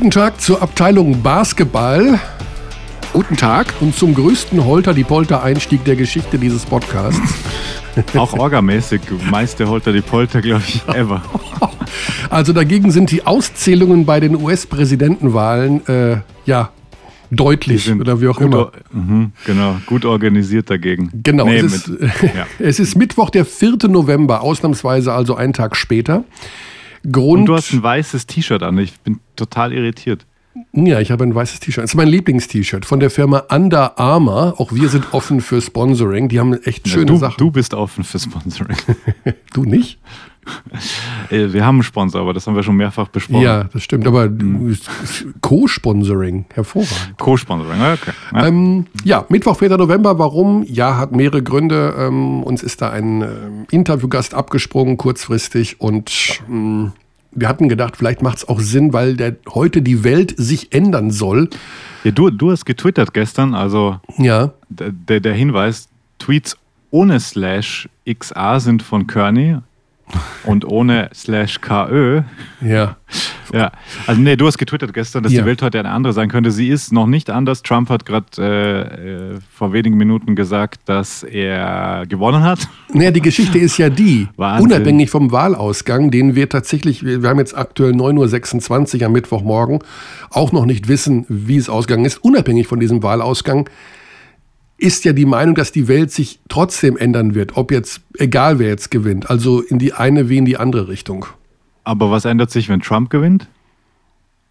Guten Tag zur Abteilung Basketball. Guten Tag. Und zum größten Holter-die-Polter-Einstieg der Geschichte dieses Podcasts. Auch orgamäßig meiste Holter-die-Polter, glaube ich, ever. Also dagegen sind die Auszählungen bei den US-Präsidentenwahlen, äh, ja, deutlich oder wie auch immer. Mh, genau, gut organisiert dagegen. Genau, nee, es, ist, ja. es ist Mittwoch, der 4. November, ausnahmsweise also einen Tag später. Grund, Und du hast ein weißes T-Shirt an, ich bin total irritiert. Ja, ich habe ein weißes T-Shirt. Das ist mein Lieblingst-T-Shirt von der Firma Under Armour. Auch wir sind offen für Sponsoring. Die haben echt schöne ja, du, Sachen. Du bist offen für Sponsoring. du nicht? Äh, wir haben einen Sponsor, aber das haben wir schon mehrfach besprochen. Ja, das stimmt. Aber mhm. Co-Sponsoring, hervorragend. Co-Sponsoring, okay. Ja. Ähm, ja, Mittwoch, 4. November. Warum? Ja, hat mehrere Gründe. Ähm, uns ist da ein äh, Interviewgast abgesprungen, kurzfristig. Und äh, wir hatten gedacht, vielleicht macht es auch Sinn, weil der, heute die Welt sich ändern soll. Ja, du, du hast getwittert gestern, also ja. der, der Hinweis, Tweets ohne Slash XA sind von Kearney und ohne slash KÖ. Ja. Ja, also nee, du hast getwittert gestern, dass ja. die Welt heute eine andere sein könnte. Sie ist noch nicht anders. Trump hat gerade äh, äh, vor wenigen Minuten gesagt, dass er gewonnen hat. Naja, die Geschichte ist ja die, Wahnsinn. unabhängig vom Wahlausgang, den wir tatsächlich, wir haben jetzt aktuell 9.26 Uhr am Mittwochmorgen, auch noch nicht wissen, wie es ausgegangen ist, unabhängig von diesem Wahlausgang ist ja die Meinung, dass die Welt sich trotzdem ändern wird, ob jetzt, egal wer jetzt gewinnt, also in die eine wie in die andere Richtung. Aber was ändert sich, wenn Trump gewinnt?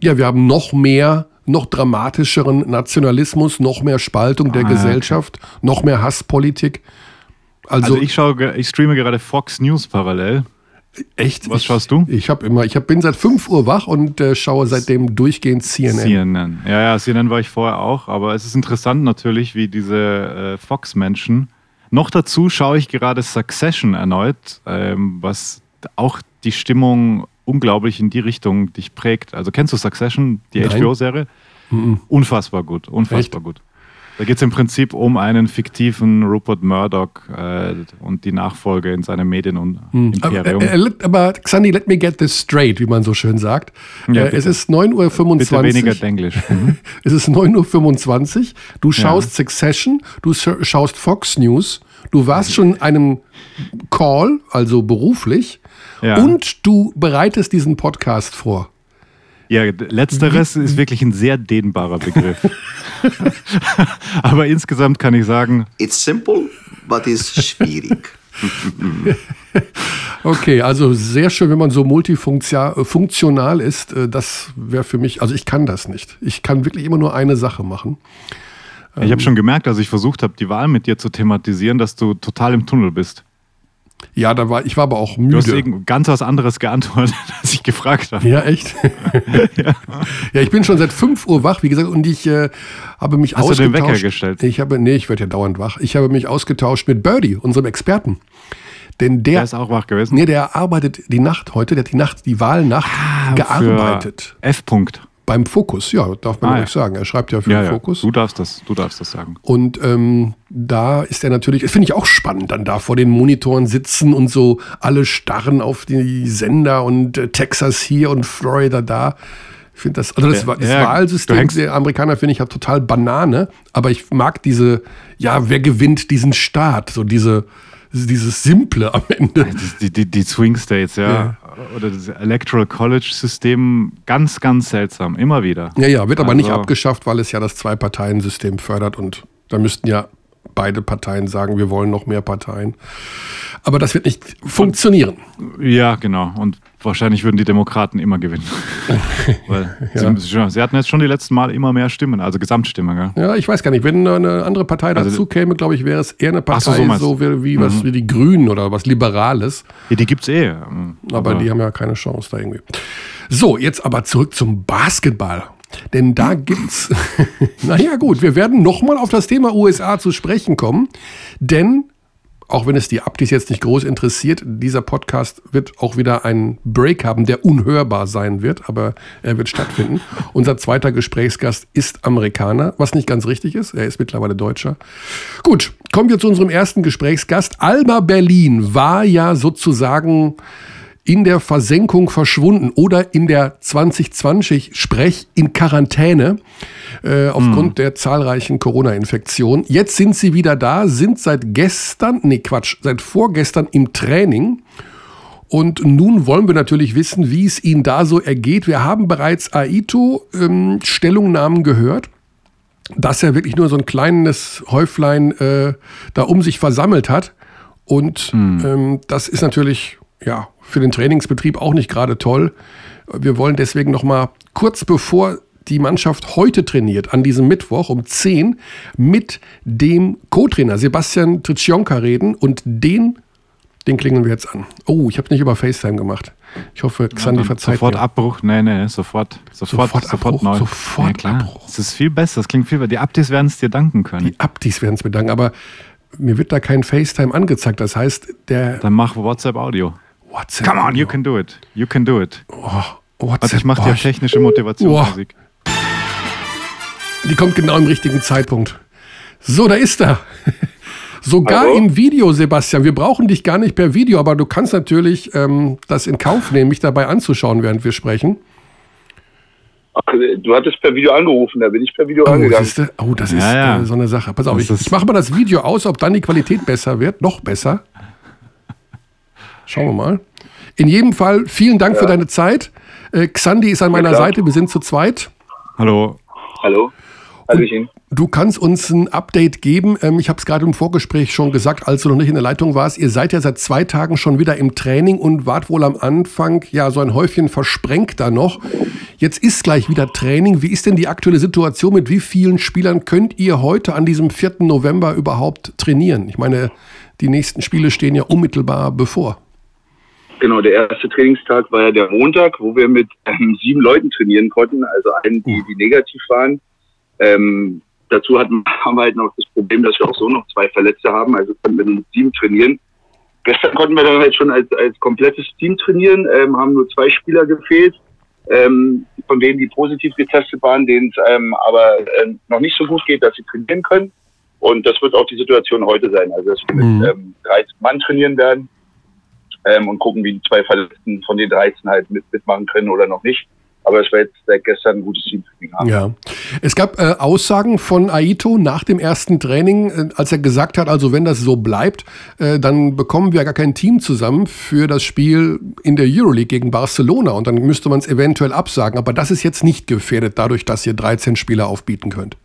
Ja, wir haben noch mehr, noch dramatischeren Nationalismus, noch mehr Spaltung der ah, Gesellschaft, okay. noch mehr Hasspolitik. Also, also ich, schaue, ich streame gerade Fox News parallel. Echt? Was schaust du? Ich habe immer, ich hab, bin seit 5 Uhr wach und äh, schaue seitdem durchgehend CNN. CNN. Ja, ja, CNN war ich vorher auch, aber es ist interessant natürlich, wie diese äh, Fox-Menschen. Noch dazu schaue ich gerade Succession erneut, ähm, was auch die Stimmung unglaublich in die Richtung dich prägt. Also kennst du Succession, die HBO-Serie? Mhm. Unfassbar gut, unfassbar Echt? gut. Da geht es im Prinzip um einen fiktiven Rupert Murdoch äh, und die Nachfolge in seinem Medien- und hm. Aber, äh, aber Xandi, let me get this straight, wie man so schön sagt. Ja, äh, es ist 9.25 Uhr. Bitte weniger Denglisch. Mhm. es ist 9.25 Uhr. Du schaust ja. Succession, du schaust Fox News, du warst schon in einem Call, also beruflich, ja. und du bereitest diesen Podcast vor. Ja, letzteres ist wirklich ein sehr dehnbarer Begriff. Aber insgesamt kann ich sagen. It's simple, but it's schwierig. okay, also sehr schön, wenn man so multifunktional ist. Äh, das wäre für mich, also ich kann das nicht. Ich kann wirklich immer nur eine Sache machen. Ich habe ähm, schon gemerkt, als ich versucht habe, die Wahl mit dir zu thematisieren, dass du total im Tunnel bist. Ja, da war, ich war aber auch müde. Du hast ganz was anderes geantwortet, als ich gefragt habe. Ja, echt? ja. ja. ich bin schon seit 5 Uhr wach, wie gesagt, und ich äh, habe mich hast ausgetauscht. Hast du den Wecker gestellt? Ich habe, nee, ich werde ja dauernd wach. Ich habe mich ausgetauscht mit Birdie, unserem Experten. Denn der, der ist auch wach gewesen? Nee, der arbeitet die Nacht heute, der hat die Nacht, die Wahlnacht ah, gearbeitet. F. Beim Fokus, ja, darf man ah, nicht ja. sagen. Er schreibt ja für ja, den Fokus. Ja. Du darfst das, du darfst das sagen. Und ähm, da ist er natürlich, das finde ich auch spannend, dann da vor den Monitoren sitzen und so alle starren auf die Sender und äh, Texas hier und Florida da. Ich finde das, also das, das ja, Wahlsystem der Amerikaner finde ich ja total Banane, aber ich mag diese, ja, wer gewinnt diesen Staat, so diese, dieses Simple am Ende. Die, die, die Swing States, ja. ja. Oder das Electoral College System, ganz, ganz seltsam, immer wieder. Ja, ja, wird aber also, nicht abgeschafft, weil es ja das Zwei-Parteien-System fördert und da müssten ja beide Parteien sagen, wir wollen noch mehr Parteien. Aber das wird nicht funktionieren. Ja, genau. Und wahrscheinlich würden die Demokraten immer gewinnen. Weil ja. sie, sie, hatten jetzt schon die letzten Mal immer mehr Stimmen, also Gesamtstimmen. Gell? Ja, ich weiß gar nicht. Wenn eine andere Partei also, dazu käme, glaube ich, wäre es eher eine Partei so, so, so, wie, wie, mhm. was, wie die Grünen oder was Liberales. Ja, die gibt es eh. Aber, aber die haben ja keine Chance da irgendwie. So, jetzt aber zurück zum Basketball. Denn da gibt's, naja gut, wir werden nochmal auf das Thema USA zu sprechen kommen, denn auch wenn es die Abdis jetzt nicht groß interessiert, dieser Podcast wird auch wieder einen Break haben, der unhörbar sein wird, aber er wird stattfinden. Unser zweiter Gesprächsgast ist Amerikaner, was nicht ganz richtig ist. Er ist mittlerweile Deutscher. Gut, kommen wir zu unserem ersten Gesprächsgast. Alba Berlin war ja sozusagen in der Versenkung verschwunden oder in der 2020 Sprech in Quarantäne äh, aufgrund hm. der zahlreichen Corona-Infektionen. Jetzt sind sie wieder da, sind seit gestern, nee Quatsch, seit vorgestern im Training. Und nun wollen wir natürlich wissen, wie es Ihnen da so ergeht. Wir haben bereits Aito ähm, Stellungnahmen gehört dass er wirklich nur so ein kleines Häuflein äh, da um sich versammelt hat. Und mhm. ähm, das ist natürlich ja für den Trainingsbetrieb auch nicht gerade toll. Wir wollen deswegen noch mal kurz bevor die Mannschaft heute trainiert, an diesem Mittwoch um 10, mit dem Co-Trainer Sebastian Tritschionka reden und den, den klingeln wir jetzt an. Oh, ich habe nicht über FaceTime gemacht. Ich hoffe, Xandi ja, verzeiht Sofort mir. Abbruch, nee, nee, sofort, sofort, sofort, sofort Abbruch, neu. Sofort ja, klar. Abbruch. Das ist viel besser, das klingt viel besser. Die Abdis werden es dir danken können. Die Abdis werden es mir danken, aber mir wird da kein FaceTime angezeigt. Das heißt, der. Dann mach WhatsApp WhatsApp Come on, you can do it. You can do it. Oh, WhatsApp, also ich mache dir technische Motivationsmusik. Oh. Die kommt genau im richtigen Zeitpunkt. So, da ist er. Sogar Hallo? im Video, Sebastian. Wir brauchen dich gar nicht per Video, aber du kannst natürlich ähm, das in Kauf nehmen, mich dabei anzuschauen, während wir sprechen. Ach, du hattest per Video angerufen, da bin ich per Video oh, angegangen. Siehste? Oh, das ist ja, ja. Äh, so eine Sache. Pass auf, ich, ich mache mal das Video aus, ob dann die Qualität besser wird. Noch besser. Schauen wir mal. In jedem Fall, vielen Dank ja. für deine Zeit. Äh, Xandi ist an meiner Seite, wir sind zu zweit. Hallo. Hallo. Hallöchen. Du kannst uns ein Update geben. Ähm, ich habe es gerade im Vorgespräch schon gesagt, als du noch nicht in der Leitung warst. Ihr seid ja seit zwei Tagen schon wieder im Training und wart wohl am Anfang ja so ein Häufchen versprengt da noch. Jetzt ist gleich wieder Training. Wie ist denn die aktuelle Situation? Mit wie vielen Spielern könnt ihr heute an diesem 4. November überhaupt trainieren? Ich meine, die nächsten Spiele stehen ja unmittelbar bevor. Genau, der erste Trainingstag war ja der Montag, wo wir mit ähm, sieben Leuten trainieren konnten, also einen, die, die negativ waren. Ähm, Dazu hatten, haben wir halt noch das Problem, dass wir auch so noch zwei Verletzte haben, also konnten wir nur mit Team trainieren. Gestern konnten wir dann halt schon als, als komplettes Team trainieren, ähm, haben nur zwei Spieler gefehlt, ähm, von denen die positiv getestet waren, denen es ähm, aber äh, noch nicht so gut geht, dass sie trainieren können. Und das wird auch die Situation heute sein. Also dass wir mhm. mit ähm, 13 Mann trainieren werden ähm, und gucken, wie die zwei Verletzten von den 13 halt mit, mitmachen können oder noch nicht. Aber es war jetzt seit gestern ein gutes haben. Ja. Es gab äh, Aussagen von Aito nach dem ersten Training, äh, als er gesagt hat, also wenn das so bleibt, äh, dann bekommen wir gar kein Team zusammen für das Spiel in der Euroleague gegen Barcelona und dann müsste man es eventuell absagen. Aber das ist jetzt nicht gefährdet, dadurch, dass ihr 13 Spieler aufbieten könnt.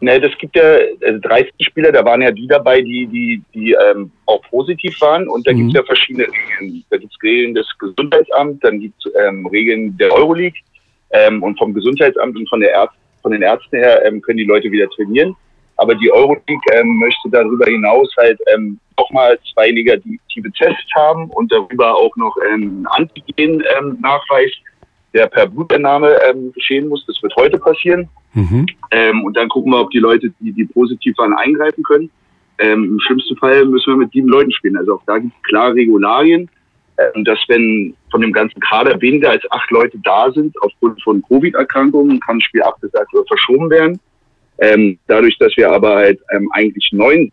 Ne, das gibt ja also 30 Spieler, da waren ja die dabei, die, die, die ähm, auch positiv waren. Und da mhm. gibt es ja verschiedene Regeln. Da gibt es Regeln des Gesundheitsamts, dann gibt es ähm, Regeln der Euroleague. Ähm, und vom Gesundheitsamt und von, der Ärz von den Ärzten her ähm, können die Leute wieder trainieren. Aber die Euroleague ähm, möchte darüber hinaus halt ähm, nochmal zwei negative Tests haben und darüber auch noch ähm, Antigen-Nachweis, ähm, der per Blutentnahme ähm, geschehen muss. Das wird heute passieren. Mhm. Ähm, und dann gucken wir, ob die Leute, die, die positiv waren, eingreifen können. Ähm, Im schlimmsten Fall müssen wir mit sieben Leuten spielen. Also auch da gibt es klare Regularien. Ähm, dass wenn von dem ganzen Kader weniger als acht Leute da sind, aufgrund von Covid-Erkrankungen, kann das Spiel abgesagt oder verschoben werden. Ähm, dadurch, dass wir aber halt ähm, eigentlich neun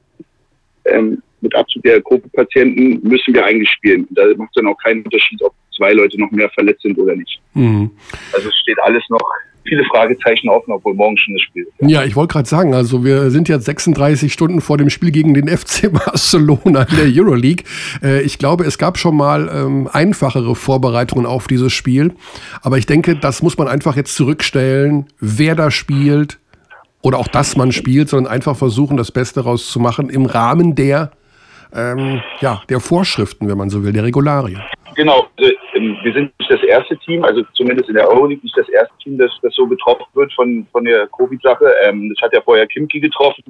ähm, mit Abzug der Covid-Patienten müssen wir eigentlich spielen. Da macht dann auch keinen Unterschied, ob zwei Leute noch mehr verletzt sind oder nicht. Mhm. Also es steht alles noch viele Fragezeichen offen, obwohl morgen schon das Spiel ist. Ja, ich wollte gerade sagen, also wir sind jetzt 36 Stunden vor dem Spiel gegen den FC Barcelona in der Euroleague. Äh, ich glaube, es gab schon mal ähm, einfachere Vorbereitungen auf dieses Spiel. Aber ich denke, das muss man einfach jetzt zurückstellen, wer da spielt oder auch, dass man spielt, sondern einfach versuchen, das Beste rauszumachen im Rahmen der, ähm, ja, der Vorschriften, wenn man so will, der Regularien. Genau, also, ähm, wir sind nicht das erste Team, also zumindest in der Euroleague nicht das erste Team, das, das so betroffen wird von, von der Covid-Sache. Ähm, das hat ja vorher Kimki getroffen.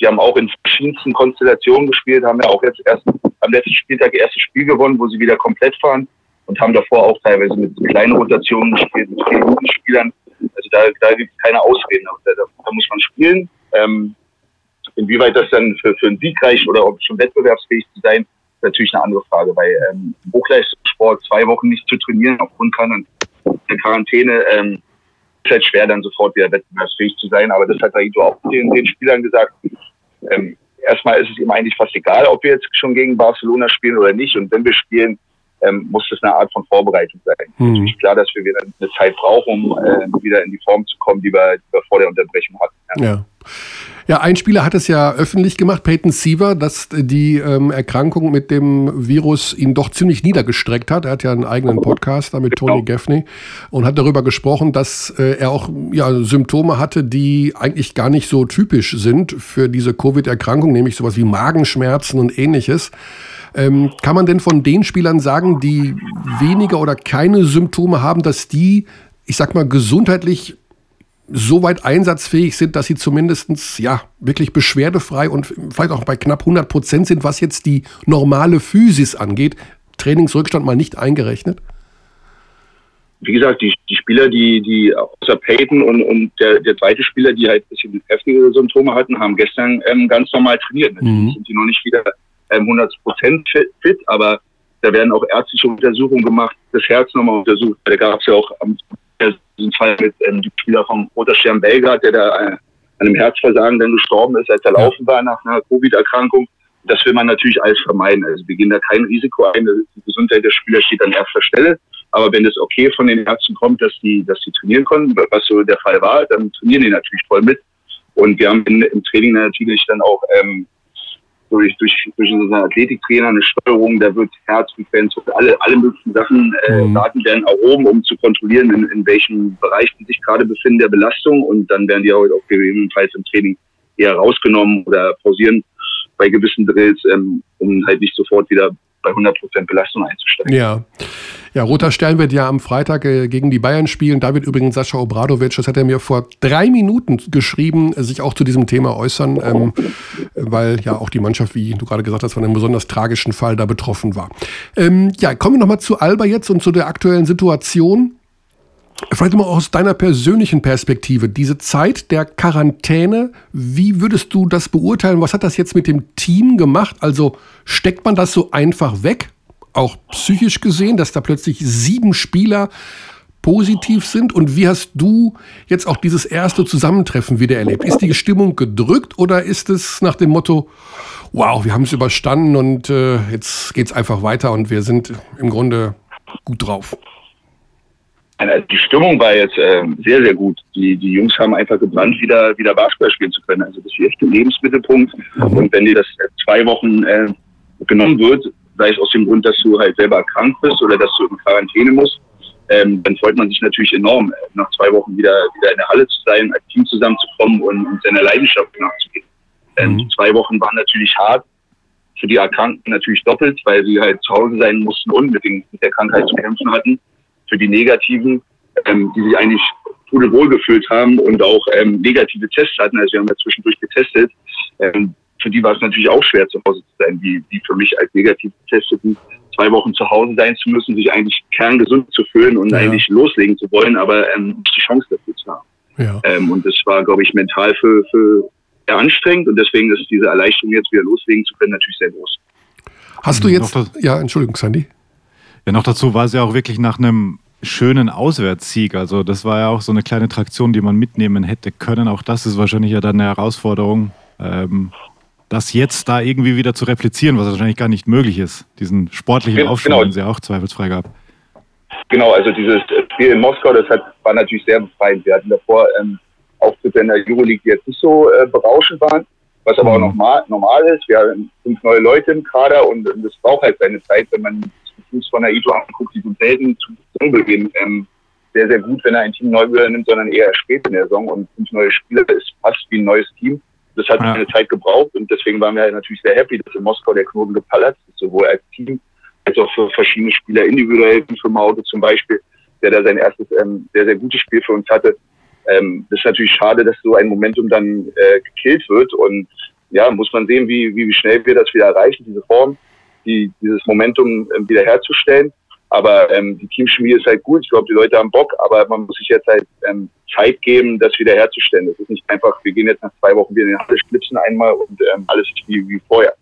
Die haben auch in verschiedensten Konstellationen gespielt, haben ja auch jetzt erst am letzten Spieltag erstes Spiel gewonnen, wo sie wieder komplett fahren und haben davor auch teilweise mit kleinen Rotationen gespielt, mit vielen guten Spielern. Also da, da gibt es keine Ausreden. Da, da, muss man spielen. Ähm, inwieweit das dann für, für einen Sieg reicht oder ob schon wettbewerbsfähig zu sein, natürlich eine andere Frage. Bei ähm, Hochleistungssport zwei Wochen nicht zu trainieren aufgrund der Quarantäne ähm, ist halt schwer, dann sofort wieder wettbewerbsfähig zu sein. Aber das hat Aito auch den, den Spielern gesagt. Ähm, erstmal ist es ihm eigentlich fast egal, ob wir jetzt schon gegen Barcelona spielen oder nicht. Und wenn wir spielen, ähm, muss das eine Art von Vorbereitung sein. Mhm. Natürlich klar, dass wir wieder eine Zeit brauchen, um äh, wieder in die Form zu kommen, die wir, die wir vor der Unterbrechung hatten. Ja. ja. Ja, ein Spieler hat es ja öffentlich gemacht, Peyton Siever, dass die ähm, Erkrankung mit dem Virus ihn doch ziemlich niedergestreckt hat. Er hat ja einen eigenen Podcast da mit Tony genau. Gaffney und hat darüber gesprochen, dass äh, er auch ja, Symptome hatte, die eigentlich gar nicht so typisch sind für diese Covid-Erkrankung, nämlich sowas wie Magenschmerzen und ähnliches. Ähm, kann man denn von den Spielern sagen, die weniger oder keine Symptome haben, dass die, ich sag mal, gesundheitlich so weit einsatzfähig sind, dass sie zumindest ja, wirklich beschwerdefrei und vielleicht auch bei knapp 100 Prozent sind, was jetzt die normale Physis angeht. Trainingsrückstand mal nicht eingerechnet? Wie gesagt, die, die Spieler, die, die außer Peyton und, und der, der zweite Spieler, die halt ein bisschen heftige Symptome hatten, haben gestern ähm, ganz normal trainiert. Mhm. sind die noch nicht wieder ähm, 100 Prozent fit, aber da werden auch ärztliche Untersuchungen gemacht, das Herz nochmal untersucht. Da gab es ja auch am diesen Fall mit ähm, dem Spieler vom Roter Stern Belgrad, der da äh, an einem Herzversagen dann gestorben ist, als er laufen war nach einer Covid-Erkrankung. Das will man natürlich alles vermeiden. Also wir gehen da kein Risiko ein. Die Gesundheit der Spieler steht an erster Stelle. Aber wenn es okay von den Ärzten kommt, dass die, dass die trainieren konnten, was so der Fall war, dann trainieren die natürlich voll mit. Und wir haben in, im Training natürlich dann auch ähm, durch, durch, durch unseren Athletiktrainer eine Steuerung, da wird Herzfrequenz und alle, alle möglichen Sachen, äh, mhm. Daten werden erhoben, um zu kontrollieren, in, in welchem Bereich die sich gerade befinden der Belastung und dann werden die auch gegebenenfalls im Training eher rausgenommen oder pausieren bei gewissen Drills, ähm, um halt nicht sofort wieder bei 100% Belastung einzusteigen. Ja. Ja, Roter Stern wird ja am Freitag äh, gegen die Bayern spielen. Da wird übrigens Sascha Obradovic, das hat er mir vor drei Minuten geschrieben, äh, sich auch zu diesem Thema äußern, ähm, weil ja auch die Mannschaft, wie du gerade gesagt hast, von einem besonders tragischen Fall da betroffen war. Ähm, ja, kommen wir nochmal zu Alba jetzt und zu der aktuellen Situation. Vielleicht mal aus deiner persönlichen Perspektive, diese Zeit der Quarantäne, wie würdest du das beurteilen? Was hat das jetzt mit dem Team gemacht? Also steckt man das so einfach weg? auch psychisch gesehen, dass da plötzlich sieben Spieler positiv sind? Und wie hast du jetzt auch dieses erste Zusammentreffen wieder erlebt? Ist die Stimmung gedrückt oder ist es nach dem Motto, wow, wir haben es überstanden und äh, jetzt geht es einfach weiter und wir sind im Grunde gut drauf? Die Stimmung war jetzt äh, sehr, sehr gut. Die, die Jungs haben einfach gebrannt, wieder, wieder Basketball spielen zu können. Also das ist echt ein Lebensmittelpunkt. Mhm. Und wenn dir das zwei Wochen äh, genommen wird, sei es aus dem Grund, dass du halt selber krank bist oder dass du in Quarantäne musst, ähm, dann freut man sich natürlich enorm, äh, nach zwei Wochen wieder, wieder in der Halle zu sein, als Team zusammenzukommen und, und seiner Leidenschaft nachzugehen. Ähm, mhm. Zwei Wochen waren natürlich hart, für die Erkrankten natürlich doppelt, weil sie halt zu Hause sein mussten und mit, den, mit der Krankheit zu kämpfen hatten. Für die Negativen, ähm, die sich eigentlich pudelwohl gefühlt haben und auch ähm, negative Tests hatten, also wir haben ja zwischendurch getestet, ähm, für die war es natürlich auch schwer, zu Hause zu sein, die, die für mich als negativ getesteten zwei Wochen zu Hause sein zu müssen, sich eigentlich kerngesund zu fühlen und ja. eigentlich loslegen zu wollen, aber ähm, die Chance dafür zu haben. Ja. Ähm, und das war, glaube ich, mental für, für sehr anstrengend und deswegen ist diese Erleichterung jetzt wieder loslegen zu können natürlich sehr groß. Hast du mhm. jetzt, ja, Entschuldigung, Sandy. Ja, noch dazu war es ja auch wirklich nach einem schönen Auswärtssieg. Also das war ja auch so eine kleine Traktion, die man mitnehmen hätte können. Auch das ist wahrscheinlich ja dann eine Herausforderung. Ähm, das jetzt da irgendwie wieder zu replizieren, was wahrscheinlich gar nicht möglich ist. Diesen sportlichen genau. Aufschwung, den sie auch zweifelsfrei gab. Genau, also dieses Spiel in Moskau, das hat, war natürlich sehr befreiend. Wir hatten davor ähm, Auftritte in der Euroleague, die jetzt nicht so äh, berauschend waren, was aber mhm. auch normal, normal ist. Wir haben fünf neue Leute im Kader und, und das braucht halt seine Zeit, wenn man Fuß von der Ito anguckt, die sind selten zu Saisonbeginn ähm, sehr, sehr gut, wenn er ein Team neu übernimmt, sondern eher spät in der Saison und fünf neue Spieler ist fast wie ein neues Team. Das hat ja. eine Zeit gebraucht und deswegen waren wir natürlich sehr happy, dass in Moskau der Knoten gepallert ist, sowohl als Team als auch für verschiedene Spieler individuell, wie für Maude zum Beispiel, der da sein erstes ähm, sehr, sehr gutes Spiel für uns hatte. Ähm, das ist natürlich schade, dass so ein Momentum dann äh, gekillt wird und ja, muss man sehen, wie, wie schnell wir das wieder erreichen, diese Form, die, dieses Momentum äh, wieder herzustellen. Aber ähm, die Teamchemie ist halt gut. Ich glaube, die Leute haben Bock, aber man muss sich jetzt halt ähm, Zeit geben, das wieder herzustellen. Das ist nicht einfach, wir gehen jetzt nach zwei Wochen wieder in den Halle, schnipsen einmal und ähm, alles ist wie, wie vorher.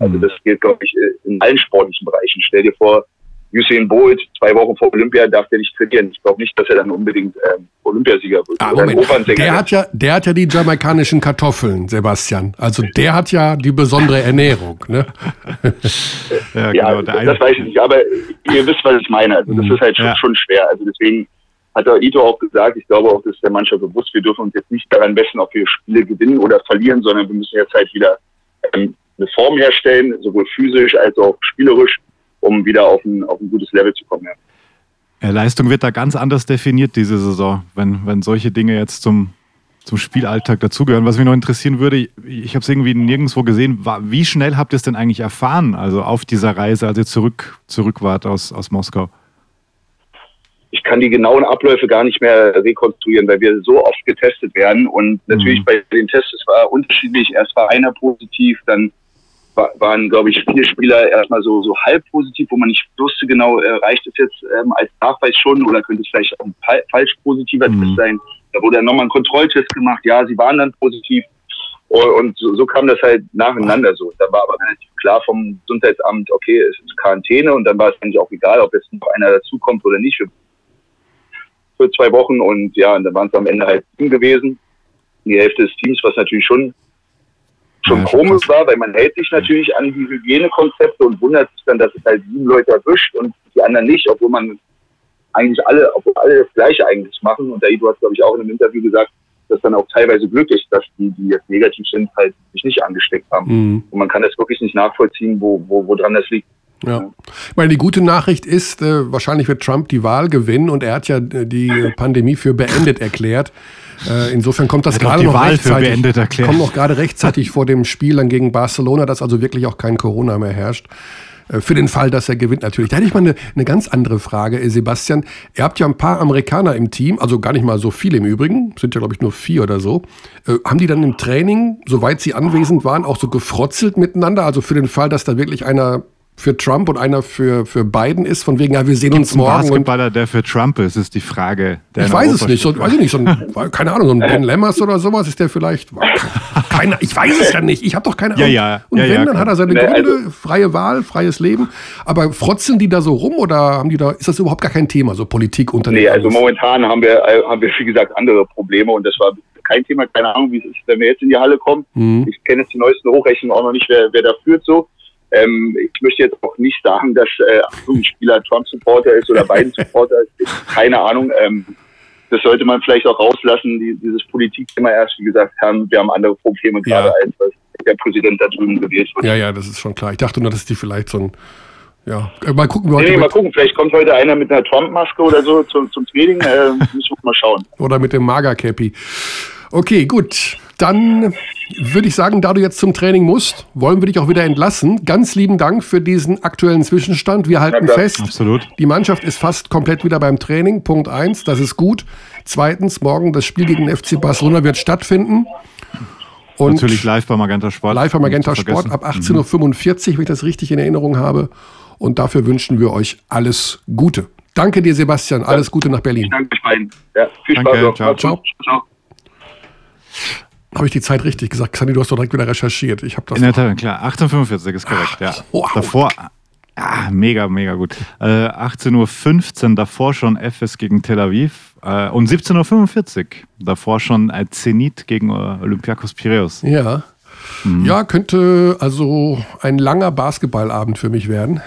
Also mhm. das gilt, glaube ich, in allen sportlichen Bereichen. Stell dir vor, Usain Bolt zwei Wochen vor Olympia darf der nicht trainieren. Ich glaube nicht, dass er dann unbedingt ähm, Olympiasieger wird. Ah, der hat ja, der hat ja die jamaikanischen Kartoffeln, Sebastian. Also der hat ja die besondere Ernährung. Ne? ja, ja genau, das weiß ich nicht. Aber ihr wisst, was ich meine. Also das mhm. ist halt schon, ja. schon schwer. Also deswegen hat der Ito auch gesagt, ich glaube auch, dass der Mannschaft bewusst, wir dürfen uns jetzt nicht daran messen, ob wir Spiele gewinnen oder verlieren, sondern wir müssen jetzt halt wieder ähm, eine Form herstellen, sowohl physisch als auch spielerisch, um wieder auf ein, auf ein gutes Level zu kommen. Ja. Leistung wird da ganz anders definiert diese Saison, wenn, wenn solche Dinge jetzt zum, zum Spielalltag dazugehören. Was mich noch interessieren würde, ich, habe es irgendwie nirgendwo gesehen, wie schnell habt ihr es denn eigentlich erfahren, also auf dieser Reise, als ihr zurück, zurück wart aus, aus Moskau? ich kann die genauen Abläufe gar nicht mehr rekonstruieren, weil wir so oft getestet werden. Und natürlich mhm. bei den Tests, es war unterschiedlich. Erst war einer positiv, dann waren, glaube ich, viele Spieler erstmal so, so halb positiv, wo man nicht wusste genau, äh, reicht es jetzt ähm, als Nachweis schon oder könnte es vielleicht auch ein falsch positiver mhm. Test sein. Da wurde dann nochmal ein Kontrolltest gemacht. Ja, sie waren dann positiv. Und so, so kam das halt nacheinander so. Da war aber relativ klar vom Gesundheitsamt, okay, es ist Quarantäne und dann war es eigentlich auch egal, ob jetzt noch einer dazukommt oder nicht. Wir für zwei Wochen und ja, und dann waren es am Ende halt sieben gewesen. Die Hälfte des Teams, was natürlich schon schon ja, komisch war, weil man hält sich natürlich an die Hygienekonzepte und wundert sich dann, dass es halt sieben Leute erwischt und die anderen nicht, obwohl man eigentlich alle, obwohl alle das Gleiche eigentlich machen. Und der Ido hat, glaube ich, auch in einem Interview gesagt, dass dann auch teilweise glücklich, dass die, die jetzt negativ sind, halt sich nicht angesteckt haben. Mhm. Und man kann das wirklich nicht nachvollziehen, wo, wo, woran das liegt. Ja. Weil die gute Nachricht ist, äh, wahrscheinlich wird Trump die Wahl gewinnen und er hat ja äh, die Pandemie für beendet erklärt. Äh, insofern kommt das gerade noch Wahl rechtzeitig, kommt noch gerade rechtzeitig vor dem Spiel dann gegen Barcelona, dass also wirklich auch kein Corona mehr herrscht. Äh, für den Fall, dass er gewinnt natürlich. Da hätte ich mal eine, eine ganz andere Frage, äh, Sebastian. Ihr habt ja ein paar Amerikaner im Team, also gar nicht mal so viele im Übrigen, sind ja glaube ich nur vier oder so. Äh, haben die dann im Training, soweit sie anwesend waren, auch so gefrotzelt miteinander? Also für den Fall, dass da wirklich einer für Trump und einer für, für Biden ist, von wegen, ja, wir sehen Gibt's uns morgen. Ein Basketballer, der für Trump ist, ist die Frage. ich weiß es nicht, so, weiß ich nicht, so ein, keine Ahnung, so ein Ben Lemmers oder sowas ist der vielleicht. Keine, ich weiß es ja nicht, ich habe doch keine Ahnung. Ja, ja, und ja, wenn, ja, dann hat er seine Gründe, also, freie Wahl, freies Leben. Aber frotzeln die da so rum oder haben die da, ist das überhaupt gar kein Thema, so Politik unter Nee, also momentan haben wir, haben wir, wie gesagt, andere Probleme und das war kein Thema, keine Ahnung, wie es ist, wenn wir jetzt in die Halle kommen. Mhm. Ich kenne jetzt die neuesten Hochrechnungen auch noch nicht, wer, wer da führt so. Ähm, ich möchte jetzt auch nicht sagen, dass äh, ein Spieler Trump-Supporter ist oder Biden-Supporter ist. Keine Ahnung. Ähm, das sollte man vielleicht auch rauslassen, die, dieses Politikthema erst, wie gesagt, haben, wir haben andere Probleme gerade, ja. als was der Präsident da drüben gewählt wird. Ja, ja, das ist schon klar. Ich dachte nur, dass die vielleicht so ein ja, äh, mal gucken. Nee, nee, mal gucken. Vielleicht kommt heute einer mit einer Trump-Maske oder so zum, zum Training. Äh, müssen wir mal schauen. Oder mit dem Mager-Cappy. Okay, gut. Dann würde ich sagen, da du jetzt zum Training musst, wollen wir dich auch wieder entlassen. Ganz lieben Dank für diesen aktuellen Zwischenstand. Wir halten ja, fest, Absolut. die Mannschaft ist fast komplett wieder beim Training. Punkt eins, das ist gut. Zweitens, morgen das Spiel gegen den FC Barcelona wird stattfinden. Und Natürlich live bei Magenta Sport. Live bei Magenta Sport ab 18.45 Uhr, wenn ich das richtig in Erinnerung habe. Und dafür wünschen wir euch alles Gute. Danke dir, Sebastian. Alles Gute nach Berlin. Danke, Stein. Ja, viel Spaß. Danke, ciao. ciao. ciao. Habe ich die Zeit richtig gesagt? Xandi, du hast doch direkt wieder recherchiert. Ich habe das. In der Tat, klar. 1845 ist korrekt, Ach, ja. Wow. Davor, ja, mega, mega gut. Äh, 18.15 Uhr, davor schon FS gegen Tel Aviv. Äh, und 17.45 Uhr, davor schon äh, Zenit gegen äh, Olympiakos Piraeus. Ja. Mhm. Ja, könnte also ein langer Basketballabend für mich werden.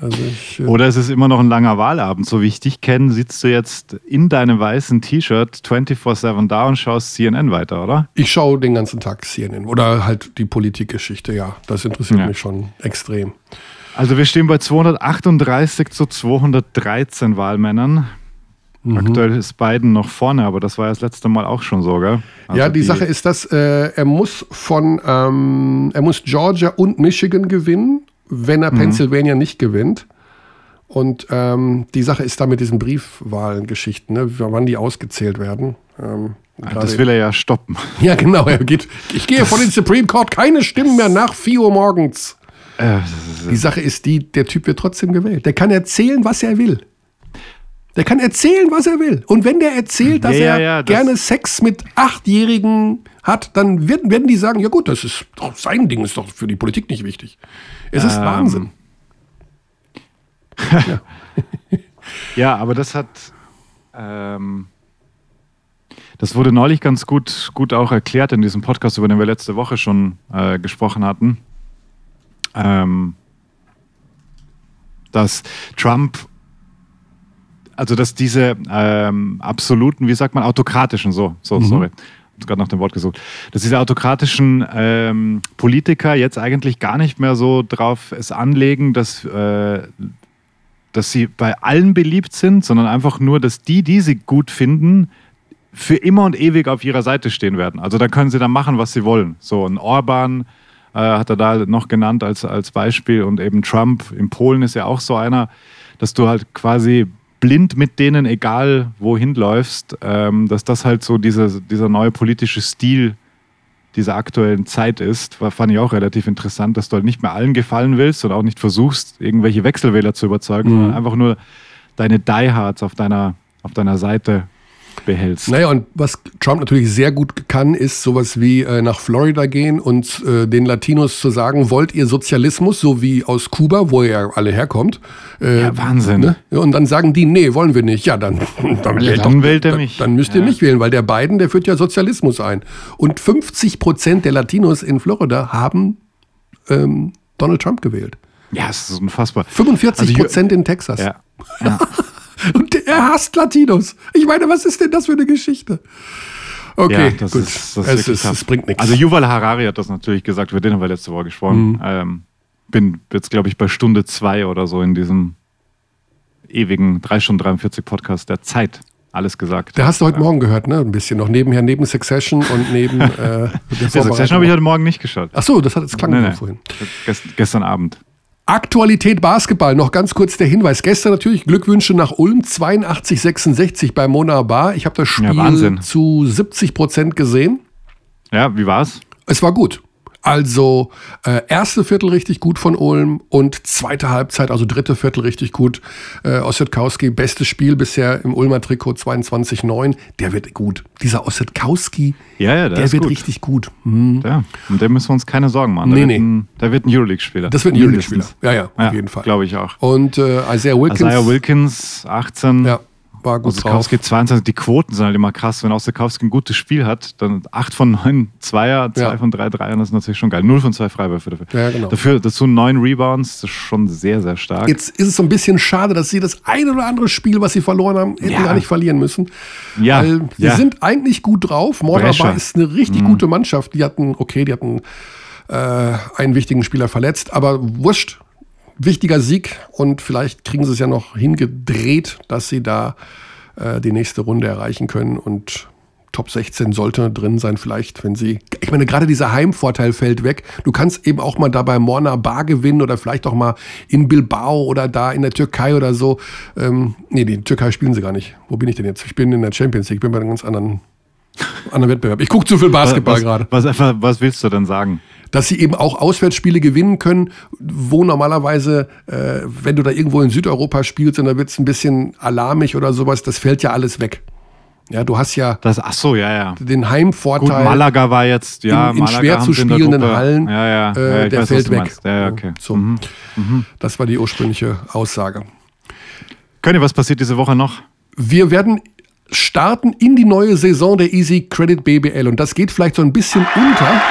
Also ich, äh Oder es ist immer noch ein langer Wahlabend. So wie ich dich kenne, sitzt du jetzt in deinem weißen T-Shirt 24-7 da und schaust CNN weiter, oder? Ich schaue den ganzen Tag CNN. Oder halt die Politikgeschichte, ja. Das interessiert ja. mich schon extrem. Also wir stehen bei 238 zu 213 Wahlmännern. Mhm. Aktuell ist Biden noch vorne, aber das war ja das letzte Mal auch schon so, gell? Also ja, die, die, Sache ist, dass äh, er muss von ähm, er muss Georgia und Michigan gewinnen wenn er mhm. Pennsylvania nicht gewinnt. Und ähm, die Sache ist da mit diesen Briefwahlengeschichten, ne, wann die ausgezählt werden. Ähm, das will er ja stoppen. Ja, genau. Er geht, ich gehe von den Supreme Court keine Stimmen mehr nach 4 Uhr morgens. Äh, die Sache ist die, der Typ wird trotzdem gewählt. Der kann erzählen, was er will. Der kann erzählen, was er will. Und wenn der erzählt, dass ja, er ja, gerne Sex mit Achtjährigen hat, dann werden, werden die sagen, ja gut, das ist doch sein Ding, ist doch für die Politik nicht wichtig. Es ist ähm. Wahnsinn. Ja. Ja, aber das hat. Ähm, das wurde neulich ganz gut, gut auch erklärt in diesem Podcast, über den wir letzte Woche schon äh, gesprochen hatten. Ähm, dass Trump, also dass diese ähm, absoluten, wie sagt man, autokratischen, so, so, Mhm. sorry, gerade nach dem Wort gesucht, dass diese autokratischen ähm, Politiker jetzt eigentlich gar nicht mehr so drauf es anlegen, dass äh, dass sie bei allen beliebt sind, sondern einfach nur, dass die, die sie gut finden, für immer und ewig auf ihrer Seite stehen werden. Also da können sie dann machen, was sie wollen. So ein Orban äh, hat er da noch genannt als, als Beispiel und eben Trump in Polen ist ja auch so einer, dass du halt quasi blind mit denen, egal wohin läufst, ähm, dass das halt so dieser, dieser neue politische Stil dieser aktuellen Zeit ist, fand ich auch relativ interessant, dass du halt nicht mehr allen gefallen willst und auch nicht versuchst, irgendwelche Wechselwähler zu überzeugen, Mhm. sondern einfach nur deine Diehards auf deiner, auf deiner Seite behältst. Naja, und was Trump natürlich sehr gut kann, ist sowas wie äh, nach Florida gehen und äh, den Latinos zu sagen, wollt ihr Sozialismus, so wie aus Kuba, wo ihr ja alle herkommt. Äh, Ja, Wahnsinn. Ne? Und dann sagen die, nee, wollen wir nicht. Ja, dann, dann, Ja, wählt dann doch- wählt er dann, mich. Dann müsst ihr Ja. nicht wählen, weil der Biden, der führt ja Sozialismus ein. Und 50 Prozent der Latinos in Florida haben ähm, Donald Trump gewählt. Ja, es ist unfassbar. 45 Also, Prozent in Texas. Ja. ja. Und er hasst Latinos. Ich meine, was ist denn das für eine Geschichte? Okay, ja, das gut. Ist, das es, ist, es bringt nichts. Also Yuval Harari hat das natürlich gesagt, über den haben wir letzte Woche gesprochen. Mhm. Ähm, bin jetzt, glaube ich, bei Stunde zwei oder so in diesem ewigen 3 Stunden 43 Podcast der Zeit alles gesagt. Der hast du heute Morgen gehört, ne? Ein bisschen noch nebenher, neben Succession und neben äh, der Der Succession habe ich heute Morgen nicht geschaut. Ach so, das hat jetzt klang nee, nee. vorhin. Gest, gestern Abend. Aktualität Basketball, noch ganz kurz der Hinweis. Gestern natürlich Glückwünsche nach Ulm, 82-66 bei Mona Bar. Ich habe das Spiel Wahnsinn. zu 70 Prozent gesehen. Ja, wie war's? Es war gut. Also äh, erste Viertel richtig gut von Ulm und zweite Halbzeit, also dritte Viertel richtig gut. Äh, Ossetkowski, bestes Spiel bisher im Ulmer Trikot 22-9. Der wird gut. Dieser Ossetkowski, Ja, ja, der, der wird gut. richtig gut. Hm. Ja, und dem müssen wir uns keine Sorgen machen. Der, Nee, wird, nee. Ein, der wird ein Euroleague-Spieler. Das wird ein Euroleague-Spieler. Ja, ja, auf jeden Fall. Glaube ich auch. Und äh, Isaiah Wilkins, Isaiah Wilkins, 18. ja, war gut drauf. Osekowski 22, die Quoten sind halt immer krass. Wenn Osekowski ein gutes Spiel hat, dann 8 von 9 Zweier, 2 Ja. von 3 Dreiern, das ist natürlich schon geil. 0 von 2 Freiwürfe dafür. Ja, genau. Dafür dazu 9 Rebounds, das ist schon sehr, sehr stark. Jetzt ist es so ein bisschen schade, dass sie das ein oder andere Spiel, was sie verloren haben, hätten Ja. gar nicht verlieren müssen. Ja, Weil sie ja. sind eigentlich gut drauf. Brescher. ist eine richtig gute Mannschaft. Die hatten, okay, die hatten äh, einen wichtigen Spieler verletzt, aber wurscht. Wichtiger Sieg und vielleicht kriegen sie es ja noch hingedreht, dass sie da äh, die nächste Runde erreichen können und Top 16 sollte drin sein, vielleicht, wenn sie. Ich meine, gerade dieser Heimvorteil fällt weg. Du kannst eben auch mal da bei Morna Bar gewinnen oder vielleicht auch mal in Bilbao oder da in der Türkei oder so. Ähm, nee, die Türkei spielen sie gar nicht. Wo bin ich denn jetzt? Ich bin in der Champions League, ich bin bei einem ganz anderen, anderen Wettbewerb. Ich gucke zu viel Basketball gerade. was, was, was willst du denn sagen? Dass sie eben auch Auswärtsspiele gewinnen können, wo normalerweise, äh, wenn du da irgendwo in Südeuropa spielst und da wird es ein bisschen alarmig oder sowas, das fällt ja alles weg. Ja, du hast ja Das, ach so, ja, ja. den Gut, Heimvorteil. Malaga war jetzt, ja, in, in schwer zu spielenden Hallen, Ja, ja, äh, ja ich der weiß, fällt weg. Ja, okay. So. Mhm. Das war die ursprüngliche Aussage. Könnt ihr, was passiert diese Woche noch? Wir werden starten in die neue Saison der Easy Credit BBL und das geht vielleicht so ein bisschen unter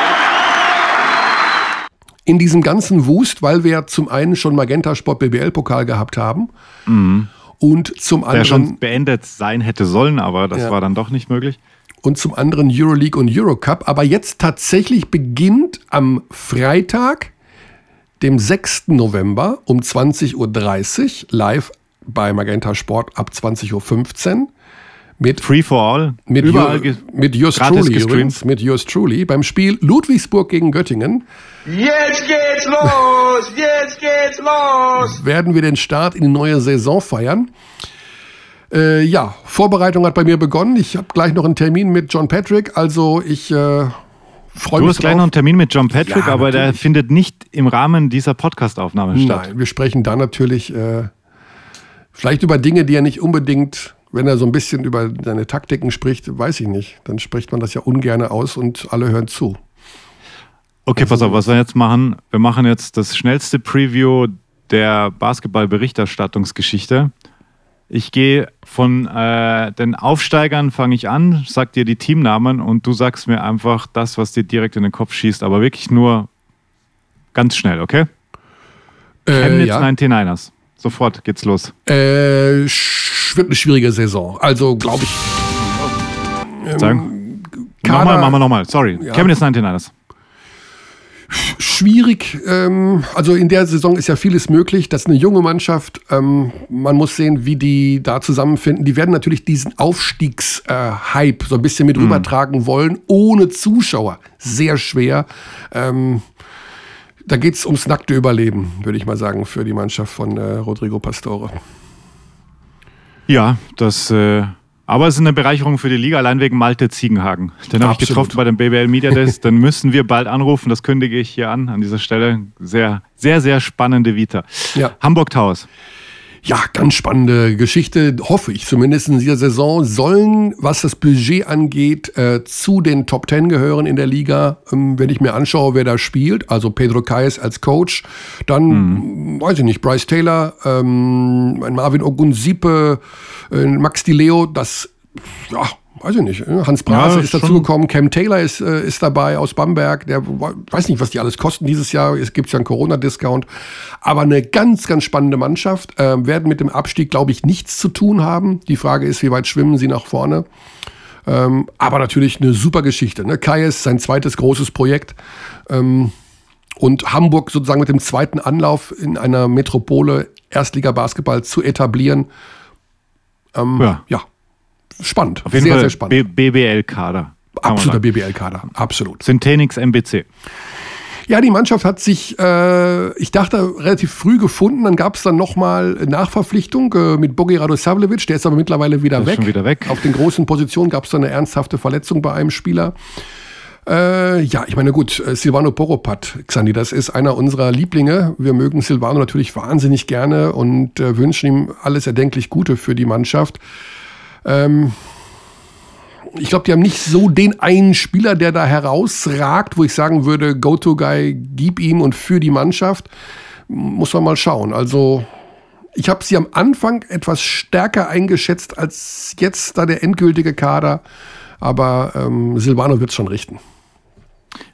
in diesem ganzen Wust, weil wir zum einen schon Magenta Sport BBL Pokal gehabt haben und zum Der schon anderen beendet sein hätte sollen, aber das Ja. war dann doch nicht möglich. und zum anderen Euroleague und Eurocup. Aber jetzt tatsächlich beginnt am Freitag, dem 6. November um 20.30 Uhr live bei Magenta Sport ab 20.15 Uhr mit Free for all. Mit, Überall Ju- ge- mit Yours Truly übrigens, mit Yours Truly beim Spiel Ludwigsburg gegen Göttingen Jetzt geht's los! Jetzt geht's los! werden wir den Start in die neue Saison feiern. Äh, ja, Vorbereitung hat bei mir begonnen. Ich habe gleich noch einen Termin mit John Patrick, also ich äh, freue Du mich hast gleich noch einen Termin mit John Patrick, Ja, aber der findet nicht im Rahmen dieser Podcast-Aufnahme statt. Nein, wir sprechen da natürlich äh, vielleicht über Dinge, die er nicht unbedingt, wenn er so ein bisschen über seine Taktiken spricht, weiß ich nicht. Dann spricht man das ja ungern aus und alle hören zu. Okay, pass auf, was wir jetzt machen. Wir machen jetzt das schnellste Preview der Basketball-Berichterstattungsgeschichte. Ich gehe von äh, den Aufsteigern, fange ich an, sag dir die Teamnamen und du sagst mir einfach das, was dir direkt in den Kopf schießt, aber wirklich nur ganz schnell, okay? Äh, Chemnitz ja. 99ers. Sofort geht's los. Äh, wird eine schwierige Saison. Also glaube ich. Sagen. Kader- nochmal, machen wir nochmal. Sorry. Ja. Chemnitz 99ers. schwierig. Ähm, also in der Saison ist ja vieles möglich. Das ist eine junge Mannschaft. Ähm, man muss sehen, wie die da zusammenfinden. Die werden natürlich diesen Aufstiegshype so ein bisschen mit rübertragen wollen, ohne Zuschauer. Sehr schwer. Ähm, da geht es ums nackte Überleben, würde ich mal sagen, für die Mannschaft von äh, Rodrigo Pastore. Ja, das. Äh, aber es ist eine Bereicherung für die Liga, allein wegen Malte Ziegenhagen. Den habe ich getroffen bei dem BBL Media Days. Den müssen wir bald anrufen. Das kündige ich hier an, an dieser Stelle. Sehr, sehr, sehr spannende Vita. Ja. Hamburg Towers. Ja, ganz spannende Geschichte, hoffe ich zumindest in dieser Saison. Sollen, was das Budget angeht, äh, zu den Top Ten gehören in der Liga. Ähm, wenn ich mir anschaue, wer da spielt, also Pedro Kayes als Coach, dann, weiß ich nicht, Bryce Taylor, ähm, Marvin Ogunsipe, äh, Max Di Leo, das, ja, weiß ich nicht. äh, Hans Brase Ja, ist dazugekommen, Cam Taylor ist, äh, ist dabei aus Bamberg. Der weiß nicht, was die alles kosten dieses Jahr. Es gibt ja einen Corona-Discount. Aber eine ganz, ganz spannende Mannschaft. Ähm, werden mit dem Abstieg, glaube ich, nichts zu tun haben. Die Frage ist, wie weit schwimmen sie nach vorne. Ähm, aber natürlich eine super Geschichte. Ne? Kai ist sein zweites großes Projekt. Ähm, und Hamburg sozusagen mit dem zweiten Anlauf in einer Metropole Erstliga-Basketball zu etablieren. Ähm, Ja. ja. Spannend. Auf jeden sehr, Fall sehr spannend. BBL-Kader. Absoluter. BBL-Kader, absolut. Syntenix MBC. Ja, die Mannschaft hat sich, äh, ich dachte, relativ früh gefunden. Dann gab es dann nochmal Nachverpflichtung äh, mit Bogi Radosavljevic. Der ist aber mittlerweile wieder weg. schon wieder weg. Auf den großen Positionen gab es dann eine ernsthafte Verletzung bei einem Spieler. Äh, ja, ich meine, gut, äh, Silvano Poropat, Xandi, das ist einer unserer Lieblinge. Wir mögen Silvano natürlich wahnsinnig gerne und äh, wünschen ihm alles erdenklich Gute für die Mannschaft. Ähm, ich glaube, die haben nicht so den einen Spieler, der da herausragt, wo ich sagen würde, Go-To-Guy, gib ihm und für die Mannschaft. Muss man mal schauen. Also, ich habe sie am Anfang etwas stärker eingeschätzt als jetzt da der endgültige Kader. Aber ähm, Silvano wird es schon richten.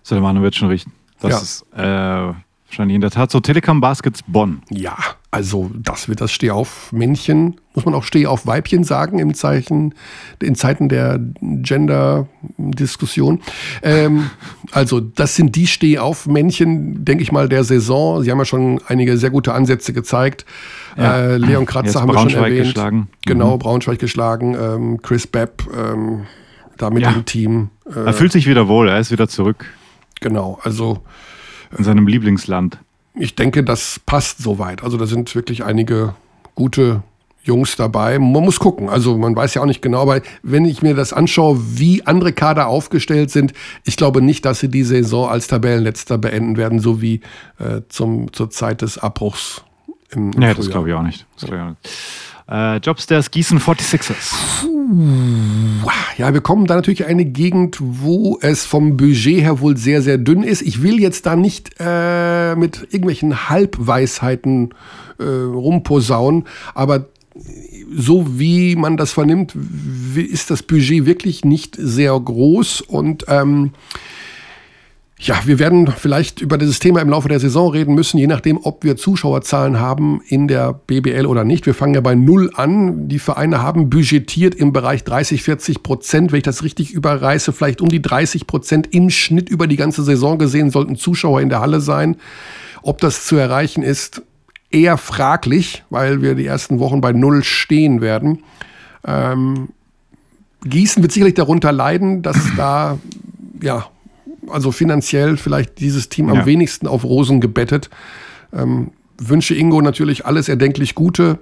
Silvano wird schon richten. Das Ja. ist äh, wahrscheinlich in der Tat so. Telekom Baskets Bonn. Ja, also das wird das Stehauf-Männchen, muss man auch Stehauf-Weibchen sagen im Zeichen, in Zeiten der Gender-Diskussion. Ähm, also das sind die Stehauf-Männchen, denke ich mal, der Saison. Sie haben ja schon einige sehr gute Ansätze gezeigt. Ja. Äh, Leon Kratzer haben wir schon Braunschweig erwähnt. geschlagen. Genau, Mhm. Braunschweig geschlagen. Ähm, Chris Bepp ähm, da mit Ja. dem Team. Äh, Er fühlt sich wieder wohl. Er ist wieder zurück genau, also in seinem Lieblingsland. ich denke, das passt soweit. Also da sind wirklich einige gute Jungs dabei. Man muss gucken. Also man weiß ja auch nicht genau, aber wenn ich mir das anschaue, wie andere Kader aufgestellt sind, ich glaube nicht, dass sie die Saison als Tabellenletzter beenden werden, so wie äh, zum, zur Zeit des Abbruchs im, im Nee, das Frühjahr. glaube ich auch nicht. Das glaub ich auch nicht. Äh, Jobstairs Gießen 46ers. Ja, wir kommen da natürlich in eine Gegend, wo es vom Budget her wohl sehr, sehr dünn ist. Ich will jetzt da nicht äh, mit irgendwelchen Halbweisheiten äh, rumposaunen, aber so wie man das vernimmt, ist das Budget wirklich nicht sehr groß und ähm, ja, wir werden vielleicht über dieses Thema im Laufe der Saison reden müssen, je nachdem, ob wir Zuschauerzahlen haben in der BBL oder nicht. Wir fangen ja bei Null an. Die Vereine haben budgetiert im Bereich 30, 40 Prozent. Wenn ich das richtig überreiße, vielleicht um die 30 Prozent im Schnitt über die ganze Saison gesehen, sollten Zuschauer in der Halle sein. Ob das zu erreichen ist, eher fraglich, weil wir die ersten Wochen bei Null stehen werden. Ähm, Gießen wird sicherlich darunter leiden, dass da, ja, also finanziell vielleicht dieses Team am Ja. wenigsten auf Rosen gebettet. Ähm, wünsche Ingo natürlich alles erdenklich Gute.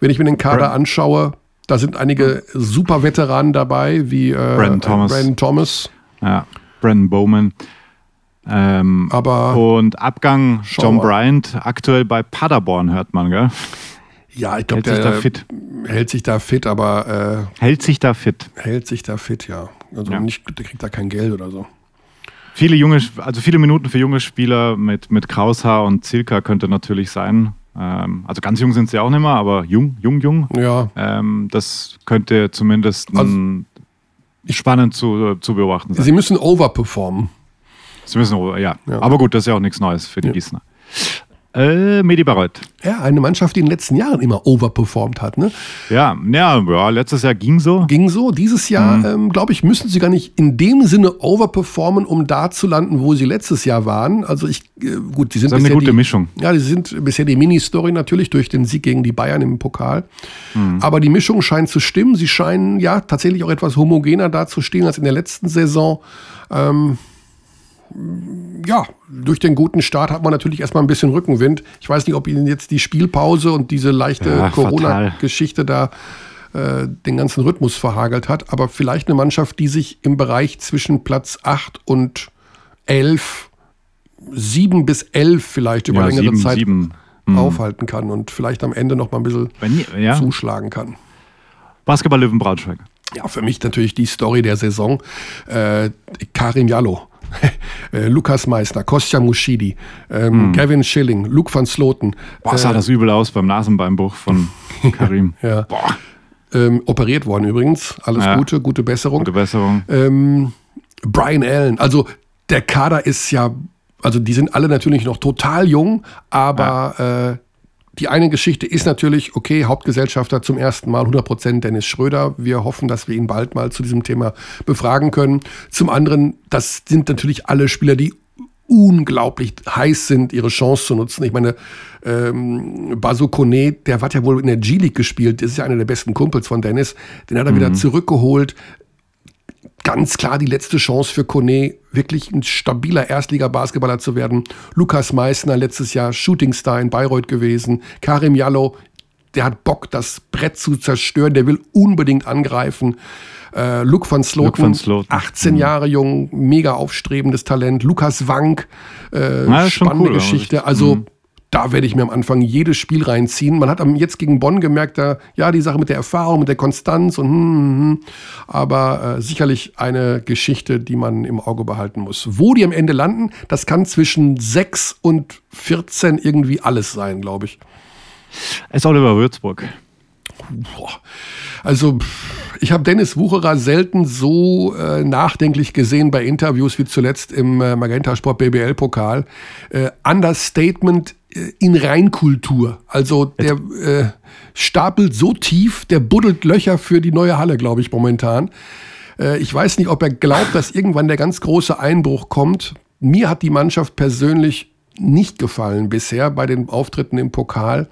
Wenn ich mir den Kader anschaue, da sind einige super Veteranen dabei, wie äh, Brandon Thomas. Äh, Brandon Thomas. Ja, Brandon Bowman. Ähm, Aber und Abgang John. Bryant, aktuell bei Paderborn, hört man, gell? ja, ich glaube, Hält sich der da fit. hält sich da fit, aber Hält sich da fit. äh, hält sich da fit, ja. Also Ja. nicht, der kriegt da kein Geld oder so. Viele junge, also viele Minuten für junge Spieler mit, mit Kraushaar und Zilka könnte natürlich sein. Ähm, also ganz jung sind sie auch nicht mehr, aber jung, jung, jung. Ja, Ähm, das könnte zumindest Also- spannend zu, zu beobachten sein. sie müssen overperformen. Sie müssen, ja. Ja. Aber gut, das ist ja auch nichts Neues für die Ja. Gießener. Äh, Medi Barrett. Ja, eine Mannschaft, die in den letzten Jahren immer overperformt hat. Ne? Ja, ja, ja, letztes Jahr ging so. Ging so. Dieses Jahr, Mhm. ähm, glaube ich, müssen sie gar nicht in dem Sinne overperformen, um da zu landen, wo sie letztes Jahr waren. Also ich, äh, gut, sie sind Das ist eine gute die, Mischung. Ja, die sind bisher die Mini-Story natürlich durch den Sieg gegen die Bayern im Pokal. Mhm. Aber die Mischung scheint zu stimmen. Sie scheinen ja tatsächlich auch etwas homogener dazustehen als in der letzten Saison. Ähm, ja, durch den guten Start hat man natürlich erstmal ein bisschen Rückenwind. Ich weiß nicht, ob Ihnen jetzt die Spielpause und diese leichte Ja, Corona-Geschichte da äh, den ganzen Rhythmus verhagelt hat, aber vielleicht eine Mannschaft, die sich im Bereich zwischen Platz 8 und 11, 7 bis 11 vielleicht über Ja, längere sieben, Zeit sieben. aufhalten kann und vielleicht am Ende noch mal ein bisschen Wenn, ja, zuschlagen kann. Basketball Löwen Braunschweig. Ja, für mich natürlich die Story der Saison. Äh, Karim Jallo, Lukas Meissner, Kostja Muschidi, ähm, Kevin Schilling, Luke van Sloten. Boah, sah das übel aus beim Nasenbeinbruch von Karim. Ja. Boah, Ähm, operiert worden übrigens. Alles Ja. Gute, gute Besserung. gute Besserung. Ähm, Brian Allen, also der Kader ist ja, also die sind alle natürlich noch total jung, aber äh, die eine Geschichte ist natürlich, okay, Hauptgesellschafter zum ersten Mal 100% Dennis Schröder. Wir hoffen, dass wir ihn bald mal zu diesem Thema befragen können. Zum anderen, das sind natürlich alle Spieler, die unglaublich heiß sind, ihre Chance zu nutzen. Ich meine, ähm, Basu Kone, der hat ja wohl in der G-League gespielt, das ist ja einer der besten Kumpels von Dennis, den hat er wieder zurückgeholt ganz klar die letzte Chance für Kone, wirklich ein stabiler Erstliga-Basketballer zu werden. Lukas Meissner, letztes Jahr Shootingstar in Bayreuth gewesen. Karim Jallo, der hat Bock, das Brett zu zerstören, der will unbedingt angreifen. Äh, Luke van Sloten, Luke van Sloten. 18 Jahre jung, mega aufstrebendes Talent. Lukas Wank, äh, Na, spannende cool, Geschichte. Also Mhm. Da werde ich mir am Anfang jedes Spiel reinziehen. Man hat am, jetzt gegen Bonn gemerkt, da, ja, die Sache mit der Erfahrung, mit der Konstanz und hm, hm, hm. aber äh, sicherlich eine Geschichte, die man im Auge behalten muss. Wo die am Ende landen, das kann zwischen 6 und 14 irgendwie alles sein, glaube ich. Es ist Oliver Würzburg. Also, ich habe Dennis Wucherer selten so äh, nachdenklich gesehen bei Interviews wie zuletzt im äh, Magenta Sport BBL Pokal. Äh, Understatement in Reinkultur. Also der äh, stapelt so tief, der buddelt Löcher für die neue Halle, glaube ich, momentan. Äh, ich weiß nicht, ob er glaubt, dass irgendwann der ganz große Einbruch kommt. Mir hat die Mannschaft persönlich nicht gefallen bisher bei den Auftritten im Pokal.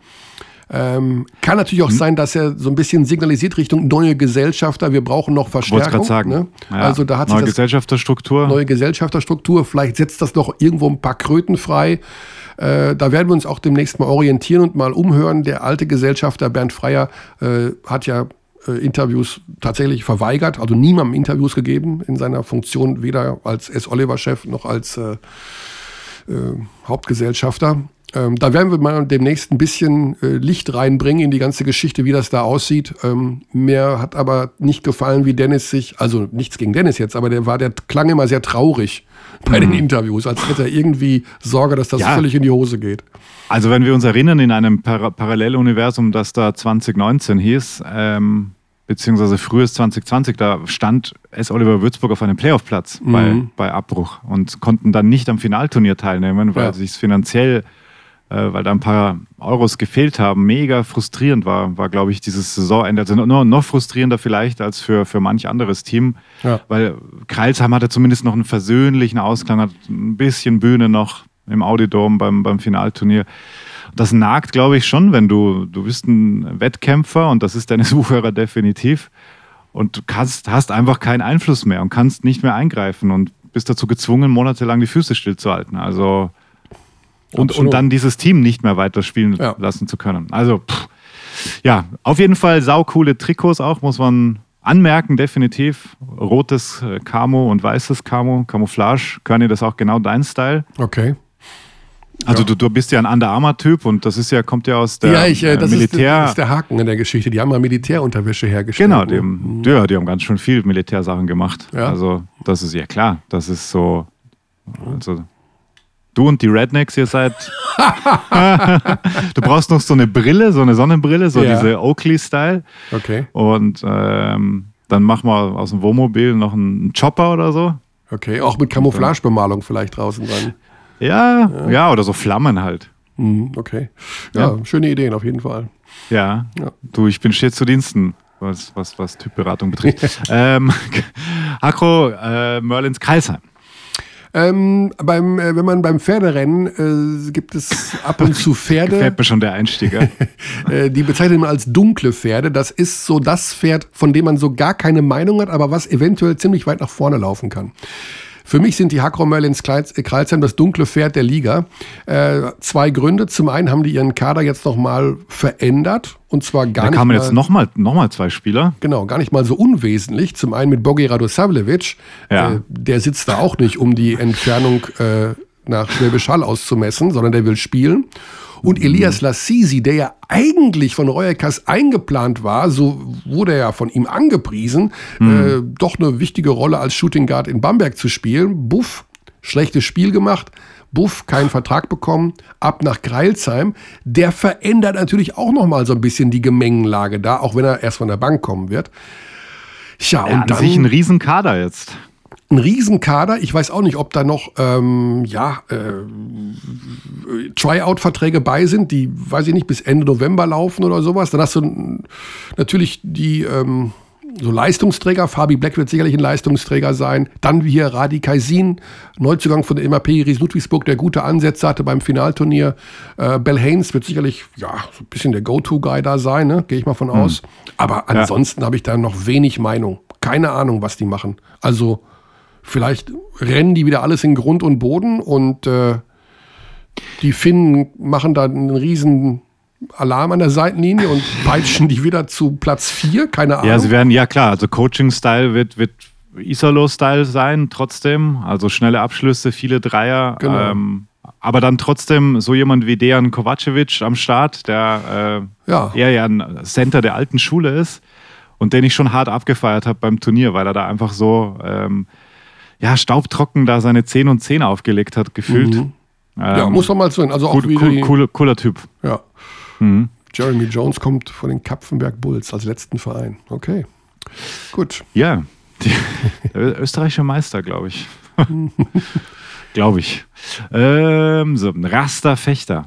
Ähm, kann natürlich auch sein, dass er so ein bisschen signalisiert Richtung neue Gesellschafter. Wir brauchen noch Verstärkung. sagen. Ne? Ja, Also da hat sich neue das Gesellschafterstruktur. neue Gesellschafterstruktur. Vielleicht setzt das noch irgendwo ein paar Kröten frei. Äh, da werden wir uns auch demnächst mal orientieren und mal umhören. Der alte Gesellschafter Bernd Freier äh, hat ja äh, Interviews tatsächlich verweigert, also niemandem Interviews gegeben in seiner Funktion, weder als S. Oliver-Chef noch als äh, äh, Hauptgesellschafter. Ähm, da werden wir mal demnächst ein bisschen äh, Licht reinbringen in die ganze Geschichte, wie das da aussieht. Ähm, mir hat aber nicht gefallen, wie Dennis sich, also nichts gegen Dennis jetzt, aber der war, der klang immer sehr traurig bei den Interviews, als hätte er irgendwie Sorge, dass das Ja. völlig in die Hose geht. Also wenn wir uns erinnern, in einem Par Paralleluniversum, das da 2019 hieß, ähm, beziehungsweise frühes 2020, da stand S. Oliver Würzburg auf einem Playoff-Platz bei, bei Abbruch und konnten dann nicht am Finalturnier teilnehmen, weil Ja. sich finanziell, weil da ein paar Euros gefehlt haben, mega frustrierend war, war glaube ich, dieses Saisonende. Also noch, noch frustrierender vielleicht als für, für manch anderes Team, Ja. weil Kreilsheim hatte zumindest noch einen versöhnlichen Ausklang, hat ein bisschen Bühne noch im Audidom beim, beim Finalturnier. Das nagt, glaube ich, schon, wenn du, du bist ein Wettkämpfer und das ist Dennis Wucherer definitiv und du kannst, hast einfach keinen Einfluss mehr und kannst nicht mehr eingreifen und bist dazu gezwungen, monatelang die Füße stillzuhalten. Also und, Absolut. und dann dieses Team nicht mehr weiterspielen Ja. lassen zu können. Also pff, ja, auf jeden Fall saukoole Trikots auch, muss man anmerken, definitiv. Rotes äh, Camo und weißes Camo, Camouflage. Körny, das ist auch genau dein Style. Okay. Also du, du bist ja ein Under Armour-Typ und das ist ja, kommt ja aus der ja, ich, äh, äh, das, ist, Militär. das ist der Haken in der Geschichte. Die haben mal Militärunterwäsche hergestellt. Genau, die haben, ja, die haben ganz schön viel Militärsachen gemacht. Ja. Also das ist ja klar, das ist so, also Du und die Rednecks, ihr seid. du brauchst noch so eine Brille, so eine Sonnenbrille, so Ja. diese Oakley-Style. Okay, Und ähm, dann machen wir aus dem Wohnmobil noch einen Chopper oder so. okay. Auch mit Camouflagebemalung vielleicht draußen dran. Ja, ja, oder so Flammen halt. Mhm, okay. Ja, schöne Ideen auf jeden Fall. Ja. Ja. Du, ich bin stets zu Diensten, was, was, was Typberatung betrifft. ähm, Akro, äh, Merlins Kreisheim. Ähm, beim, äh, wenn man beim Pferderennen äh, gibt es ab und zu Pferde, Gefällt mir schon der Einstieger. äh, die bezeichnet man als dunkle Pferde. Das ist so das Pferd, von dem man so gar keine Meinung hat, aber was eventuell ziemlich weit nach vorne laufen kann. Für mich sind die Hakro Merlins äh, Kreilsheim das dunkle Pferd der Liga. Äh, zwei Gründe. Zum einen haben die ihren Kader jetzt nochmal verändert. Und zwar gar Da nicht kamen mal, jetzt nochmal noch mal zwei Spieler. Genau, gar nicht mal so unwesentlich. Zum einen mit Bogi Radosavljevic. Ja. Äh, der sitzt da auch nicht, um die Entfernung äh, nach Schwäbisch Hall auszumessen, sondern der will spielen. Und Elias Lassisi, der ja eigentlich von Reuerkas eingeplant war, so wurde er ja von ihm angepriesen, äh, doch eine wichtige Rolle als Shooting Guard in Bamberg zu spielen. Buff, schlechtes Spiel gemacht. Buff, keinen Vertrag bekommen, ab nach Greilsheim. Der verändert natürlich auch noch mal so ein bisschen die Gemengenlage da, auch wenn er erst von der Bank kommen wird. Ja, Ja, und an dann sich ein Riesenkader jetzt. Ein Riesenkader. Ich weiß auch nicht, ob da noch ähm, ja, äh, Tryout-Verträge bei sind, die, weiß ich nicht, bis Ende November laufen oder sowas. Dann hast du natürlich die ähm, so Leistungsträger. Fabi Black wird sicherlich ein Leistungsträger sein. Dann wie hier Radi Kaisin, Neuzugang von der MAP Ries Ludwigsburg, der gute Ansätze hatte beim Finalturnier. Äh, Bell Haynes wird sicherlich ja, so ein bisschen der Go-To-Guy da sein, ne? gehe ich mal von aus. Aber ansonsten habe ich da noch wenig Meinung. Keine Ahnung, was die machen. Also vielleicht rennen die wieder alles in Grund und Boden und äh, die Finnen machen da einen riesen Alarm an der Seitenlinie und peitschen die wieder zu Platz 4. Keine Ahnung. Ja, sie werden, ja klar, also Coaching-Style wird, wird Isolo-Style sein, trotzdem. Also schnelle Abschlüsse, viele Dreier. Genau. Ähm, aber dann trotzdem so jemand wie Dejan Kovacevic am Start, der äh, Ja. eher ja ein Center der alten Schule ist und den ich schon hart abgefeiert habe beim Turnier, weil er da einfach so ähm, ja, staubtrocken da seine 10 und 10 aufgelegt hat, gefühlt. Mhm. ja, Ähm, muss doch mal so hin. Also auch cool, cool, cooler Typ. Ja. Mhm. Jeremy Jones kommt von den Kapfenberg Bulls als letzten Verein. Okay. Gut. Ja, der österreichische Meister, glaube ich. glaube ich. Ähm, so, Rasta Fechter.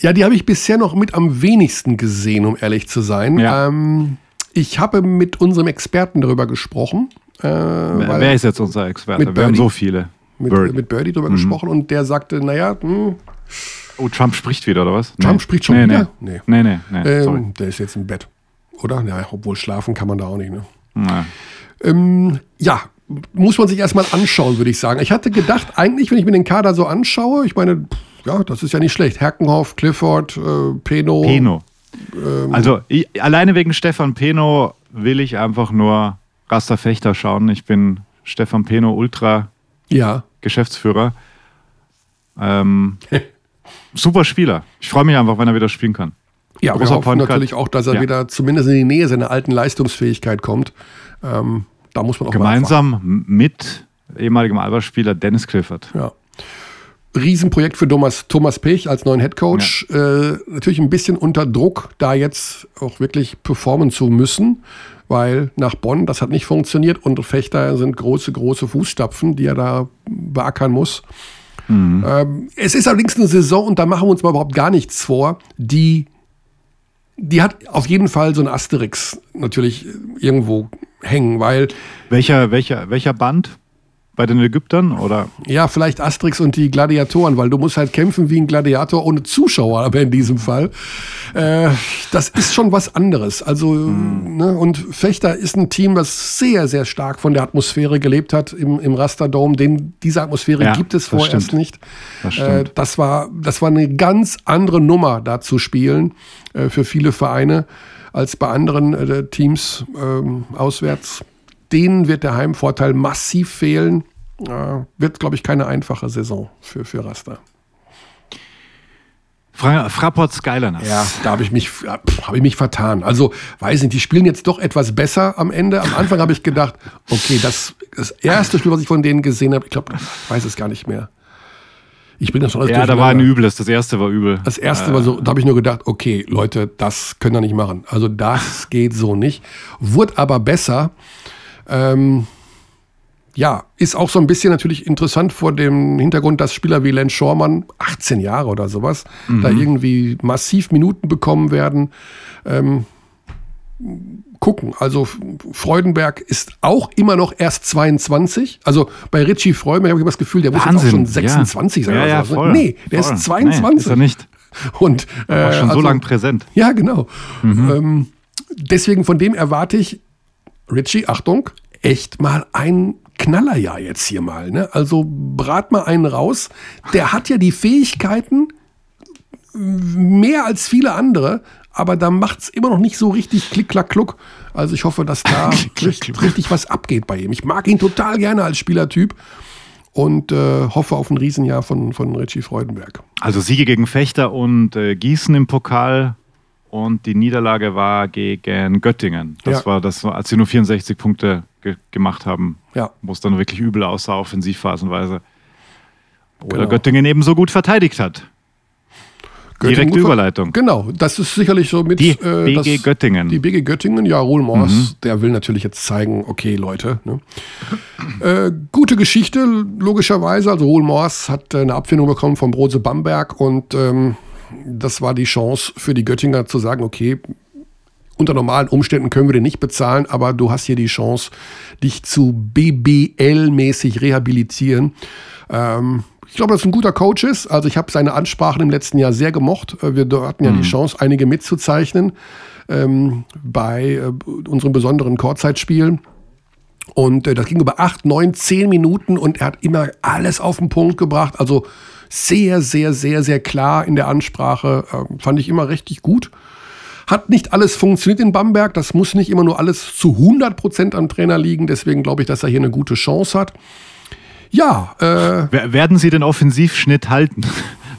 Ja, die habe ich bisher noch mit am wenigsten gesehen, um ehrlich zu sein. Ja. Ähm, ich habe mit unserem Experten darüber gesprochen. Äh, Wer, wer ist jetzt unser Experte? Wir haben Birdie. so viele. mit, Bird. mit Birdie drüber gesprochen und der sagte, naja, hm, oh, Trump spricht wieder, oder was? Trump spricht schon nee, wieder? Nee, Nee. nee, nee. nee, ähm, der ist jetzt im Bett. Oder? Ja, obwohl schlafen kann man da auch nicht. Ne? Ja. Ähm, ja, muss man sich erstmal anschauen, würde ich sagen. Ich hatte gedacht, eigentlich, wenn ich mir den Kader so anschaue, ich meine, ja, das ist ja nicht schlecht. Herkenhoff, Clifford, äh, Peno. Peno. Ähm. Also ich, alleine wegen Stefan Peno will ich einfach nur Rasta Fechter schauen. Ich bin Stefan Peno Ultra Ja, Geschäftsführer. Ähm, super Spieler. Ich freue mich einfach, wenn er wieder spielen kann. ja wir Großer hoffen Point natürlich auch, dass er Ja. wieder zumindest in die Nähe seiner alten Leistungsfähigkeit kommt. Ähm, da muss man auch mal Gemeinsam mit ehemaligem Alba-Spieler Dennis Clifford. Ja. Riesenprojekt für Thomas, Thomas Pech als neuen Headcoach. Äh, natürlich ein bisschen unter Druck, da jetzt auch wirklich performen zu müssen, weil nach Bonn, das hat nicht funktioniert und Fechter sind große, große Fußstapfen, die er da beackern muss. Ähm, es ist allerdings eine Saison, und da machen wir uns mal überhaupt gar nichts vor, die, die hat auf jeden Fall so ein Asterix natürlich irgendwo hängen, weil Welcher, welcher, welcher Band? Bei den Ägyptern? Oder? Ja, vielleicht Asterix und die Gladiatoren, weil du musst halt kämpfen wie ein Gladiator ohne Zuschauer, aber in diesem Fall. Äh, das ist schon was anderes. Also, ne, und Fechter ist ein Team, das sehr, sehr stark von der Atmosphäre gelebt hat im, im Rasterdome. Den, diese Atmosphäre Ja, gibt es vorerst stimmt. nicht. Das Äh, das, war, das war eine ganz andere Nummer, da zu spielen äh, für viele Vereine als bei anderen äh, Teams ähm, auswärts. Denen wird der Heimvorteil massiv fehlen. Äh, wird, glaube ich, keine einfache Saison für, für Rasta. Fra Fraport Skyliners. Ja, da habe ich mich, habe ich mich vertan. Also, weiß nicht, die spielen jetzt doch etwas besser am Ende. Am Anfang habe ich gedacht, okay, das, das erste Spiel, was ich von denen gesehen habe, ich glaube, ich weiß es gar nicht mehr. Ich bringe das schon alles Ja, da war ein übles. Das erste war übel. Das erste war so, da habe ich nur gedacht, okay, Leute, das können wir nicht machen. Also das geht so nicht. Wurde aber besser. Ähm, ja, ist auch so ein bisschen natürlich interessant vor dem Hintergrund, dass Spieler wie Len Schormann, 18 Jahre oder sowas, da irgendwie massiv Minuten bekommen werden. Ähm, gucken. Also Freudenberg ist auch immer noch erst 22. Also bei Richie Freudenberg habe ich das Gefühl, der muss jetzt auch Wahnsinn. schon 26 sein. ja. oder Ja, ja, voll. Nee, der voll. ist 22. Nee, ist er nicht. Und äh, War schon so also- lange präsent. Ja, genau. Ähm, deswegen von dem erwarte ich, Richie, Achtung, echt mal ein Knallerjahr jetzt hier mal. Ne? Also brat mal einen raus. Der hat ja die Fähigkeiten mehr als viele andere, aber da macht es immer noch nicht so richtig klick, klack, kluck. Also ich hoffe, dass da richtig, richtig was abgeht bei ihm. Ich mag ihn total gerne als Spielertyp und äh, hoffe auf ein Riesenjahr von, von Richie Freudenberg. Also Siege gegen Fechter und äh, Gießen im Pokal und die Niederlage war gegen Göttingen. Das Ja. war das, als sie nur 64 Punkte ge gemacht haben, Ja. wo es dann wirklich übel aussah, offensivphasenweise. Oder Genau. Göttingen ebenso gut verteidigt hat. Direkte Göttingen- Überleitung. Genau, das ist sicherlich so mit Die äh, BG das, Göttingen. Die BG Göttingen, ja, Roel Mors, Mhm. der will natürlich jetzt zeigen, okay, Leute. Ne? Äh, gute Geschichte, logischerweise. Also Roel Mors hat äh, eine Abfindung bekommen von Brose Bamberg und ähm, das war die Chance für die Göttinger zu sagen, okay, unter normalen Umständen können wir den nicht bezahlen, aber du hast hier die Chance, dich zu BBL-mäßig rehabilitieren. Ähm, ich glaube, dass ein guter Coach ist. Also ich habe seine Ansprachen im letzten Jahr sehr gemocht. Äh, Wir hatten ja die Chance, einige mitzuzeichnen ähm, bei äh, unseren besonderen Chorzeitspielen. Und äh, das ging über acht, neun, zehn Minuten und er hat immer alles auf den Punkt gebracht. Also sehr, sehr, sehr, sehr klar in der Ansprache. Ähm, fand ich immer richtig gut. Hat nicht alles funktioniert in Bamberg. Das muss nicht immer nur alles zu 100% am Trainer liegen. Deswegen glaube ich, dass er hier eine gute Chance hat. Ja, äh, Wer- Werden Sie den Offensivschnitt halten?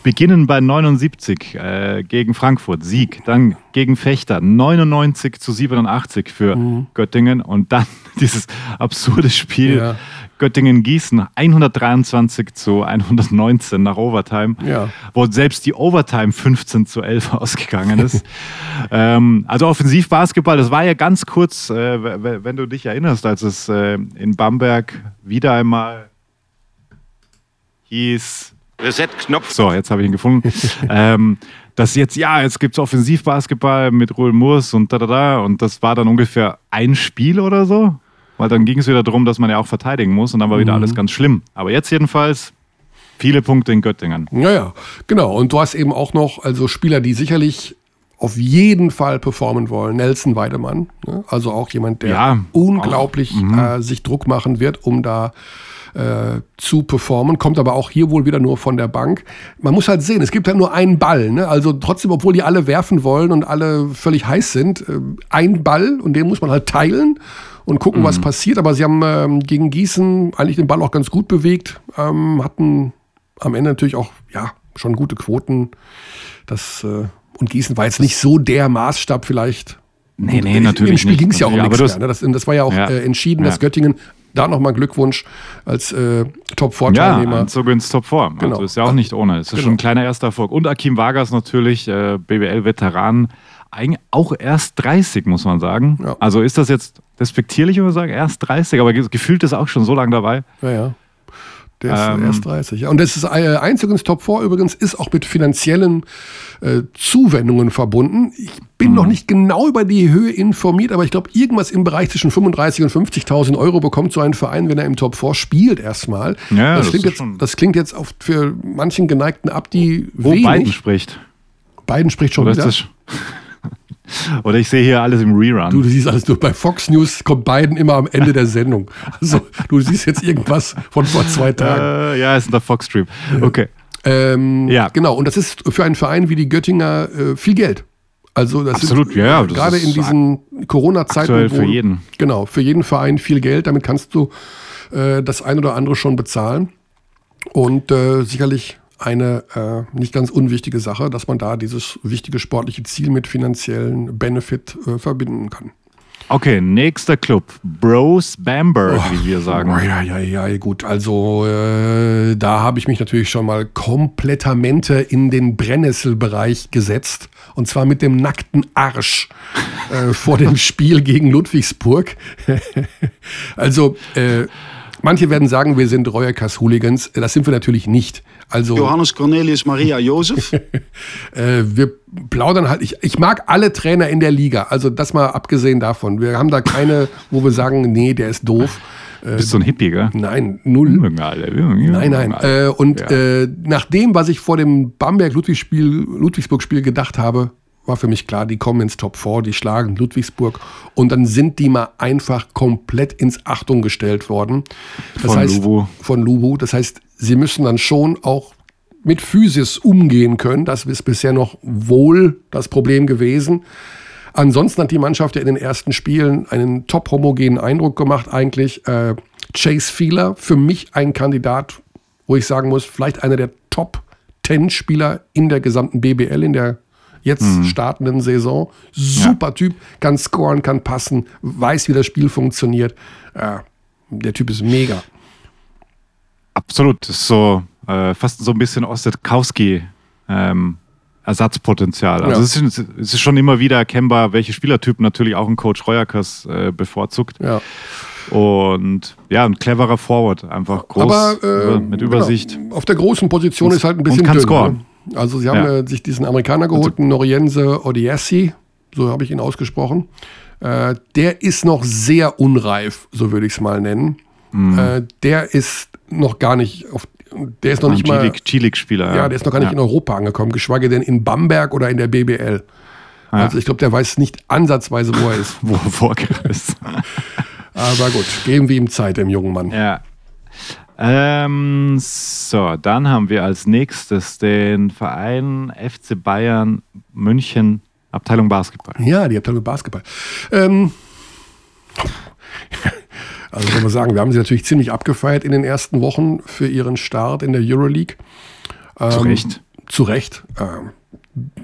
Beginnen bei 79 äh, gegen Frankfurt, Sieg. Dann gegen Fechter, 99 zu 87 für Mhm. Göttingen. Und dann dieses absurde Spiel Ja. Göttingen-Gießen, 123 zu 119 nach Overtime. Ja. Wo selbst die Overtime 15 zu 11 ausgegangen ist. ähm, also Offensivbasketball, das war ja ganz kurz, äh, wenn du dich erinnerst, als es äh, in Bamberg wieder einmal hieß. Reset-Knopf. So, jetzt habe ich ihn gefunden. ähm, dass jetzt, ja, jetzt gibt es Offensivbasketball mit Ruhl Murs und da, da, da. Und das war dann ungefähr ein Spiel oder so. Weil dann ging es wieder darum, dass man ja auch verteidigen muss und dann war wieder alles ganz schlimm. Aber jetzt jedenfalls viele Punkte in Göttingen. Ja, ja, genau. Und du hast eben auch noch also Spieler, die sicherlich auf jeden Fall performen wollen. Nelson Weidemann, ne? also auch jemand, der Ja, unglaublich äh, sich Druck machen wird, um da äh, zu performen, kommt aber auch hier wohl wieder nur von der Bank. Man muss halt sehen, es gibt halt nur einen Ball. Ne? Also trotzdem, obwohl die alle werfen wollen und alle völlig heiß sind, äh, ein Ball und den muss man halt teilen und gucken, was passiert. Aber sie haben ähm, gegen Gießen eigentlich den Ball auch ganz gut bewegt, ähm, hatten am Ende natürlich auch ja schon gute Quoten. Das, äh, und Gießen war jetzt nicht so der Maßstab vielleicht. Nee, nee, Im- natürlich Im Spiel nicht, ging es ja auch um nichts mehr. Ne? Das, das war ja auch Ja. äh, entschieden, dass Ja. Göttingen da nochmal Glückwunsch als äh, Ja, Top-4-Teilnehmer. Einzug ins Top 4. Genau. Also ist ja auch nicht ohne. Es ist Genau. schon ein kleiner erster Erfolg. Und Akim Vargas natürlich, äh, BWL-Veteran, auch erst 30, muss man sagen. Ja. Also ist das jetzt despektierlich, wenn wir sagen, erst 30, aber ge- gefühlt ist er auch schon so lange dabei. Ja, ja. Der ist Ähm. erst 30. Ja. Und das ist äh, Einzug ins Top 4 übrigens, ist auch mit finanziellen äh, Zuwendungen verbunden. Ich bin Mhm. noch nicht genau über die Höhe informiert, aber ich glaube, irgendwas im Bereich zwischen 35.000 und 50.000 Euro bekommt so ein Verein, wenn er im Top 4 spielt, erstmal. Ja, das, das klingt jetzt, das klingt jetzt oft für manchen geneigten Abdi Wo wenig. Biden spricht. Biden spricht schon Oder, wieder. Oder ich sehe hier alles im Rerun. Du, du siehst alles nur bei Fox News kommt Biden immer am Ende der Sendung. Also du siehst jetzt irgendwas von vor zwei Tagen. äh, ja, ist der Fox Stream. Okay. Ähm, Ja. Genau, und das ist für einen Verein wie die Göttinger äh, viel Geld. Also das Absolut, sind, ja, das Gerade ist in diesen Corona-Zeiten. für jeden. Genau, für jeden Verein viel Geld. Damit kannst du äh, das ein oder andere schon bezahlen. Und äh, sicherlich eine äh, nicht ganz unwichtige Sache, dass man da dieses wichtige sportliche Ziel mit finanziellen Benefit äh, verbinden kann. Okay, nächster Club. Bros Bamberg, wie wir sagen. Oh, ja, ja, ja, gut. Also äh, da habe ich mich natürlich schon mal komplettamente in den Brennnesselbereich gesetzt. Und zwar mit dem nackten Arsch äh, vor dem Spiel gegen Ludwigsburg. also äh, manche werden sagen, wir sind Reuerkass-Hooligans. Das sind wir natürlich nicht. Also Johannes Cornelius Maria Josef. äh, wir plaudern halt. Ich, ich mag alle Trainer in der Liga. Also das mal abgesehen davon. Wir haben da keine, wo wir sagen, nee, der ist doof. Du bist so ein Hippie, gell? Nein, null. Nein, nein. Äh, und Ja. äh, nach dem, was ich vor dem Bamberg-Ludwigsspiel, Ludwigsburg-Spiel gedacht habe, war für mich klar, die kommen ins Top 4, die schlagen Ludwigsburg und dann sind die mal einfach komplett ins Achtung gestellt worden. Das Von heißt, Lubu. Von Lubu. Das heißt, sie müssen dann schon auch mit Physis umgehen können. Das ist bisher noch wohl das Problem gewesen. Ansonsten hat die Mannschaft ja in den ersten Spielen einen top homogenen Eindruck gemacht eigentlich. Äh, Chase Fieler, für mich ein Kandidat, wo ich sagen muss, vielleicht einer der Top 10 Spieler in der gesamten BBL, in der jetzt startenden Saison. Super Typ, kann scoren, kann passen, weiß, wie das Spiel funktioniert. Äh, der Typ ist mega. Absolut. Das ist so äh, fast so ein bisschen Ossetkowski. Ähm, Ersatzpotenzial. Also Ja. es, ist, es ist schon immer wieder erkennbar, welche Spielertypen natürlich auch ein Coach Reuerkers äh, bevorzugt. Ja. Und ja, ein cleverer Forward, einfach groß, Aber äh, mit Übersicht. Genau. Auf der großen Position Und- ist halt ein und bisschen kann dünn. scoren. Ne? Also sie haben Ja. äh, sich diesen Amerikaner geholt, einen Noriense Odiassi, so habe ich ihn ausgesprochen. Äh, der ist noch sehr unreif, so würde ich es mal nennen. Mhm. Äh, der ist noch gar nicht auf, der ist noch nicht mal, G-League-Spieler. ja, der ist noch gar nicht ja. in Europa angekommen, geschweige denn in Bamberg oder in der BBL. Ja. Also ich glaube, der weiß nicht ansatzweise, wo er ist. Wo er vorgereist. Aber gut, geben wir ihm Zeit, dem jungen Mann. Ja. Ähm, so, dann haben wir als nächstes den Verein FC Bayern München, Abteilung Basketball. Ja, die Abteilung Basketball. Ähm, also soll man sagen, wir haben sie natürlich ziemlich abgefeiert in den ersten Wochen für ihren Start in der Euroleague. Zu Recht. Zu Recht. Ähm,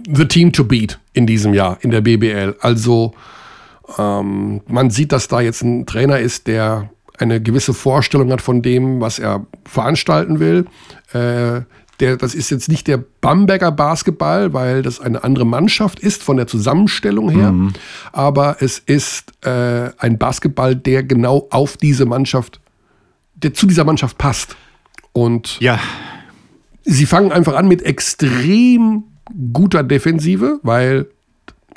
the team to beat in diesem Jahr in der BBL. Also ähm, man sieht, dass da jetzt ein Trainer ist, der eine gewisse Vorstellung hat von dem, was er veranstalten will. Äh, der, das ist jetzt nicht der Bamberger Basketball, weil das eine andere Mannschaft ist von der Zusammenstellung her. Aber es ist äh, ein Basketball, der genau auf diese Mannschaft, der zu dieser Mannschaft passt. Und Ja, sie fangen einfach an mit extrem guter Defensive, weil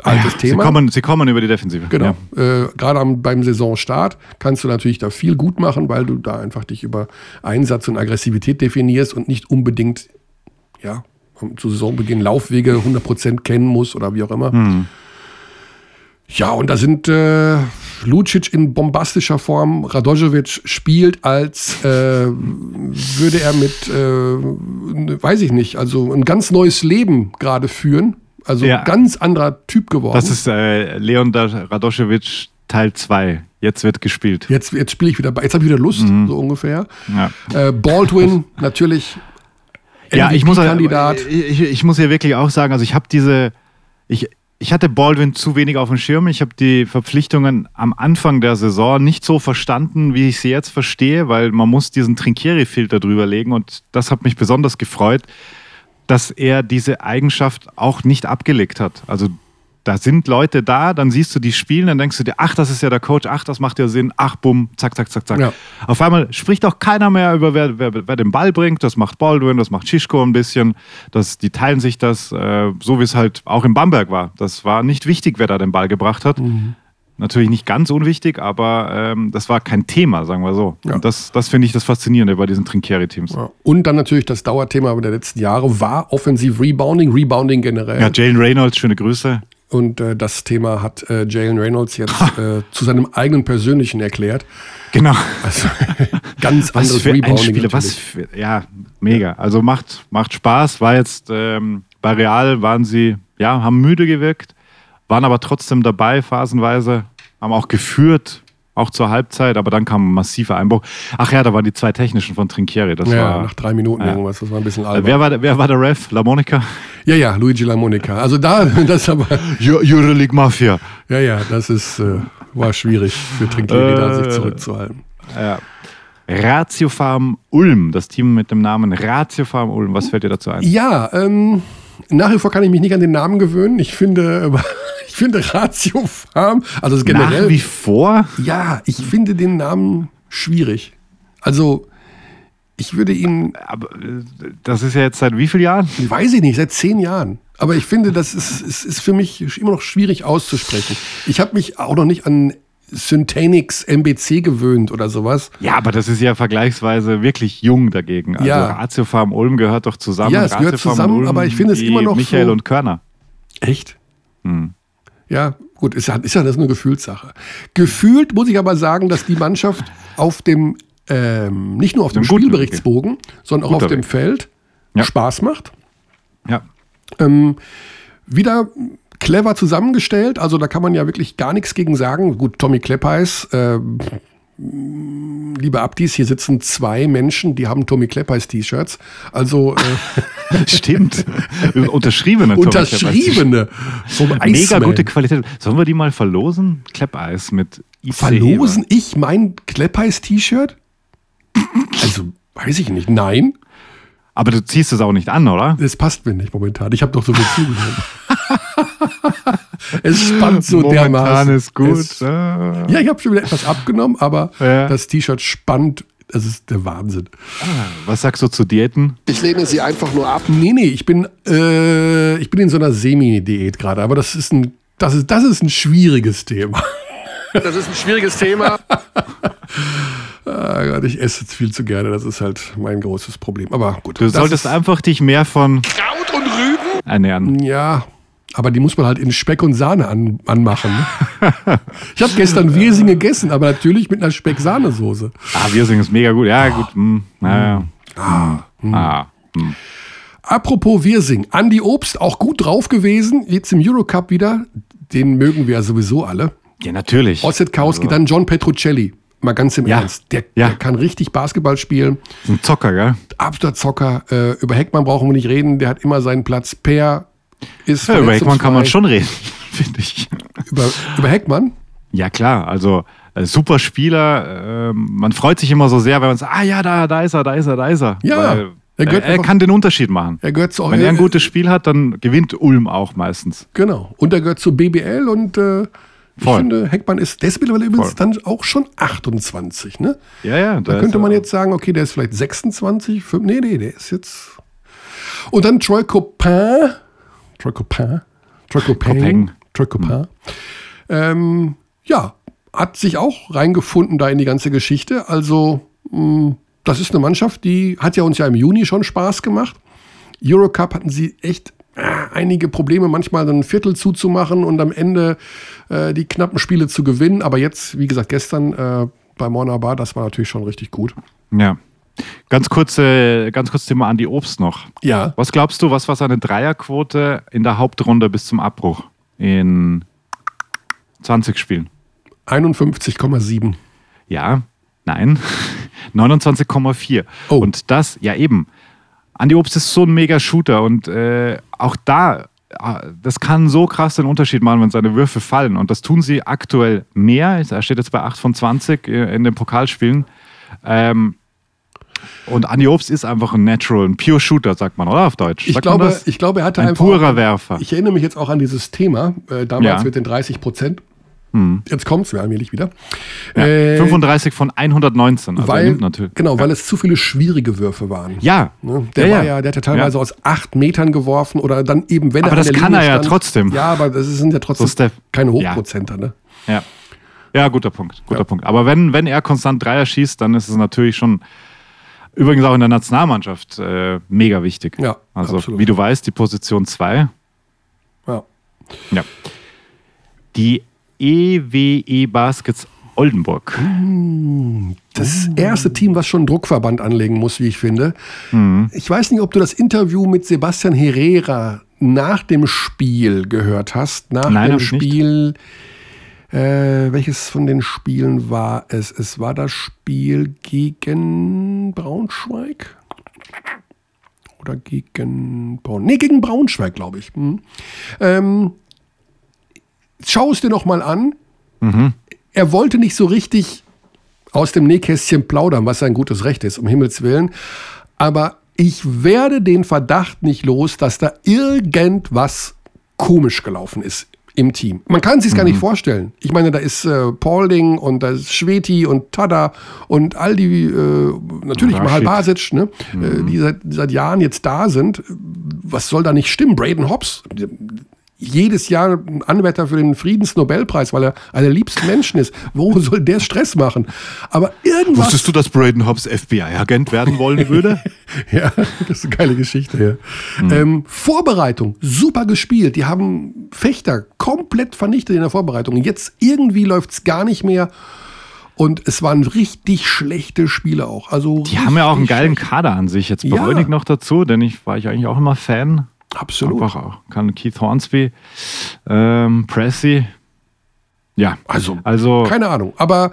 altes ja, Thema. Sie kommen, sie kommen über die Defensive. Genau. Ja. Äh, Gerade am- beim Saisonstart kannst du natürlich da viel gut machen, weil du da einfach dich über Einsatz und Aggressivität definierst und nicht unbedingt ja, zu Saisonbeginn Laufwege 100% kennen musst oder wie auch immer. Ja, und da sind äh, Lucic in bombastischer Form. Radojevic spielt, als äh, würde er mit, äh, weiß ich nicht, also ein ganz neues Leben gerade führen. Also Ja. ganz anderer Typ geworden. Das ist äh, Leon Radoschewitsch Teil 2. Jetzt wird gespielt. Jetzt, jetzt spiele ich wieder, jetzt habe ich wieder Lust, Mhm. so ungefähr. Ja. Äh, Baldwin natürlich. Ja, ich muss, Kandidat. ich, ich muss ja wirklich auch sagen, also ich habe diese, ich, ich hatte Baldwin zu wenig auf dem Schirm. Ich habe die Verpflichtungen am Anfang der Saison nicht so verstanden, wie ich sie jetzt verstehe, weil man muss diesen Trinkieri-Filter drüber legen und das hat mich besonders gefreut, dass er diese Eigenschaft auch nicht abgelegt hat. Also da sind Leute da, dann siehst du die spielen, dann denkst du dir, ach, das ist ja der Coach, ach, das macht ja Sinn, ach, bumm, zack, zack, zack, zack. Ja. Auf einmal spricht auch keiner mehr über, wer, wer, wer den Ball bringt. Das macht Baldwin, das macht Schischko ein bisschen. Das, die teilen sich das, äh, so wie es halt auch in Bamberg war. Das war nicht wichtig, wer da den Ball gebracht hat. Mhm. Natürlich nicht ganz unwichtig, aber ähm, das war kein Thema, sagen wir so. Ja. Und das, das finde ich das Faszinierende bei diesen Trinkieri-Teams. Ja. Und dann natürlich das Dauerthema der letzten Jahre war offensiv Rebounding, Rebounding generell. Ja, Jalen Reynolds, schöne Grüße. Und äh, das Thema hat äh, Jalen Reynolds jetzt äh, zu seinem eigenen persönlichen erklärt. Genau. Also ganz Was anderes für ein Rebounding. Was für, ja, mega. Also macht, macht Spaß. War jetzt ähm, bei Real waren sie, ja, haben müde gewirkt, waren aber trotzdem dabei phasenweise, haben auch geführt, auch zur Halbzeit, aber dann kam ein massiver Einbruch. Ach ja, da waren die zwei technischen von Trinkieri. Das Ja, war, nach drei Minuten ja. irgendwas. Das war ein bisschen albern. wer, war, der- wer war der Ref? La Monica? ja, ja, Luigi LaMonica. Also da, das aber, Euroleague Mafia. ja, ja, das ist, äh, war schwierig für Trinkieri, da sich Äh. zurückzuhalten. Ja. Ratio Farm Ulm, das Team mit dem Namen Ratio Farm Ulm. Was fällt dir dazu ein? Ja, ähm, nach wie vor kann ich mich nicht an den Namen gewöhnen. Ich finde, ich finde Ratio Farm, also generell. Nach wie vor? Ja, ich finde den Namen schwierig. Also, ich würde ihn, Aber äh, das ist ja jetzt seit wie vielen Jahren? weiß ich nicht, seit zehn Jahren. Aber ich finde, das ist, ist, ist für mich immer noch schwierig auszusprechen. Ich habe mich auch noch nicht an Syntanix MBC gewöhnt oder sowas. Ja, aber das ist ja vergleichsweise wirklich jung dagegen. Also Ja. Ratio Farm Ulm gehört doch zusammen. Ja, es gehört Ratio Farm zusammen, aber ich finde es immer noch Michael so- und Körner. Echt? Hm. Ja, gut, ist ja, ist ja das eine Gefühlssache. Gefühlt muss ich aber sagen, dass die Mannschaft auf dem, ähm, nicht nur auf dem Spielberichtsbogen, sondern auch Guter auf dem Weg. Feld Ja. Spaß macht. Ja. Ähm, wieder clever zusammengestellt, also da kann man ja wirklich gar nichts gegen sagen. Gut, Tommy Kleppeis, ähm, liebe Abdis, hier sitzen zwei Menschen, die haben Tommy Kleppeis T-Shirts. Also äh, Stimmt. Unterschriebene. Tommy unterschriebene vom Mega Iceman. gute Qualität. Sollen wir die mal verlosen? Kleppeis mit IC Verlosen ich mein Kleppeis T-Shirt? Also, weiß ich nicht. Nein, Aber du ziehst es auch nicht an, oder? das passt mir nicht momentan. Ich habe doch so viel zugehört. es spannt so Momentan dermaßen. ist gut. Es, Ah. ja, ich habe schon wieder etwas abgenommen, aber Ja. das T-Shirt spannt. Das ist der Wahnsinn. Was sagst du zu Diäten? Ich lehne sie einfach nur ab. Nee, nee, ich bin, äh, ich bin in so einer Semi-Diät gerade, aber das ist ein, das ist, das ist ein schwieriges Thema. Das ist ein schwieriges Thema. Ah Gott, ich esse jetzt viel zu gerne, das ist halt mein großes Problem. Aber gut. Du solltest einfach dich mehr von Kraut und Rüben. ernähren. Ja, aber die muss man halt in Speck und Sahne an, anmachen. Ne? ich habe gestern Wirsing gegessen, aber natürlich mit einer Speck-Sahnesoße. Ah, Wirsing ist mega gut. Ja, gut. Hm, naja. Ah, Ah. Apropos Wirsing, Andi Obst auch gut drauf gewesen, jetzt im Eurocup wieder. Den mögen wir ja sowieso alle. Ja, natürlich. Ossetkowski, dann John Petruccelli. Mal ganz im Ja. Ernst. Der, Ja. der kann richtig Basketball spielen. ein Zocker, gell? Absoluter Zocker. Äh, über Heckmann brauchen wir nicht reden. Der hat immer seinen Platz. Per ist Ja, über Heckmann kann man schon reden, finde ich. Über, über Heckmann? Ja, klar. Also, äh, super Spieler. Ähm, man freut sich immer so sehr, wenn man sagt, ah ja, da, da ist er, da ist er, da ist er. Ja, Weil, er er, er einfach- kann den Unterschied machen. Er gehört zu Wenn er ein gutes Spiel hat, dann gewinnt Ulm auch meistens. Genau. Und er gehört zu BBL und äh, ich Voll. finde, Heckmann ist, der ist mittlerweile übrigens Voll. dann auch schon 28, ne? Ja, ja. Da könnte man jetzt sagen, okay, der ist vielleicht 26, 5, nee, nee, der ist jetzt. Und dann Troy Copin. Troy Copin. Troy. Copin. Troy Copin. Ähm, ja, hat sich auch reingefunden da in die ganze Geschichte. Also, mh, das ist eine Mannschaft, die hat ja uns ja im Juni schon Spaß gemacht. Eurocup hatten sie echt äh, einige Probleme, manchmal dann ein Viertel zuzumachen und am Ende äh, die knappen Spiele zu gewinnen. Aber jetzt, wie gesagt, gestern äh, bei Monabar, das war natürlich schon richtig gut. Ja. Ganz kurze, ganz kurz Thema Andi Obst noch. Ja, Was glaubst du, was war seine Dreierquote in der Hauptrunde bis zum Abbruch in 20 Spielen? 51,7. Ja, nein, 29,4. Oh. Und das, ja eben, Andi Obst ist so ein mega Shooter und äh, auch da, ah, das kann so krass den Unterschied machen, wenn seine Würfe fallen. Und das tun sie aktuell mehr. Er steht jetzt bei 8 von 20 in den Pokalspielen. Ähm, und Andi Obst ist einfach ein Natural, ein Pure Shooter, sagt man, oder auf Deutsch? Ich Sagt glaube, ich glaube, er hatte ein einfach. purer Werfer. Ich erinnere mich jetzt auch an dieses Thema, äh, damals Ja. Hm. mit den 30 Prozent. Jetzt kommt es mir allmählich wieder. Ja, Äh, 35 von 119. Also weil, natürlich. genau, weil es zu viele schwierige Würfe waren. Ja. Ne? Der, ja, war ja, der hat ja teilweise Ja. aus acht Metern geworfen oder dann eben, wenn er Aber das kann Linie er ja stand. trotzdem. Ja, aber das sind ja trotzdem So keine Ja. Hochprozenter. Ne? Ja. Ja, guter Punkt. Guter Ja. Punkt. Aber wenn, wenn er konstant Dreier schießt, dann ist es natürlich schon übrigens auch in der Nationalmannschaft äh, mega wichtig. Ja, Also, absolut. wie du weißt, die Position 2. Ja. Ja. Die EWE Baskets Oldenburg. Das erste Team, was schon einen Druckverband anlegen muss, wie ich finde. Mhm. Ich weiß nicht, ob du das Interview mit Sebastian Herrera nach dem Spiel gehört hast. Nach Nein, dem ich nicht. Äh, welches von den Spielen war es? Es war das Spiel gegen Braunschweig. Oder gegen Braun. Nee, gegen Braunschweig, glaube ich. Hm. Ähm, schau es dir noch mal an. er wollte nicht so richtig aus dem Nähkästchen plaudern, was sein gutes Recht ist, um Himmels Willen. Aber ich werde den Verdacht nicht los, dass da irgendwas komisch gelaufen ist im Team. Man kann sich gar nicht vorstellen. Ich meine, da ist äh, Paulding und da ist Schweti und Tada und all die, äh, natürlich Rashid. Mahal Basic, ne, äh, die seit, seit Jahren jetzt da sind. Was soll da nicht stimmen? Braden Hobbs, jedes Jahr ein Anwärter für den Friedensnobelpreis, weil er einer der liebsten Menschen ist. Wo soll der Stress machen? Aber irgendwas. Wusstest du, dass Braden Hobbs FBI-Agent werden wollen würde? Ja, das ist eine geile Geschichte. Ja. Ähm, Vorbereitung, super gespielt. Die haben Fechter komplett vernichtet in der Vorbereitung. Jetzt irgendwie läuft es gar nicht mehr. Und es waren richtig schlechte Spiele auch. Also Die haben ja auch einen geilen schlecht. Kader an sich. Jetzt Ja. Bräunig noch dazu, denn ich war ich eigentlich auch immer Fan. Absolut. Einfach auch. Kann Keith Hornsby, ähm, Pressy. Ja, Also, also keine Ahnung. Aber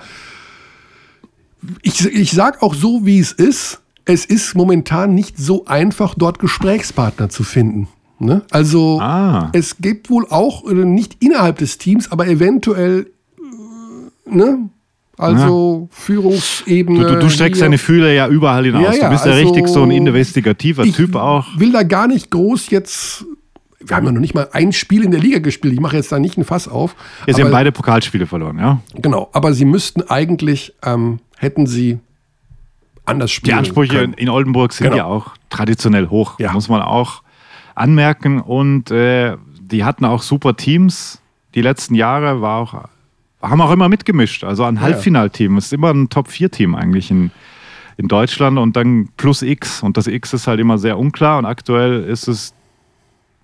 ich, ich sag auch so, wie es ist. Es ist momentan nicht so einfach, dort Gesprächspartner zu finden. Ne? Also Ah. es gibt wohl auch, äh, nicht innerhalb des Teams, aber eventuell, äh, ne? Also Führungsebene. du, du, du streckst deine Fühler ja überall hinaus. Ja, ja, du bist ja also richtig so ein investigativer ich Typ auch. will da gar nicht groß jetzt. Wir haben ja noch nicht mal ein Spiel in der Liga gespielt. Ich mache jetzt da nicht ein Fass auf. Ja, sie aber, haben beide Pokalspiele verloren, ja. Genau, aber sie müssten eigentlich, ähm, hätten sie anders Die spielen Ansprüche in, können. in Oldenburg sind Genau. ja auch traditionell hoch, Ja. muss man auch anmerken. Und äh, die hatten auch super Teams. Die letzten Jahre war auch, haben auch immer mitgemischt. Also ein Halbfinalteam. Es ist immer ein Top-4-Team eigentlich in, in Deutschland und dann plus X. Und das X ist halt immer sehr unklar. Und aktuell ist es,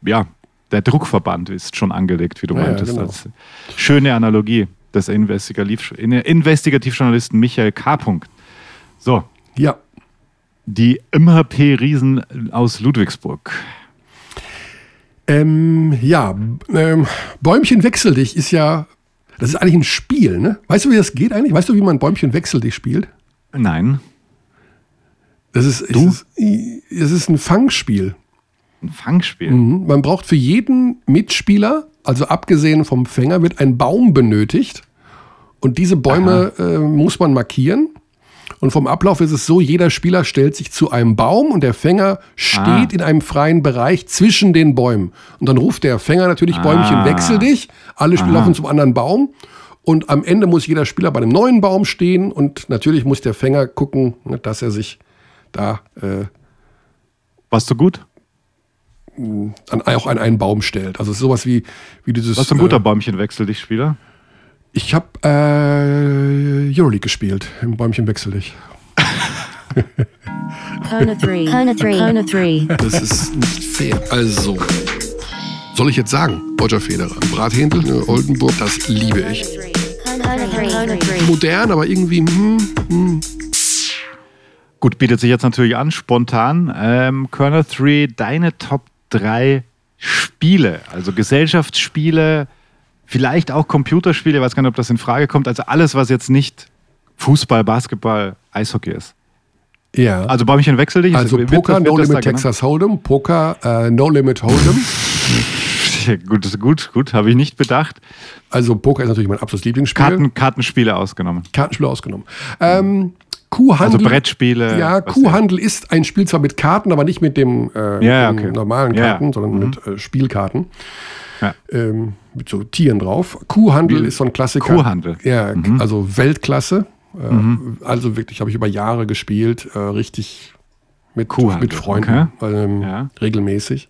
ja, der Druckverband ist schon angelegt, wie du Ja, ja, meintest. genau. Als schöne Analogie des Investigativ Investigativjournalisten Michael K. So, Ja, die MHP-Riesen aus Ludwigsburg. ähm, ja, ähm, Bäumchen wechsel dich ist ja, das ist eigentlich ein Spiel, ne? Weißt du, wie das geht eigentlich? Weißt du, wie man Bäumchen wechsel dich spielt? Nein, Das ist, Du? Es ist, es ist ein Fangspiel. ein Fangspiel. Mhm. Man braucht für jeden Mitspieler, also abgesehen vom Fänger, wird ein Baum benötigt. Und diese Bäume äh, muss man markieren. Und vom Ablauf ist es so, jeder Spieler stellt sich zu einem Baum und der Fänger steht Ah. in einem freien Bereich zwischen den Bäumen. Und dann ruft der Fänger natürlich Bäumchen, Ah. wechsel dich. Alle Spieler laufen zum anderen Baum. Und am Ende muss jeder Spieler bei einem neuen Baum stehen. Und natürlich muss der Fänger gucken, ne, dass er sich da äh, Warst du gut? an, auch an einen Baum stellt. Also es ist sowas wie, wie dieses. Warst du ein guter äh, Bäumchenwechsel, dich Spieler? Ich habe äh, Euroleague gespielt, im Bäumchen wechsel ich. Kona 3. Kona 3. Kona 3. Das ist nicht fair. Also, soll ich jetzt sagen, Roger Federer, Brathändel, ne, Oldenburg, das liebe ich. Kona 3. Kona 3. Modern, aber irgendwie, hm, hm. Gut, bietet sich jetzt natürlich an, spontan. Ähm, Körner 3, deine Top 3 Spiele, also Gesellschaftsspiele, vielleicht auch Computerspiele, ich weiß gar nicht, ob das in Frage kommt. Also alles, was jetzt nicht Fußball, Basketball, Eishockey ist. ja. Also Bäumchen wechsel dich. Also Poker, No Limit da Texas Hold'em, Poker, äh, No Limit Hold'em. Gut, gut, gut, habe ich nicht bedacht. Also Poker ist natürlich mein absolutes Lieblingsspiel. Karten, Kartenspiele ausgenommen. Kartenspiele ausgenommen. Ähm, Kuhhandel. Also Brettspiele. Ja, Kuhhandel ist ein Spiel zwar mit Karten, aber nicht mit dem äh, Ja, den okay. normalen Ja, Karten, ja. sondern mit äh, Spielkarten. Ja. Ähm, mit so Tieren drauf. Kuhhandel ist so ein Klassiker. Kuhhandel. Ja, also Weltklasse. Äh, Also wirklich, habe ich über Jahre gespielt, äh, richtig mit, Kuhhandel, mit Freunden, ähm, Ja. regelmäßig.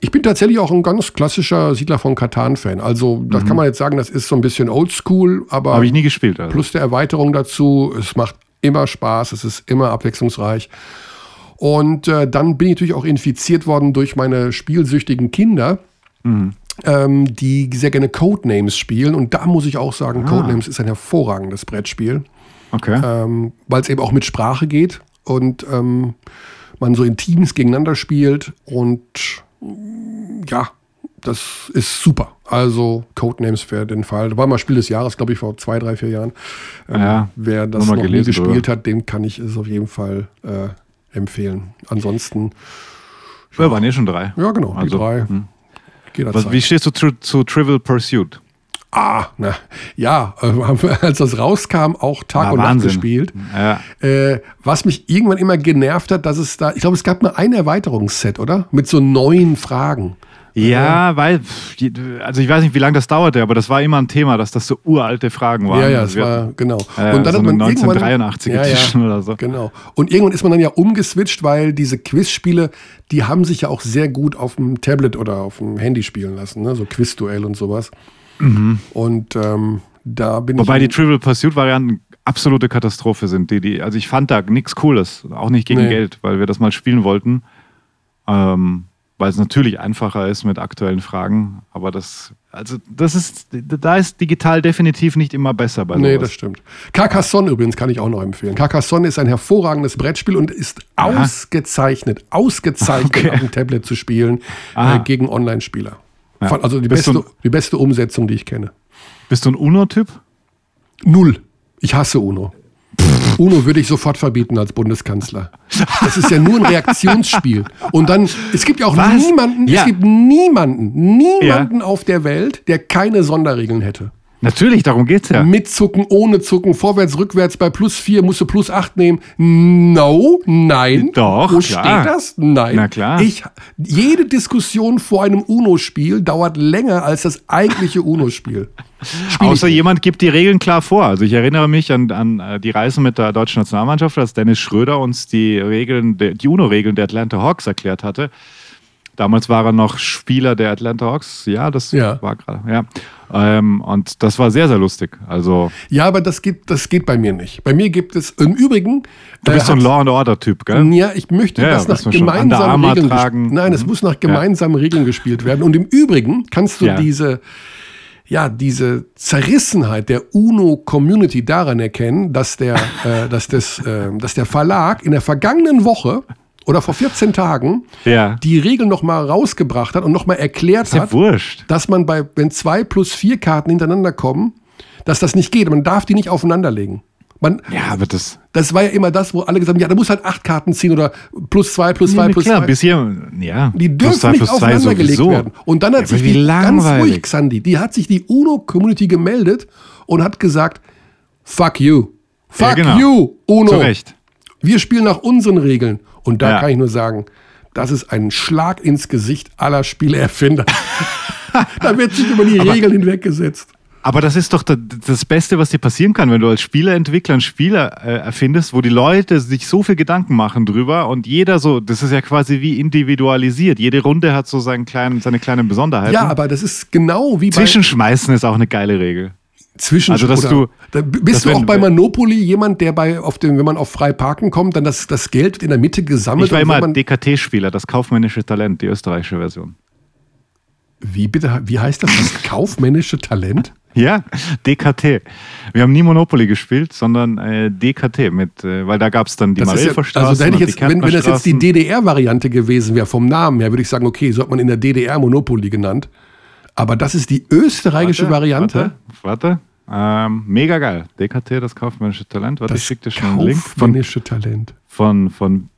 Ich bin tatsächlich auch ein ganz klassischer Siedler von Katan-Fan. Also, das kann man jetzt sagen, das ist so ein bisschen oldschool, aber Habe ich nie gespielt. Also. plus der Erweiterung dazu. Es macht immer Spaß, es ist immer abwechslungsreich. Und äh, dann bin ich natürlich auch infiziert worden durch meine spielsüchtigen Kinder, ähm, die sehr gerne Codenames spielen. Und da muss ich auch sagen, Codenames ist ein hervorragendes Brettspiel, Okay. ähm, weil es eben auch mit Sprache geht und ähm, man so in Teams gegeneinander spielt. Und ja, das ist super. Also Codenames für den Fall. Da war mal Spiel des Jahres, glaube ich, vor zwei, drei, vier Jahren. Ähm, Ja, wer das nur noch nie gelesen gespielt drüber. hat, dem kann ich es auf jeden Fall äh, empfehlen. Ansonsten, Wir waren eh schon drei. ja genau, Also, die drei. hm. Was, wie stehst du zu, zu Trivial Pursuit? Ah, na, ja, als das rauskam, auch Tag Ah, und Nacht Wahnsinn. gespielt. Ja. Äh, was mich irgendwann immer genervt hat, dass es da, ich glaube, es gab mal ein Erweiterungsset, oder? Mit so neuen Fragen. Ja, weil, pff, die- also ich weiß nicht, wie lange das dauerte, aber das war immer ein Thema, dass das so uralte Fragen waren. Ja, ja, es Also wir- war, genau. Äh, und dann so hat man eine irgendwann, 1983er Edition oder so. Genau. Und irgendwann ist man dann ja umgeswitcht, weil diese Quizspiele, die haben sich ja auch sehr gut auf dem Tablet oder auf dem Handy spielen lassen, ne? so Quizduell und sowas. Und ähm, da bin Mhm. Wobei ich. die Trivial Pursuit Varianten absolute Katastrophe sind. Die, die, also ich fand da nichts Cooles, auch nicht gegen Nee. Geld, weil wir das mal spielen wollten. Ähm, weil es natürlich einfacher ist mit aktuellen Fragen. Aber das, also das ist, da ist digital definitiv nicht immer besser bei Nee, sowas. das stimmt. Carcassonne übrigens kann ich auch noch empfehlen. Carcassonne ist ein hervorragendes Brettspiel und ist Aha. ausgezeichnet, ausgezeichnet Okay. auf dem Tablet zu spielen äh, gegen Online-Spieler. Ja. Also die beste, du- die beste Umsetzung, die ich kenne. Bist du ein UNO-Typ? Null. Ich hasse UNO. UNO würde ich sofort verbieten als Bundeskanzler. Das ist ja nur ein Reaktionsspiel. Und dann, es gibt ja auch Was? niemanden, Ja. es gibt niemanden, niemanden auf der Welt, der keine Sonderregeln hätte. Natürlich, darum geht's ja. Mit Zucken, ohne Zucken, vorwärts, rückwärts, bei plus vier musst du plus acht nehmen. No, nein. Doch, Wo klar. steht das? Nein. Na klar. Ich, jede Diskussion vor einem UNO-Spiel dauert länger als das eigentliche UNO-Spiel. Spiel Außer jemand gibt die Regeln klar vor. Also ich erinnere mich an, an äh, die Reise mit der deutschen Nationalmannschaft, als Dennis Schröder uns die Regeln, die UNO-Regeln der Atlanta Hawks erklärt hatte. Damals war er noch Spieler der Atlanta Hawks. Ja, das Ja. war gerade. Ja. Ähm, und das war sehr, sehr lustig. Also Ja, aber das geht, das geht bei mir nicht. Bei mir gibt es im Übrigen. du bist äh, so ein Law and Order-Typ, gell? Ja, ich möchte Ja, ja, das nach gemeinsamen Regeln tragen. Nein, es Mhm. muss nach Ja. gemeinsamen Regeln gespielt werden. Und im Übrigen kannst du Ja. diese, ja, diese Zerrissenheit der UNO-Community daran erkennen, dass der, äh, dass, das, äh, dass der Verlag in der vergangenen Woche oder vor 14 Tagen Ja. die Regeln nochmal rausgebracht hat und nochmal erklärt Ist ja hat, wurscht. dass man bei, wenn zwei plus vier Karten hintereinander kommen, dass das nicht geht. Man darf die nicht aufeinanderlegen. Man, Ja, aber das. das war ja immer das, wo alle gesagt haben, ja, da muss halt acht Karten ziehen oder plus zwei, plus zwei, Ja, plus klar, zwei. bis hier. Ja. Die plus dürfen zwei, nicht plus zwei aufeinander gelegt sowieso. werden. Und dann hat Ja, sich die, ganz langweilig. ruhig, Sandy, die hat sich die UNO-Community gemeldet und hat gesagt, fuck you. Fuck Ja, genau. you, UNO. Zu Recht. Wir spielen nach unseren Regeln. Und da Ja. kann ich nur sagen, das ist ein Schlag ins Gesicht aller Spieleerfinder. da wird sich über die Regeln hinweggesetzt. Aber das ist doch da- das Beste, was dir passieren kann, wenn du als Spieleentwickler einen Spieler äh, erfindest, wo die Leute sich so viel Gedanken machen drüber und jeder so, das ist ja quasi wie individualisiert. Jede Runde hat so seinen kleinen, seine kleinen Besonderheiten. Ja, aber das ist genau wie bei Zwischenschmeißen ist auch eine geile Regel. Zwischen Also, dass du- da b- dass bist du auch bei Monopoly jemand, der bei auf dem, wenn man auf frei parken kommt, dann das, das Geld in der Mitte gesammelt. Ich war immer DKT-Spieler, das kaufmännische Talent, die österreichische Version. wie bitte, wie heißt das? Das kaufmännische Talent? Ja, DKT. Wir haben nie Monopoly gespielt, sondern äh, DKT mit, äh, weil da gab es dann die ist ja, also da hätte ich jetzt, wenn, wenn das jetzt die. DDR-Variante gewesen wäre vom Namen her, würde ich sagen, okay, so hat man in der DDR Monopoly genannt. Aber das ist die österreichische Warte, Variante. Warte, warte. Ähm, mega geil. DKT, das kaufmännische Talent. Warte, ich Das schick dir schon einen Link von, kaufmännische Talent. von, von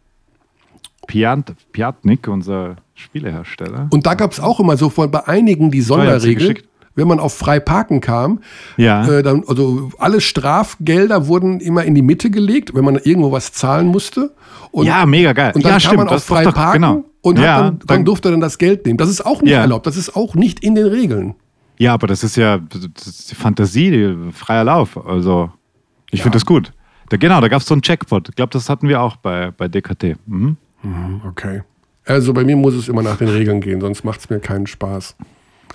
Piant, Piatnik, unser Spielehersteller. Und da gab es auch immer so von bei einigen die Sonderregel, wenn man auf frei parken kam, Ja. äh, dann, also alle Strafgelder wurden immer in die Mitte gelegt, wenn man irgendwo was zahlen musste. Und, ja, mega geil. und dann ja, kann stimmt. man auf frei doch, parken genau. Und ja, dann, dann durfte dann das Geld nehmen. Das ist auch nicht Ja. erlaubt. Das ist auch nicht in den Regeln. Ja, aber das ist ja das ist die Fantasie, freier Lauf. Also, ich finde das gut. Da, genau, da gab es so einen Checkpot. Ich glaube, das hatten wir auch bei, bei DKT. Mhm. Okay. Also bei mir muss es immer nach den Regeln gehen, sonst macht es mir keinen Spaß.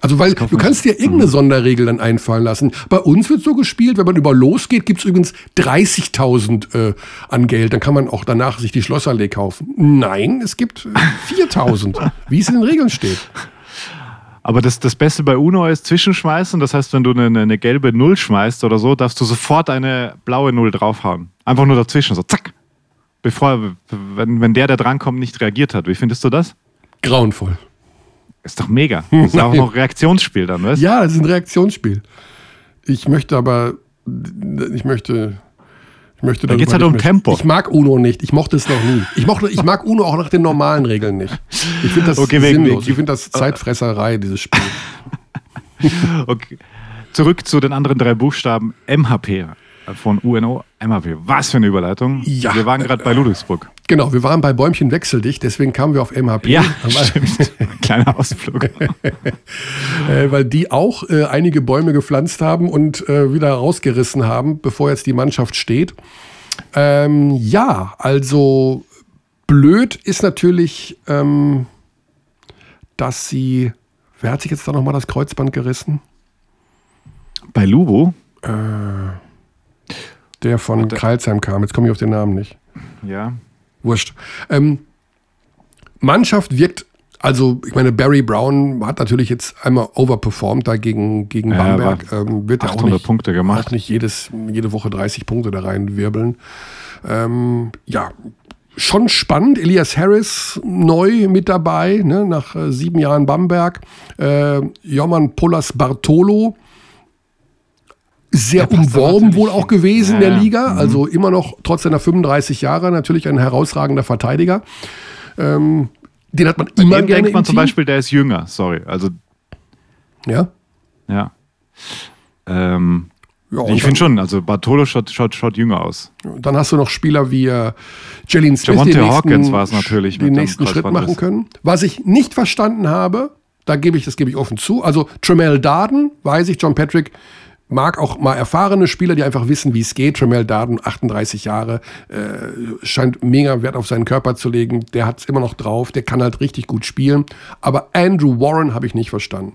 Also weil du kannst dir irgendeine Mhm. Sonderregel dann einfallen lassen. Bei uns wird so gespielt, wenn man über losgeht, gibt es übrigens 30.000 äh, an Geld. Dann kann man auch danach sich die Schlossallee kaufen. Nein, es gibt äh, 4.000, wie es in den Regeln steht. Aber das, das Beste bei Uno ist Zwischenschmeißen. Das heißt, wenn du eine, eine gelbe Null schmeißt oder so, darfst du sofort eine blaue Null draufhauen. Einfach nur dazwischen, so zack. Bevor, wenn, wenn der, der drankommt, nicht reagiert hat. Wie findest du das? Grauenvoll. Ist doch mega. Das ist auch noch Reaktionsspiel dann, weißt du? Ja, das ist ein Reaktionsspiel. Ich möchte aber, ich möchte, ich möchte Da geht's darüber halt um Tempo. Ich mag Uno nicht. Ich mochte es noch nie. Ich, mochte, ich mag Uno auch nach den normalen Regeln nicht. Ich finde das Okay, sinnlos. Ich finde das Zeitfresserei, dieses Spiel. Okay. zurück zu den anderen drei Buchstaben MHP von UNO. MHP, was für eine Überleitung. Ja. Wir waren gerade bei Ludwigsburg. Genau, wir waren bei Bäumchen wechseldicht, deswegen kamen wir auf MHP. Ja, stimmt. Kleiner Ausflug. äh, weil die auch äh, einige Bäume gepflanzt haben und äh, wieder rausgerissen haben, bevor jetzt die Mannschaft steht. Ähm, ja, also blöd ist natürlich, ähm, dass sie, wer hat sich jetzt da nochmal das Kreuzband gerissen? Bei Lubo? Der von Warte. Kreilsheim kam, jetzt komme ich auf den Namen nicht. Ja. Wurscht. Ähm, Mannschaft wirkt, also ich meine, Barry Brown hat natürlich jetzt einmal overperformed da gegen, gegen Ja, Bamberg. Ähm, wird ja auch 800 nicht, Punkte gemacht. auch nicht jedes, jede Woche 30 Punkte da reinwirbeln. Ähm, ja, schon spannend. Elias Harris neu mit dabei, ne, nach äh, sieben Jahren Bamberg. Äh, Joman Polas Bartolo, sehr umworben wohl auch gewesen in Ja, der. Liga. Mhm. Also immer noch trotz seiner 35 Jahre natürlich ein herausragender Verteidiger. Ähm, den hat man immer Dem gerne denkt man zum Team. Beispiel, der ist jünger. Sorry. Also, Ja. ja. Ähm, Ja, ich finde schon, also Bartolo schaut, schaut, schaut jünger aus. Dann hast du noch Spieler wie äh, Jalen Smith, Javonte die den Hawkins nächsten, war's natürlich den nächsten Schritt machen können. Was ich nicht verstanden habe, da gebe ich, das gebe ich offen zu, also Tremel Darden, weiß ich, John Patrick mag auch mal erfahrene Spieler, die einfach wissen, wie es geht. Tremel Darden, 38 Jahre, äh, scheint mega Wert auf seinen Körper zu legen. Der hat es immer noch drauf, der kann halt richtig gut spielen. Aber Andrew Warren habe ich nicht verstanden.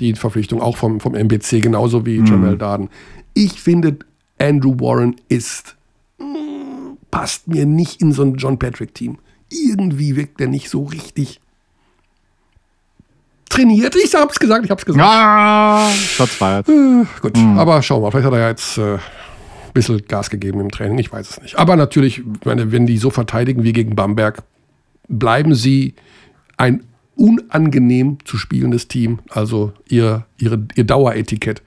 Die Verpflichtung auch vom, vom MBC, genauso wie Tremel Darden. Ich finde, Andrew Warren ist passt mir nicht in so ein John Patrick-Team. Irgendwie wirkt der nicht so richtig trainiert. Ich hab's gesagt, ich hab's gesagt. Ah, Schatz feiert. Gut, aber schauen wir mal. Vielleicht hat er ja jetzt äh, ein bisschen Gas gegeben im Training. Ich weiß es nicht. Aber natürlich, meine, wenn die so verteidigen wie gegen Bamberg, bleiben sie ein unangenehm zu spielendes Team. Also ihr, ihre, ihr Daueretikett.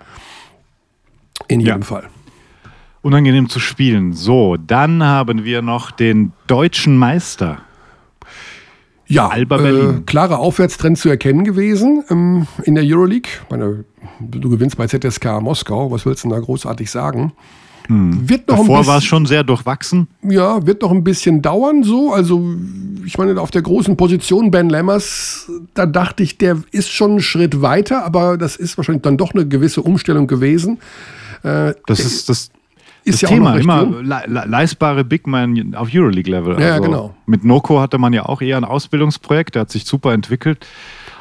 In Ja. jedem Fall. Unangenehm zu spielen. So, dann haben wir noch den deutschen Meister. Ja, Alba äh, Berlin. klarer Aufwärtstrend zu erkennen gewesen ähm, in der Euroleague. Meine, du gewinnst bei ZSK Moskau, was willst du denn da großartig sagen? Wird noch Hm. Davor war es schon sehr durchwachsen. ja, wird noch ein bisschen dauern so. Also ich meine, auf der großen Position Ben Lammers, da dachte ich, der ist schon einen Schritt weiter, aber das ist wahrscheinlich dann doch eine gewisse Umstellung gewesen. Äh, Das ist das, ist das ja auch Thema. recht Immer jung. le le leistbare Big Man auf Euroleague-Level. Also Ja, genau. Mit Noko hatte man ja auch eher ein Ausbildungsprojekt, der hat sich super entwickelt.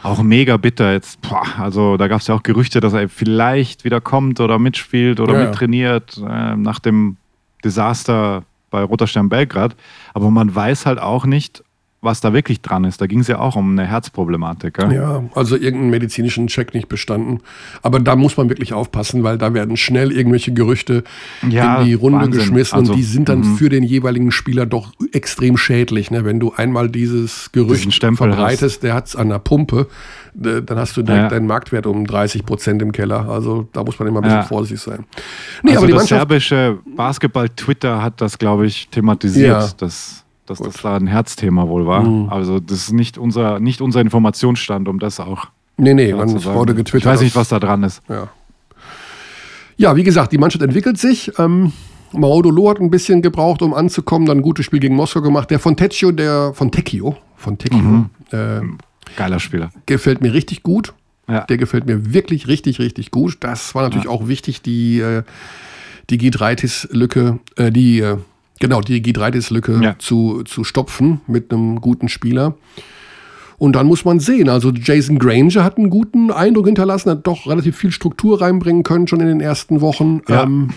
Auch mega bitter jetzt. Boah, also da gab es ja auch Gerüchte, dass er vielleicht wieder kommt oder mitspielt oder Ja, ja. mittrainiert äh, nach dem Desaster bei Roter Stern Belgrad. Aber man weiß halt auch nicht, was da wirklich dran ist. Da ging es ja auch um eine Herzproblematik. Gell? Ja, also irgendeinen medizinischen Check nicht bestanden. Aber da muss man wirklich aufpassen, weil da werden schnell irgendwelche Gerüchte Ja, in die Runde Wahnsinn. geschmissen Also, und die sind dann mhm. für den jeweiligen Spieler doch extrem schädlich. Ne? Wenn du einmal dieses Gerücht verbreitest, der hat es an der Pumpe, dann hast du direkt Ja. deinen Marktwert um 30 Prozent im Keller. Also da muss man immer ein bisschen Ja. vorsichtig sein. Nee, also aber die das Mannschaft, serbische Basketball-Twitter hat das, glaube ich, thematisiert, Ja. dass, dass das da ein Herzthema wohl war. Mhm. Also das ist nicht unser, nicht unser Informationsstand, um das auch nee, nee, man wurde Ich getwittert. weiß nicht, was da dran ist. Ja. ja, wie gesagt, die Mannschaft entwickelt sich. Ähm, Maudolo hat ein bisschen gebraucht, um anzukommen, dann ein gutes Spiel gegen Moskau gemacht. Der Fontecchio, der Fontecchio, Fontecchio, Mhm. äh, Geiler Spieler. gefällt mir richtig gut. Ja. Der gefällt mir wirklich richtig, richtig gut. Das war natürlich auch wichtig, die, die Gidreitis-Lücke, äh, die, genau, die Gidreitis-Lücke Ja. zu, zu stopfen mit einem guten Spieler. Und dann muss man sehen, also Jason Granger hat einen guten Eindruck hinterlassen, hat doch relativ viel Struktur reinbringen können schon in den ersten Wochen. Ja. Ähm,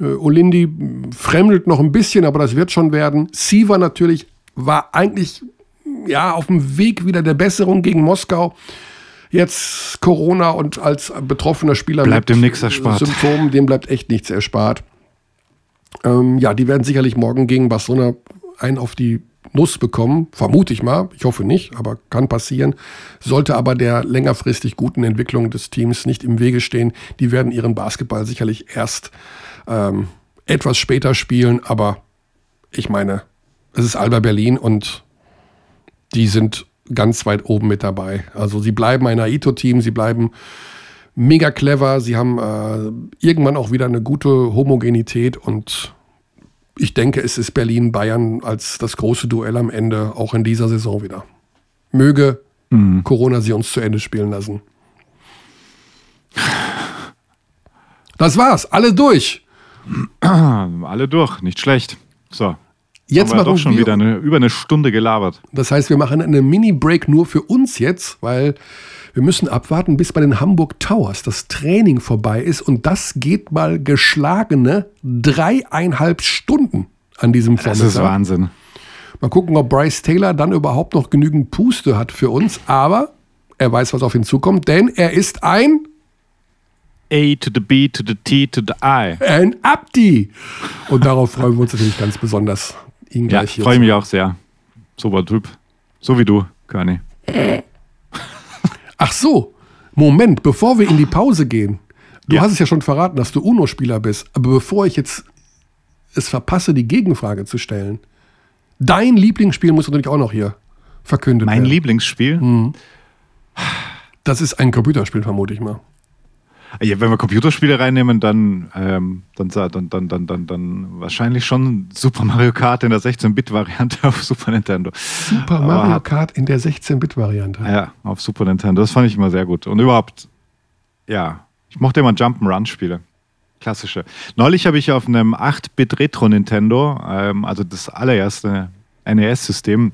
äh, Olindi fremdelt noch ein bisschen, aber das wird schon werden. Siva natürlich war eigentlich ja auf dem Weg wieder der Besserung gegen Moskau. Jetzt Corona und als betroffener Spieler Bleibt ihm nichts erspart. Symptomen, dem bleibt echt nichts erspart. Ähm, ja, die werden sicherlich morgen gegen Barcelona einen auf die Nuss bekommen, vermute ich mal. Ich hoffe nicht, aber kann passieren. Sollte aber der längerfristig guten Entwicklung des Teams nicht im Wege stehen. Die werden ihren Basketball sicherlich erst ähm, etwas später spielen, aber ich meine, es ist Alba Berlin und die sind ganz weit oben mit dabei. Also sie bleiben ein Aito-Team, sie bleiben mega clever. Sie haben äh, irgendwann auch wieder eine gute Homogenität und ich denke, es ist Berlin-Bayern als das große Duell am Ende auch in dieser Saison wieder. Möge Corona sie uns zu Ende spielen lassen. Das war's, alle durch. Alle durch, nicht schlecht. So. Jetzt haben wir machen doch schon wir wieder eine, über eine Stunde gelabert. Das heißt, wir machen eine Mini-Break nur für uns jetzt, weil wir müssen abwarten, bis bei den Hamburg Towers das Training vorbei ist. Und das geht mal geschlagene dreieinhalb Stunden an diesem Das Vormittag. ist Wahnsinn. Mal gucken, ob Bryce Taylor dann überhaupt noch genügend Puste hat für uns. Aber er weiß, was auf ihn zukommt, denn er ist ein, A to the B to the T to the I. ein Abdi. Und darauf freuen wir uns natürlich ganz besonders, ihn Ja, gleich hier freue mich auch sehr. Super Typ. So wie du, Körny. Ach so, Moment, bevor wir in die Pause gehen. Du Ja. hast es ja schon verraten, dass du UNO-Spieler bist. Aber bevor ich jetzt es verpasse, die Gegenfrage zu stellen. Dein Lieblingsspiel muss natürlich auch noch hier verkündet Mein werden. Lieblingsspiel. Das ist ein Computerspiel, vermute ich mal. Ja, wenn wir Computerspiele reinnehmen, dann, ähm, dann, dann, dann, dann, dann, dann wahrscheinlich schon Super Mario Kart in der 16-Bit-Variante auf Super Nintendo. Super Mario Aber- Kart in der 16-Bit-Variante. Ja, auf Super Nintendo. Das fand ich immer sehr gut. Und überhaupt, ja, ich mochte immer Jump'n'Run-Spiele. Klassische. Neulich habe ich auf einem 8-Bit Retro Nintendo, ähm, also das allererste NES-System,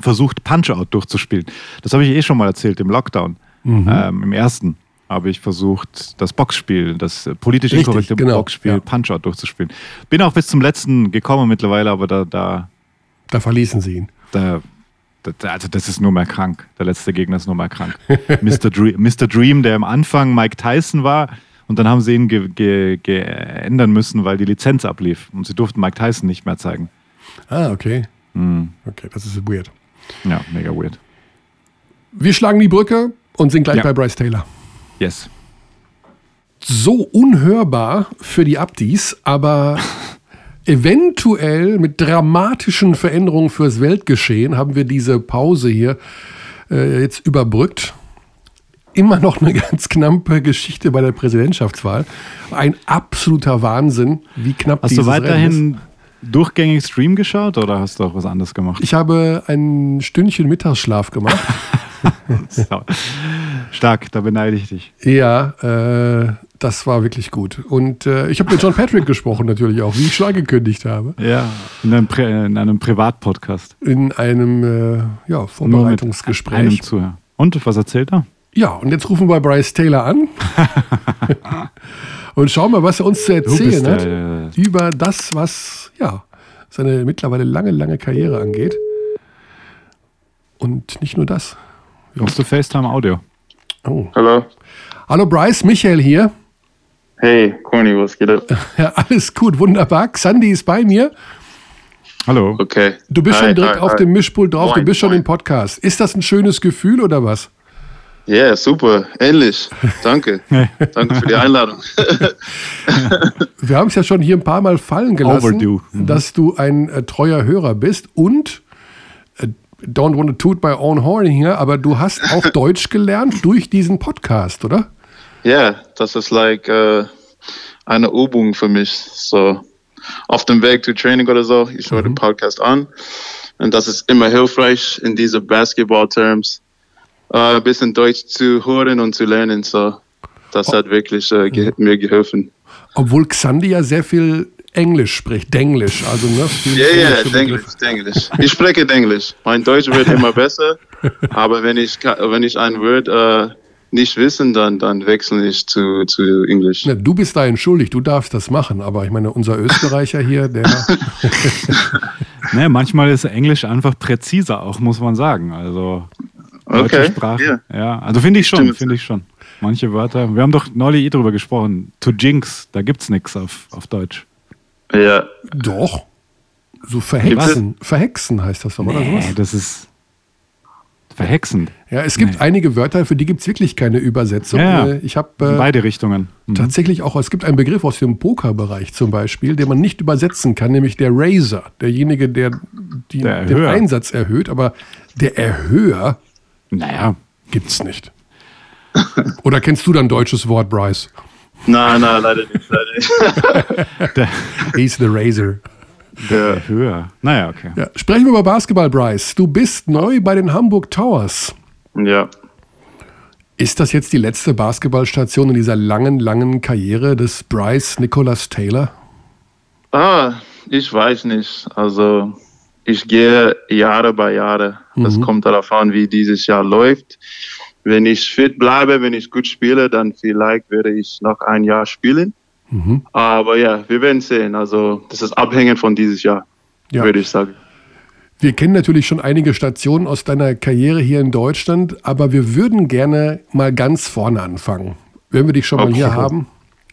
versucht Punch-Out durchzuspielen. Das habe ich eh schon mal erzählt im Lockdown. Ähm, Im ersten habe ich versucht, das Boxspiel, das äh, politisch Richtig, inkorrekte genau, Boxspiel ja. Punch-Out durchzuspielen. Bin auch bis zum letzten gekommen mittlerweile, aber da, da, Da verließen sie ihn. da, da, also das ist nur mehr krank. Der letzte Gegner ist nur mehr krank. Mr. Dream, Mr. Dream, der am Anfang Mike Tyson war und dann haben sie ihn ge, ge, ge müssen, weil die Lizenz ablief und sie durften Mike Tyson nicht mehr zeigen. Ah, okay. Hm. Okay, das ist weird. Ja, mega weird. Wir schlagen die Brücke und sind gleich Ja. bei Bryce Taylor. Yes. so unhörbar für die Abdis, aber eventuell mit dramatischen Veränderungen fürs Weltgeschehen haben wir diese Pause hier äh, jetzt überbrückt. Immer noch eine ganz knappe Geschichte bei der Präsidentschaftswahl. Ein absoluter Wahnsinn, wie knapp Hast du dieses Rennen ist. Durchgängig Stream geschaut oder hast du auch was anderes gemacht? Ich habe ein Stündchen Mittagsschlaf gemacht. So. Stark, da beneide ich dich. ja, äh, das war wirklich gut. Und äh, ich habe mit John Patrick gesprochen natürlich auch, wie ich schon angekündigt habe. Ja, in einem, Pri in einem Privatpodcast. in einem äh, ja, Nur mit Vorbereitungsgespräch. Einem Zuhörer. Und was erzählt er? Ja, und jetzt rufen wir Bryce Taylor an und schauen mal, was er uns zu erzählen hat der, äh, über das, was ja seine mittlerweile lange, lange Karriere angeht. Und nicht nur das. Brauchst du FaceTime Audio? Oh. Hallo. Hallo Bryce, Michael hier. Hey, Corny, was geht ab? Ja, alles gut, wunderbar. Xandi ist bei mir. Hallo. Okay. Du bist Hi, schon direkt hi, auf hi. dem Mischpult drauf, du Moin, bist schon moin. im Podcast. Ist das ein schönes Gefühl oder was? Ja, super. Ähnlich. Danke. Danke für die Einladung. Wir haben es ja schon hier ein paar Mal fallen gelassen. Mhm. dass du ein äh, treuer Hörer bist und äh, don't want to toot my own horn hier, aber du hast auch Deutsch gelernt durch diesen Podcast, oder? Ja, das ist like äh, eine Übung für mich. So auf dem Weg zu Training oder so, ich höre den Podcast an und das ist immer hilfreich in diese Basketball-Terms äh, ein bisschen Deutsch zu hören und zu lernen. So das hat wirklich äh, ge mir geholfen. Obwohl Xandi ja sehr viel Englisch spricht, Denglisch, also ne? Ja, ja, englische Englisch, Begriffe. Englisch. Ich spreche Englisch. Mein Deutsch wird immer besser, aber wenn ich, ka- wenn ich ein Wort äh, nicht wissen, dann, dann wechsle ich zu, zu Englisch. Ja, du bist da entschuldigt, du darfst das machen, aber ich meine, unser Österreicher hier, der. Ne, manchmal ist Englisch einfach präziser auch, muss man sagen. Also deutsche Okay, Sprache. ja. Ja, also finde ich schon, finde ich schon. Manche Wörter. Wir haben doch neulich eh drüber gesprochen. To jinx, da gibt's nichts auf, auf Deutsch. Ja, Doch. So verhexen. Verhexen heißt das doch, oder sowas? Nee, das ist verhexend. Ja, es gibt Nee. einige Wörter, für die gibt es wirklich keine Übersetzung. Ja, Äh, Ich habe In äh, beide Richtungen. Mhm. tatsächlich auch, es gibt einen Begriff aus dem Pokerbereich zum Beispiel, den man nicht übersetzen kann, nämlich der Raiser. Derjenige, der die, Der den. Einsatz erhöht, aber der Erhöher Naja, gibt es nicht. Oder kennst du dann deutsches Wort, Bryce? Nein, nein, leider nicht. Leider nicht. He's the Razor. Der höher. Naja, okay. Ja, sprechen wir über Basketball, Bryce. Du bist neu bei den Hamburg Towers. ja. Ist das jetzt die letzte Basketballstation in dieser langen, langen Karriere des Bryce Nicholas Taylor? Ah, ich weiß nicht. Also ich gehe Jahre bei Jahre. Es kommt darauf an, wie dieses Jahr läuft. Wenn ich fit bleibe, wenn ich gut spiele, dann vielleicht werde ich noch ein Jahr spielen. Aber ja, wir werden sehen. Also das ist abhängig von dieses Jahr, Ja. würde ich sagen. Wir kennen natürlich schon einige Stationen aus deiner Karriere hier in Deutschland, aber wir würden gerne mal ganz vorne anfangen, wenn wir dich schon mal Okay. hier haben.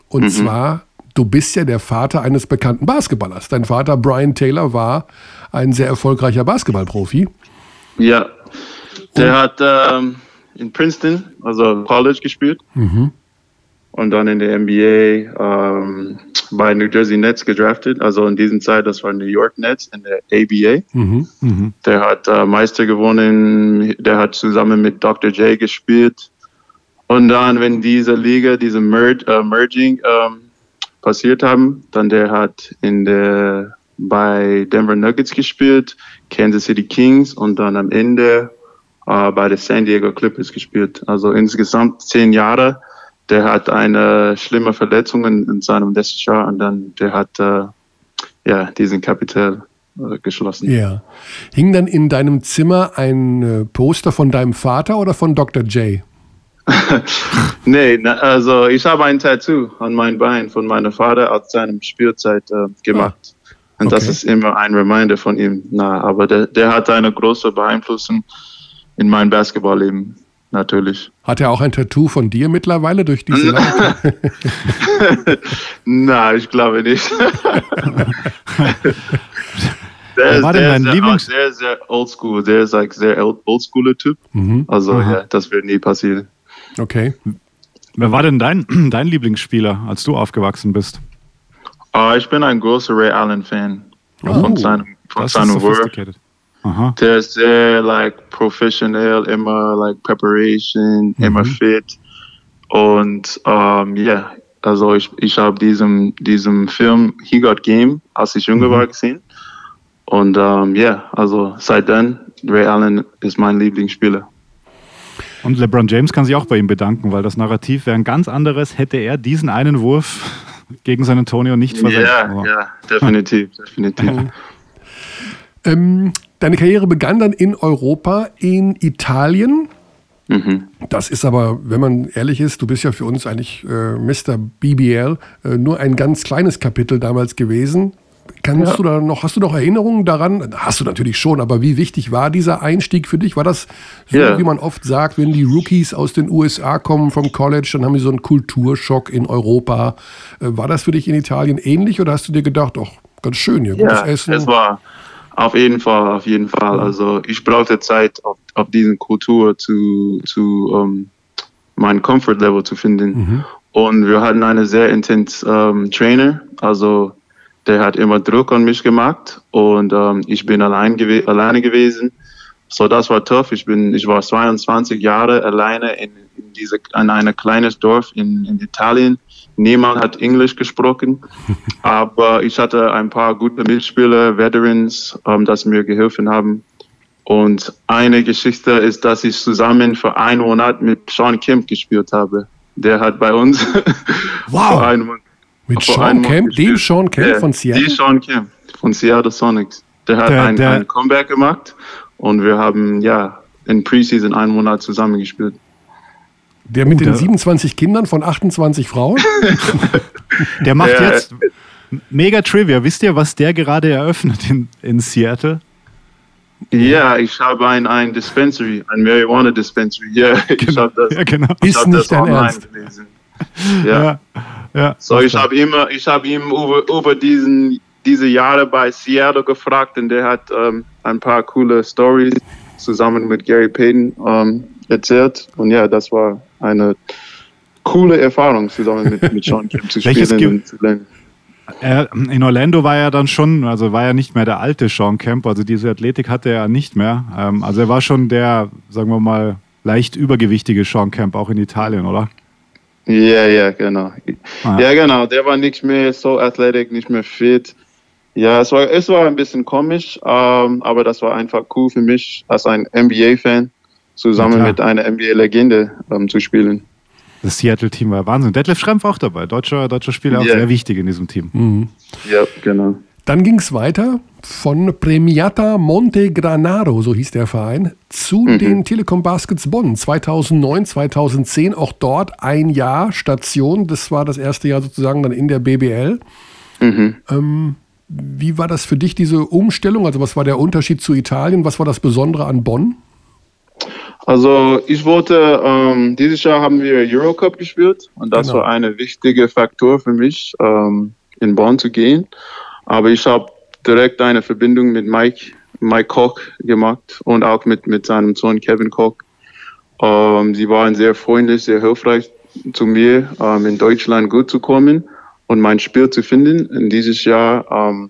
Und zwar, du bist ja der Vater eines bekannten Basketballers. Dein Vater Brian Taylor war ein sehr erfolgreicher Basketballprofi. Ja, der hat ähm, in Princeton, also College gespielt. Und dann in der NBA ähm, bei New Jersey Nets gedraftet. Also in diesem Zeit, das war New York Nets in der ABA. Der hat äh, Meister gewonnen. Der hat zusammen mit Dr. J gespielt. Und dann, wenn diese Liga, diese Merg, äh, Merging ähm, passiert haben, dann der hat in der bei Denver Nuggets gespielt, Kansas City Kings und dann am Ende äh, bei den San Diego Clippers gespielt. Also insgesamt zehn Jahre. Der hat eine schlimme Verletzung in, in seinem letzten Jahr und dann der hat äh, ja diesen Kapitel äh, geschlossen. Ja. Hing dann in deinem Zimmer ein äh, Poster von deinem Vater oder von Dr. J? Nee, na, also ich habe ein Tattoo an meinem Bein von meinem Vater aus seinem Spielzeit äh, gemacht. Und das Okay. ist immer ein Reminder von ihm. Na, aber der, der hat eine große Beeinflussung in mein Basketballleben, natürlich. Hat er auch ein Tattoo von dir mittlerweile durch diese Na, ich glaube nicht. der Wer ist, war denn der dein Lieblings- sehr, sehr oldschool. Der ist like sehr old- oldschooler Typ. Also ja, das wird nie passieren. Okay. Wer war denn dein, dein Lieblingsspieler, als du aufgewachsen bist? Ah, ich bin ein großer Ray Allen Fan von seinem, von Das ist seinem sophisticated. Aha. Der ist sehr like professionell, immer like Preparation, immer fit. Und ähm, ja, also ich, ich habe diesen, diesen Film He Got Game, als ich jünger war, gesehen. Und ähm, ja, also seitdem, Ray Allen ist mein Lieblingsspieler. Und LeBron James kann sich auch bei ihm bedanken, weil das Narrativ wäre ein ganz anderes, hätte er diesen einen Wurf gegen San Antonio nicht versenkt. Ja, ja, definitiv, definitiv. Ähm, deine Karriere begann dann in Europa, in Italien. Mhm. Das ist aber, wenn man ehrlich ist, du bist ja für uns eigentlich äh, Mr. BBL, äh, nur ein ganz kleines Kapitel damals gewesen. Kannst du da noch, hast du noch Erinnerungen daran? Hast du natürlich schon, aber wie wichtig war dieser Einstieg für dich? War das so, Ja. wie man oft sagt, wenn die Rookies aus den USA kommen vom College, dann haben sie so einen Kulturschock in Europa. Äh, war das für dich in Italien ähnlich oder hast du dir gedacht, ach, ganz schön hier, gutes Ja, Essen? es war auf jeden Fall, auf jeden Fall. Also ich brauchte Zeit, auf, auf diesen Kultur zu, zu ähm, mein Comfort Level zu finden. Und wir hatten einen sehr intense ähm, Trainer, also der hat immer Druck an mich gemacht und ähm, ich bin allein gewe alleine gewesen. So, das war tough. Ich bin, ich war 22 Jahre alleine in, in diese, in ein kleines Dorf in, in Italien. Niemand hat Englisch gesprochen, aber ich hatte ein paar gute Mitspieler, Veterans, ähm, das mir geholfen haben. Und eine Geschichte ist, dass ich zusammen für einen Monat mit Sean Kemp gespielt habe. Der hat bei uns Wow. für einen Monat Mit Sean Kemp, dem. Sean Kemp von Seattle? Die Sean Kemp von Seattle Sonics. Der hat Der- ein, der- ein Comeback gemacht und wir haben ja in Preseason einen Monat zusammen gespielt. Der mit Oh, den der- 27 Kindern von 28 Frauen? Der macht Der- jetzt mega Trivia. Wisst ihr, was der gerade eröffnet in, in Seattle? Ja, ich habe ein, ein Dispensary, ein Marijuana Dispensary. Ja, ich habe das, Ja, genau. ich Ist hab nicht das dein online Ernst. gelesen. Ja. Ja. So, ich habe immer, ich habe ihm über, über diesen, diese Jahre bei Seattle gefragt und der hat ähm, ein paar coole Stories zusammen mit Gary Payton ähm, erzählt. Und ja, das war eine coole Erfahrung, zusammen mit, mit Sean Kemp zu spielen und zu lernen. Er, in Orlando war er dann schon, also war er nicht mehr der alte Sean Kemp, also diese Athletik hatte er nicht mehr. Ähm, also er war schon der, sagen wir mal, leicht übergewichtige Sean Camp auch in Italien, oder? Ja, ja, genau. Ah. Ja, genau. Der war nicht mehr so athletic, nicht mehr fit. Ja, es war, es war ein bisschen komisch, ähm, aber das war einfach cool für mich als ein NBA-Fan, zusammen klar. mit einer NBA-Legende ähm, zu spielen. Das Seattle-Team war Wahnsinn. Detlef Schrempf auch dabei, deutscher, deutscher Spieler, auch Ja. sehr wichtig in diesem Team. Mhm. Ja, genau. Dann ging es weiter von Premiata Montegranaro, so hieß der Verein, zu den Telekom Baskets Bonn 2009, 2010. Auch dort ein Jahr Station. Das war das erste Jahr sozusagen dann in der BBL. Ähm, wie war das für dich, diese Umstellung? Also was war der Unterschied zu Italien? Was war das Besondere an Bonn? Also ich wollte, ähm, dieses Jahr haben wir Eurocup gespielt und das Genau. war ein wichtiger Faktor für mich, ähm, in Bonn zu gehen. Aber ich habe direkt eine Verbindung mit Mike, Mike Koch gemacht und auch mit, mit seinem Sohn Kevin Koch. Ähm, sie waren sehr freundlich, sehr hilfreich zu mir, ähm, in Deutschland gut zu kommen und mein Spiel zu finden. Und dieses Jahr, ähm,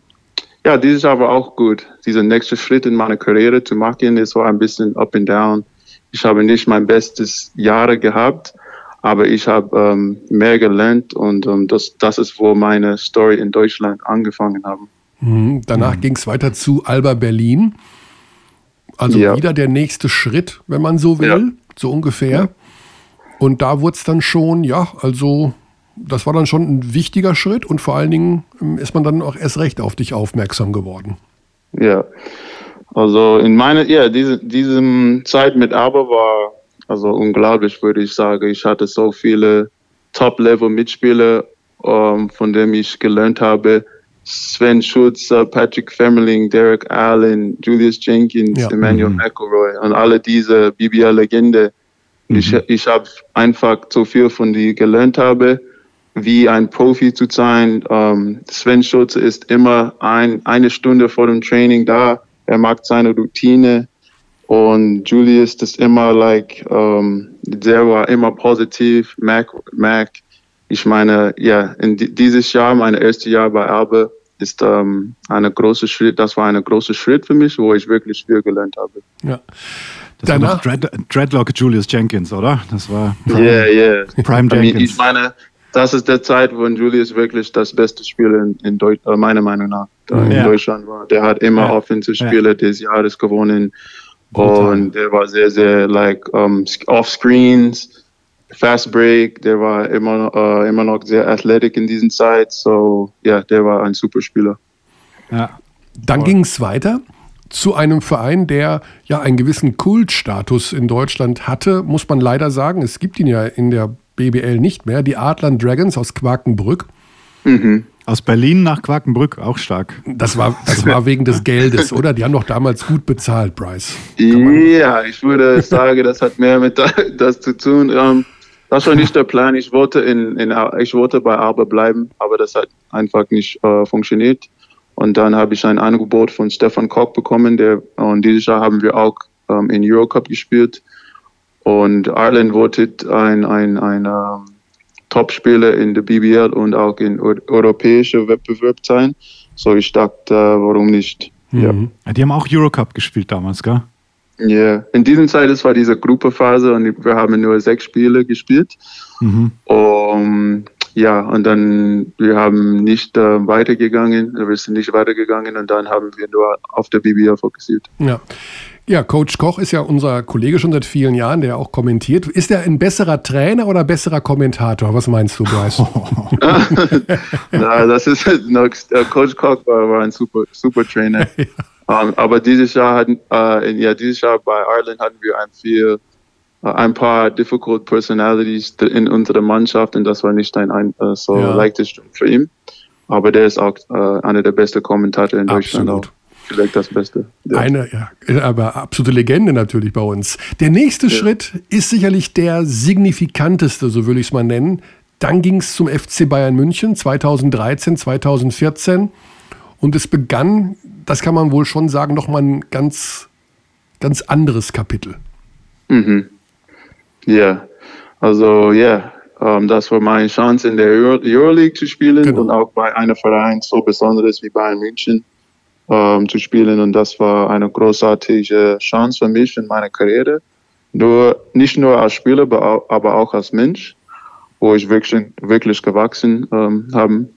ja, dieses Jahr war auch gut. Dieser nächste Schritt in meiner Karriere zu machen, es war ein bisschen up and down. Ich habe nicht mein bestes Jahre gehabt, aber ich habe ähm, mehr gelernt und ähm, das, das ist, wo meine Story in Deutschland angefangen hat. Mhm. Danach ging es weiter zu Alba Berlin. Also Ja. wieder der nächste Schritt, wenn man so will, Ja. so ungefähr. Und da wurde es dann schon, ja, also das war dann schon ein wichtiger Schritt und vor allen Dingen ähm, ist man dann auch erst recht auf dich aufmerksam geworden. Ja, also in meiner, ja, diese, diesem Zeit mit Aber war also unglaublich, würde ich sagen. Ich hatte so viele Top-Level-Mitspieler, ähm, von denen ich gelernt habe. Sven Schutz, äh, Patrick Femmerling, Derek Allen, Julius Jenkins, Ja. Emmanuel McElroy und alle diese BBL-Legende. Ich, ich habe einfach so viel von die gelernt habe, wie ein Profi zu sein. Ähm, Sven Schulze ist immer ein, eine Stunde vor dem Training da. Er macht seine Routine. Und Julius ist immer like, ähm, der war immer positiv. Mac, Mac, ich meine, ja, in di- dieses Jahr, mein erstes Jahr bei Albe, ist ähm, eine große Schritt, das war ein großer Schritt für mich, wo ich wirklich viel gelernt habe. Ja. Das war Danach, noch Dread, Dreadlock Julius Jenkins, oder? Das war Yeah, yeah. Prime I mean, Jenkins. ich meine, das ist der Zeit, wo Julius wirklich das beste Spieler in, in Deutsch, äh, meiner Meinung nach, in Ja. Deutschland war. Der hat immer Ja. Offensive-Spieler des Jahres gewonnen. Und der war sehr, sehr, like, um, off-screens, fast break. Der war immer, äh, immer noch sehr athletic in diesen Zeit. So, ja, der war ein super Spieler. ja. dann ging es weiter zu einem Verein, der ja einen gewissen Kultstatus in Deutschland hatte, muss man leider sagen. Es gibt ihn ja in der BBL nicht mehr. Die Adland Dragons aus Quakenbrück. Aus Berlin nach Quakenbrück, auch stark. Das war, das war wegen des Geldes, oder? Die haben doch damals gut bezahlt, Bryce. Ja, ich würde sagen, das hat mehr mit da- das zu tun. Ähm, das war nicht der Plan. Ich wollte in, in ich wollte bei Arbe bleiben, aber das hat einfach nicht äh, funktioniert. Und dann habe ich ein Angebot von Stefan Koch bekommen, der und dieses Jahr haben wir auch ähm, in Eurocup gespielt. Und Ireland wollte ein ein ein ähm, Topspieler in der BBL und auch in eu europäischer Wettbewerb sein. So ich dachte, warum nicht? Ja. Mhm. Ja, Die haben auch Eurocup gespielt damals, gell? Ja, in dieser Zeit, es war diese Gruppephase und wir haben nur sechs Spiele gespielt. Mhm. Um, ja, und dann, wir haben nicht äh, weitergegangen, wir sind nicht weitergegangen und dann haben wir nur auf der BBL fokussiert. Ja. Ja, Coach Koch ist ja unser Kollege schon seit vielen Jahren, der auch kommentiert. Ist er ein besserer Trainer oder besserer Kommentator? Was meinst du, Bryce? ja, das ist äh, Coach Koch war, war ein super, super Trainer. Um, aber dieses Jahr hatten, äh, ja, dieses Jahr bei Ireland hatten wir ein viel, äh, ein paar difficult personalities in unserer Mannschaft und das war nicht ein, ein so Ja. leichtes Stück für ihn. Aber der ist auch äh, einer der besten Kommentatoren in Deutschland Absolut. Vielleicht das Beste. Ja. Eine, ja, aber absolute Legende natürlich bei uns. Der nächste Schritt ist sicherlich der signifikanteste, so würde ich es mal nennen. Dann ging es zum FC Bayern München 2013, 2014 und es begann, das kann man wohl schon sagen, nochmal ein ganz, ganz anderes Kapitel. Mhm. Ja, also ja, ähm, das war meine Chance in der Euro Euroleague zu spielen Genau. und auch bei einem Verein so Besonderes wie Bayern München ähm, zu spielen und das war eine großartige Chance für mich in meiner Karriere. Nur, nicht nur als Spieler, aber au- aber auch als Mensch, wo ich wirklich, wirklich gewachsen ähm, habe.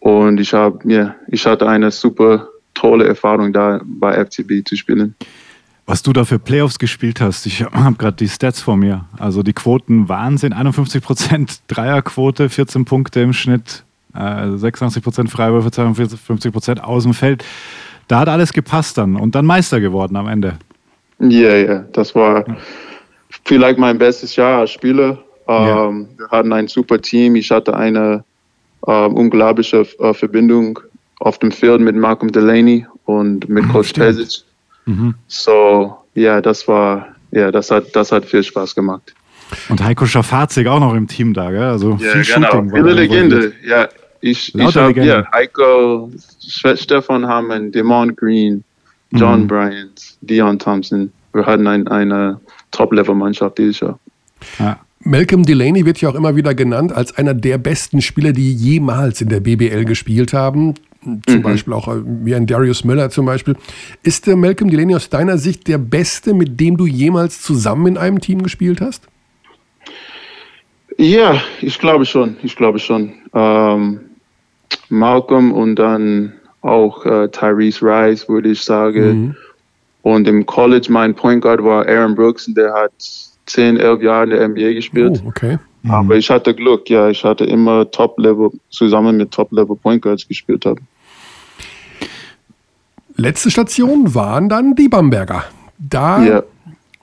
Und ich habe, ja, ich hatte eine super tolle Erfahrung da bei FCB zu spielen. Was du da für Playoffs gespielt hast, ich habe gerade die Stats vor mir. Also die Quoten Wahnsinn, 51 Prozent Dreierquote, 14 Punkte im Schnitt, äh, 86 Prozent Freiwürfe, 52 Prozent aus dem Feld. Da hat alles gepasst dann und dann Meister geworden am Ende. Ja, ja, das war vielleicht mein bestes Jahr als Spieler. Ähm, Wir hatten ein super Team. Ich hatte eine ähm, unglaubliche äh, Verbindung auf dem Feld mit Malcolm Delaney und mit Coach stimmt. Pesic. So, ja, das war, ja, das hat, das hat viel Spaß gemacht. Und Heiko Schafazik auch noch im Team da, gell? Also Ja, viel genau. Shooting. war Viele da Legende. Ja, ich, ich habe ja, Heiko, Ste- Stefan Hammond, Demond Green, John Mhm. Bryant, Dion Thompson. Wir hatten ein, eine Top-Level-Mannschaft dieses Jahr. Ja. Malcolm Delaney wird ja auch immer wieder genannt als einer der besten Spieler, die jemals in der BBL gespielt haben. Zum Beispiel auch äh, wie ein Darius Miller zum Beispiel. Ist der Malcolm Delaney aus deiner Sicht der Beste, mit dem du jemals zusammen in einem Team gespielt hast? Ja, ich glaube schon. Ich glaube schon. Ähm, Malcolm und dann auch äh, Tyrese Rice, würde ich sagen. Und im College, mein Point Guard war Aaron Brooks, und der hat 10, 11 Jahre in der NBA gespielt. Oh, okay. Aber ich hatte Glück, ja. Ich hatte immer Top-Level, zusammen mit Top-Level Point Guards gespielt habe. Letzte Station waren dann die Bamberger. Da Ja.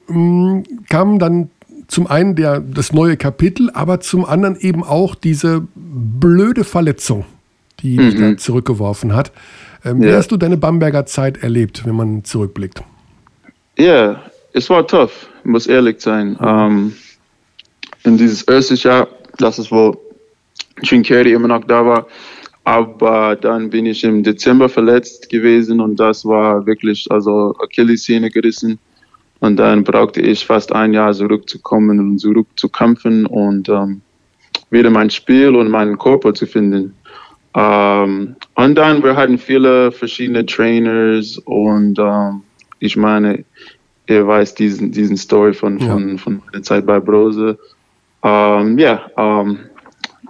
mh, kam dann zum einen der, das neue Kapitel, aber zum anderen eben auch diese blöde Verletzung, die dich da zurückgeworfen hat. Ähm, Wie Ja. hast du deine Bamberger Zeit erlebt, wenn man zurückblickt? Ja, es war tough, muss ehrlich sein. Ähm, in dieses erste Jahr, das ist, wo Trinketti immer noch da war. Aber dann bin ich im Dezember verletzt gewesen und das war wirklich, also Achillessehne gerissen. Und dann brauchte ich fast ein Jahr zurückzukommen und zurückzukämpfen und ähm, wieder mein Spiel und meinen Körper zu finden. Ähm, und dann, wir hatten viele verschiedene Trainers und ähm, ich meine, ihr weiß diesen, diesen Story von, von, von der Zeit bei Brose. Ähm, ja, ähm,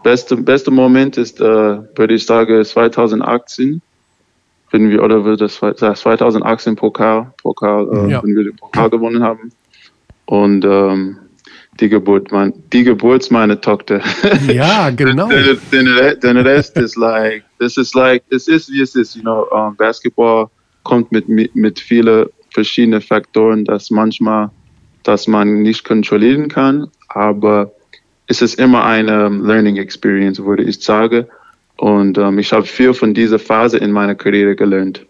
beste, beste Moment ist, äh, würde ich sagen, 2018. Wenn wir, oder wird das 2018 Pokal, Pokal, äh, Ja. wenn wir den Pokal gewonnen haben. Und ähm, die Geburt, mein, die Geburt meiner Tochter. Ja, genau. den, Re- den Rest ist like, this is like, es ist wie es ist, you know, um, Basketball kommt mit, mit, mit vielen verschiedenen Faktoren, dass manchmal, dass man nicht kontrollieren kann, aber es ist immer eine Learning Experience, würde ich sagen. Und um, ich habe viel von dieser Phase in meiner Karriere gelernt.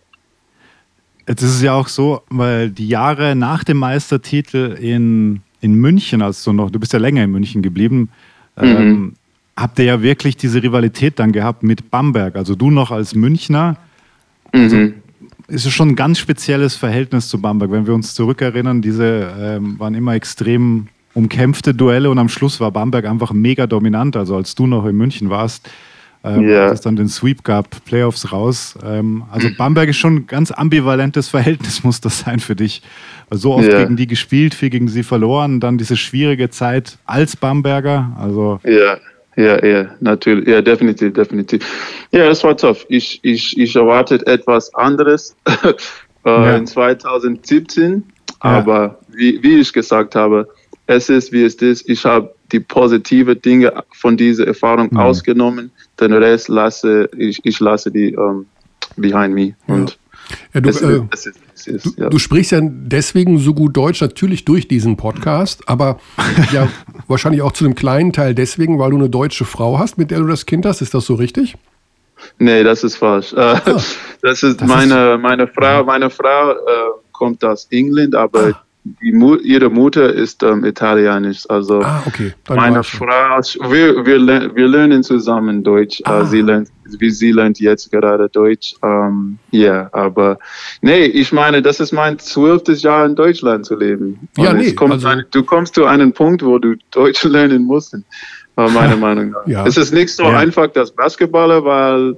Jetzt ist es ja auch so, weil die Jahre nach dem Meistertitel in, in München, als du noch, du bist ja länger in München geblieben, ähm, habt ihr ja wirklich diese Rivalität dann gehabt mit Bamberg. Also du noch als Münchner. Also ist es schon ein ganz spezielles Verhältnis zu Bamberg. Wenn wir uns zurückerinnern, diese ähm, waren immer extrem umkämpfte Duelle und am Schluss war Bamberg einfach mega dominant. Also als du noch in München warst, ähm, Ja. als es dann den Sweep gab, Playoffs raus. Ähm, also Bamberg ist schon ein ganz ambivalentes Verhältnis, muss das sein für dich. So oft Ja. gegen die gespielt, viel gegen sie verloren, dann diese schwierige Zeit als Bamberger. Also Ja, ja, ja, natürlich. Ja, definitiv, definitiv. Ja, es war tough. Ich, ich, ich erwartet etwas anderes äh, Ja. in 2017. Aber wie, wie ich gesagt habe, es ist, wie es ist. Ich habe die positive Dinge von dieser Erfahrung Mhm. ausgenommen. Den Rest lasse ich, ich lasse die ähm, behind me. Und Ja, du, es, äh, ist, ist, ist, ja. Du sprichst ja deswegen so gut Deutsch, natürlich durch diesen Podcast, aber ja, wahrscheinlich auch zu einem kleinen Teil deswegen, weil du eine deutsche Frau hast, mit der du das Kind hast. Ist das so richtig? Nee, das ist falsch. Äh, das ist Das meine, meine Frau, meine Frau äh, kommt aus England, aber die ihre Mutter ist ähm, italienisch. Also Ah, okay. Meine. Frau, wir, wir, ler- wir lernen zusammen Deutsch. Ah. Äh, sie lernt, wie sie lernt jetzt gerade Deutsch. Ähm, Ja, aber nee, ich meine, das ist mein zwölftes Jahr in Deutschland zu leben. Ja, Und nee, es kommt also- ein, du kommst zu einem Punkt, wo du Deutsch lernen musst. äh, Meiner Meinung nach. Ja. Es ist nicht so Ja. einfach, das Basketballer, weil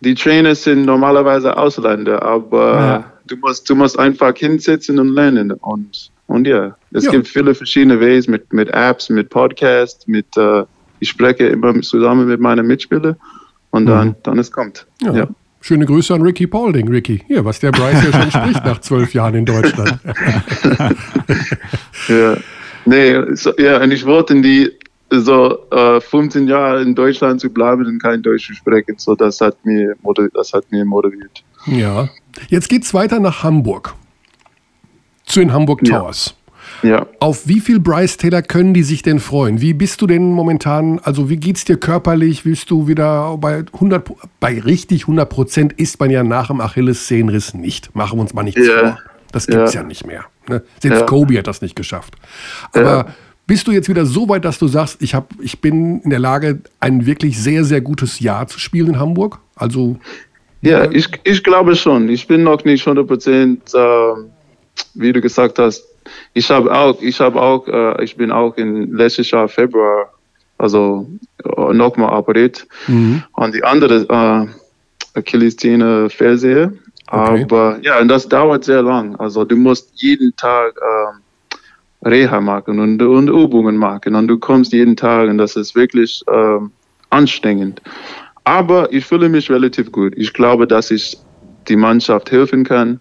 die Trainer sind normalerweise Ausländer, aber Ja. Du musst, du musst einfach hinsetzen und lernen. Und Und ja, es Ja. gibt viele verschiedene Wege mit, mit Apps, mit Podcasts, mit, äh, ich spreche immer zusammen mit meinen Mitspielern und dann, dann es kommt. Ja. Ja. Schöne Grüße an Ricky Paulding, Ricky. Hier, was der Bryce ja schon spricht nach zwölf Jahren in Deutschland. Ja, nee, so, ja, und ich wollte in die so äh, 15 Jahre in Deutschland zu bleiben und kein Deutsch zu sprechen. So, das hat mir, motiv- das hat mir motiviert. Ja. Jetzt geht's weiter nach Hamburg. Zu den Hamburg Ja. Towers. Ja, Auf wie viel Bryce Taylor können die sich denn freuen? Wie bist du denn momentan, also wie geht's dir körperlich? Willst du wieder bei 100, Pro- bei richtig 100 Prozent ist man ja nach dem Achillessehnenriss nicht. Machen wir uns mal nichts Ja. vor. Das gibt's ja, Ja. nicht mehr. Ne? Selbst Ja. Kobe hat das nicht geschafft. Aber Ja. bist du jetzt wieder so weit, dass du sagst, ich, hab, ich bin in der Lage, ein wirklich sehr, sehr gutes Jahr zu spielen in Hamburg? Also, ja ich, ich glaube schon. Ich bin noch nicht 100 Prozent, ähm, wie du gesagt hast. Ich habe auch, ich habe auch, äh, ich bin auch in letztes Jahr Februar, also äh, nochmal operiert. Und die andere äh, Achillessehne Ferse. Okay. Aber ja, und das dauert sehr lang. Also du musst jeden Tag ähm, Reha machen und, und Übungen machen und du kommst jeden Tag und das ist wirklich ähm, anstrengend. Aber ich fühle mich relativ gut. Ich glaube, dass ich die Mannschaft helfen kann.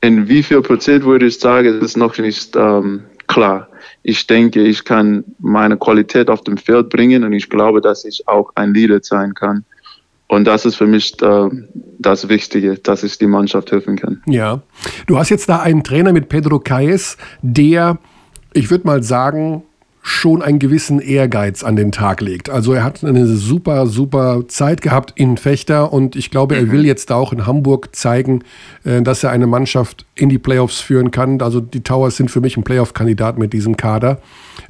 In wie viel Prozent würde ich sagen, ist noch nicht ähm, klar. Ich denke, ich kann meine Qualität auf dem Feld bringen und ich glaube, dass ich auch ein Leader sein kann. Und das ist für mich äh, das Wichtige, dass ich die Mannschaft helfen kann. Ja. Du hast jetzt da einen Trainer mit Pedro Caes, der, ich würde mal sagen, schon einen gewissen Ehrgeiz an den Tag legt. Also er hat eine super, super Zeit gehabt in Fechter und ich glaube, er will jetzt auch in Hamburg zeigen, äh, dass er eine Mannschaft in die Playoffs führen kann. Also die Towers sind für mich ein Playoff-Kandidat mit diesem Kader.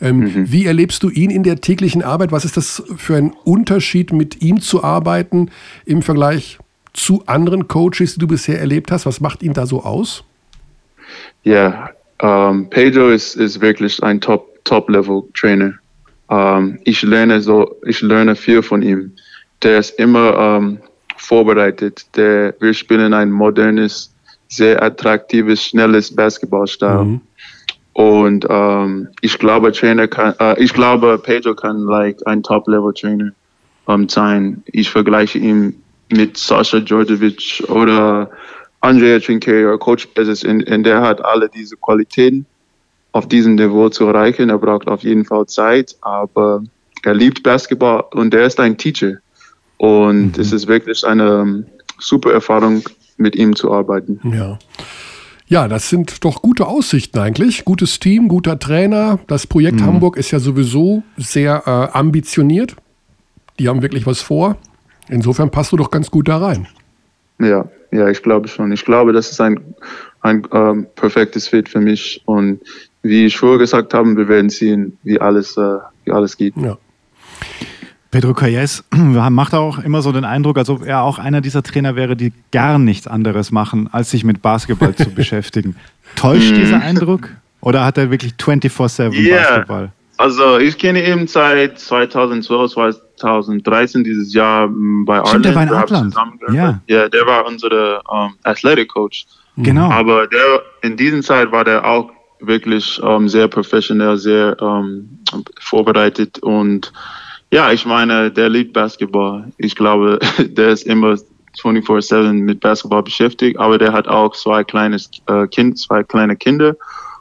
Ähm, Wie erlebst du ihn in der täglichen Arbeit? Was ist das für ein Unterschied, mit ihm zu arbeiten im Vergleich zu anderen Coaches, die du bisher erlebt hast? Was macht ihn da so aus? Ja, ähm, Pedro ist, ist wirklich ein Top, Top-Level-Trainer. Ähm, ich lerne so, ich lerne viel von ihm. Der ist immer ähm, vorbereitet. Der, wir spielen ein modernes, sehr attraktives, schnelles Basketballstil. Und ähm, ich glaube, Trainer kann, äh, ich glaube, Pedro kann like ein Top-Level-Trainer sein. Ich vergleiche ihn mit Sascha Djordjevic oder Andrea oder Coach Bezos. Und, und der hat alle diese Qualitäten auf diesem Niveau zu erreichen. Er braucht auf jeden Fall Zeit, aber er liebt Basketball und er ist ein Teacher. Und es ist wirklich eine ähm, super Erfahrung, mit ihm zu arbeiten. Ja. Ja, das sind doch gute Aussichten eigentlich. Gutes Team, guter Trainer. Das Projekt Hamburg ist ja sowieso sehr äh, ambitioniert. Die haben wirklich was vor. Insofern passt du doch ganz gut da rein. Ja, ja, ich glaube schon. Ich glaube, das ist ein, ein ähm, perfektes Fit für mich. Und wie ich vorher gesagt habe, wir werden sehen, wie alles, äh, wie alles geht. Ja. Pedro Calles macht auch immer so den Eindruck, als ob er auch einer dieser Trainer wäre, die gar nichts anderes machen, als sich mit Basketball zu beschäftigen. Täuscht dieser Eindruck? Oder hat er wirklich 24-7 Ja. Basketball? Also ich kenne ihn seit 2012, 2013, dieses Jahr m, bei Stimmt, der war in Artland. zusammengearbeitet. Ja, der war unser ähm, Athletic Coach. Genau. Aber der, in dieser Zeit war der auch wirklich ähm, sehr professionell, sehr ähm, vorbereitet und ja, ich meine, der liebt Basketball. Ich glaube, der ist immer 24/7 mit Basketball beschäftigt, aber der hat auch zwei kleines äh, Kind, zwei kleine Kinder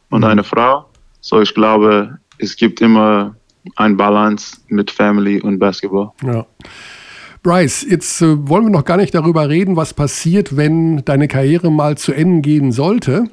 und eine Frau. So ich glaube, es gibt immer ein Balance mit Family und Basketball. Ja. Bryce, jetzt äh, wollen wir noch gar nicht darüber reden, was passiert, wenn deine Karriere mal zu Ende gehen sollte.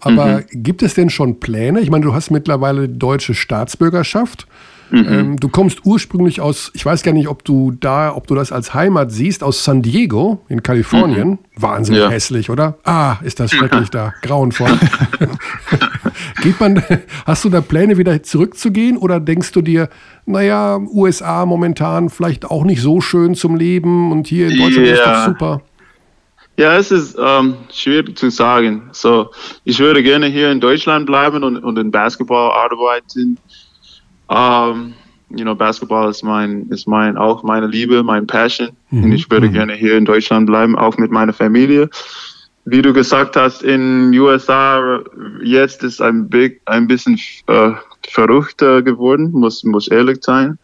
Aber gibt es denn schon Pläne? Ich meine, du hast mittlerweile deutsche Staatsbürgerschaft. Ähm, du kommst ursprünglich aus, ich weiß gar nicht, ob du da, ob du das als Heimat siehst, aus San Diego in Kalifornien. Wahnsinnig Ja. hässlich, oder? Ah, ist das schrecklich da, grauenvoll. Geht man, hast du da Pläne, wieder zurückzugehen oder denkst du dir, naja, USA momentan vielleicht auch nicht so schön zum Leben und hier in Deutschland ist doch super? Ja, es ist ähm, schwierig zu sagen. So, ich würde gerne hier in Deutschland bleiben und, und in Basketball arbeiten. Um, you know, Basketball ist mein, ist mein, auch meine Liebe, mein Passion. Und ich würde gerne hier in Deutschland bleiben, auch mit meiner Familie. wie du gesagt hast, in USA jetzt ist ein, big, ein bisschen äh, verrückter geworden, muss, muss ehrlich sein.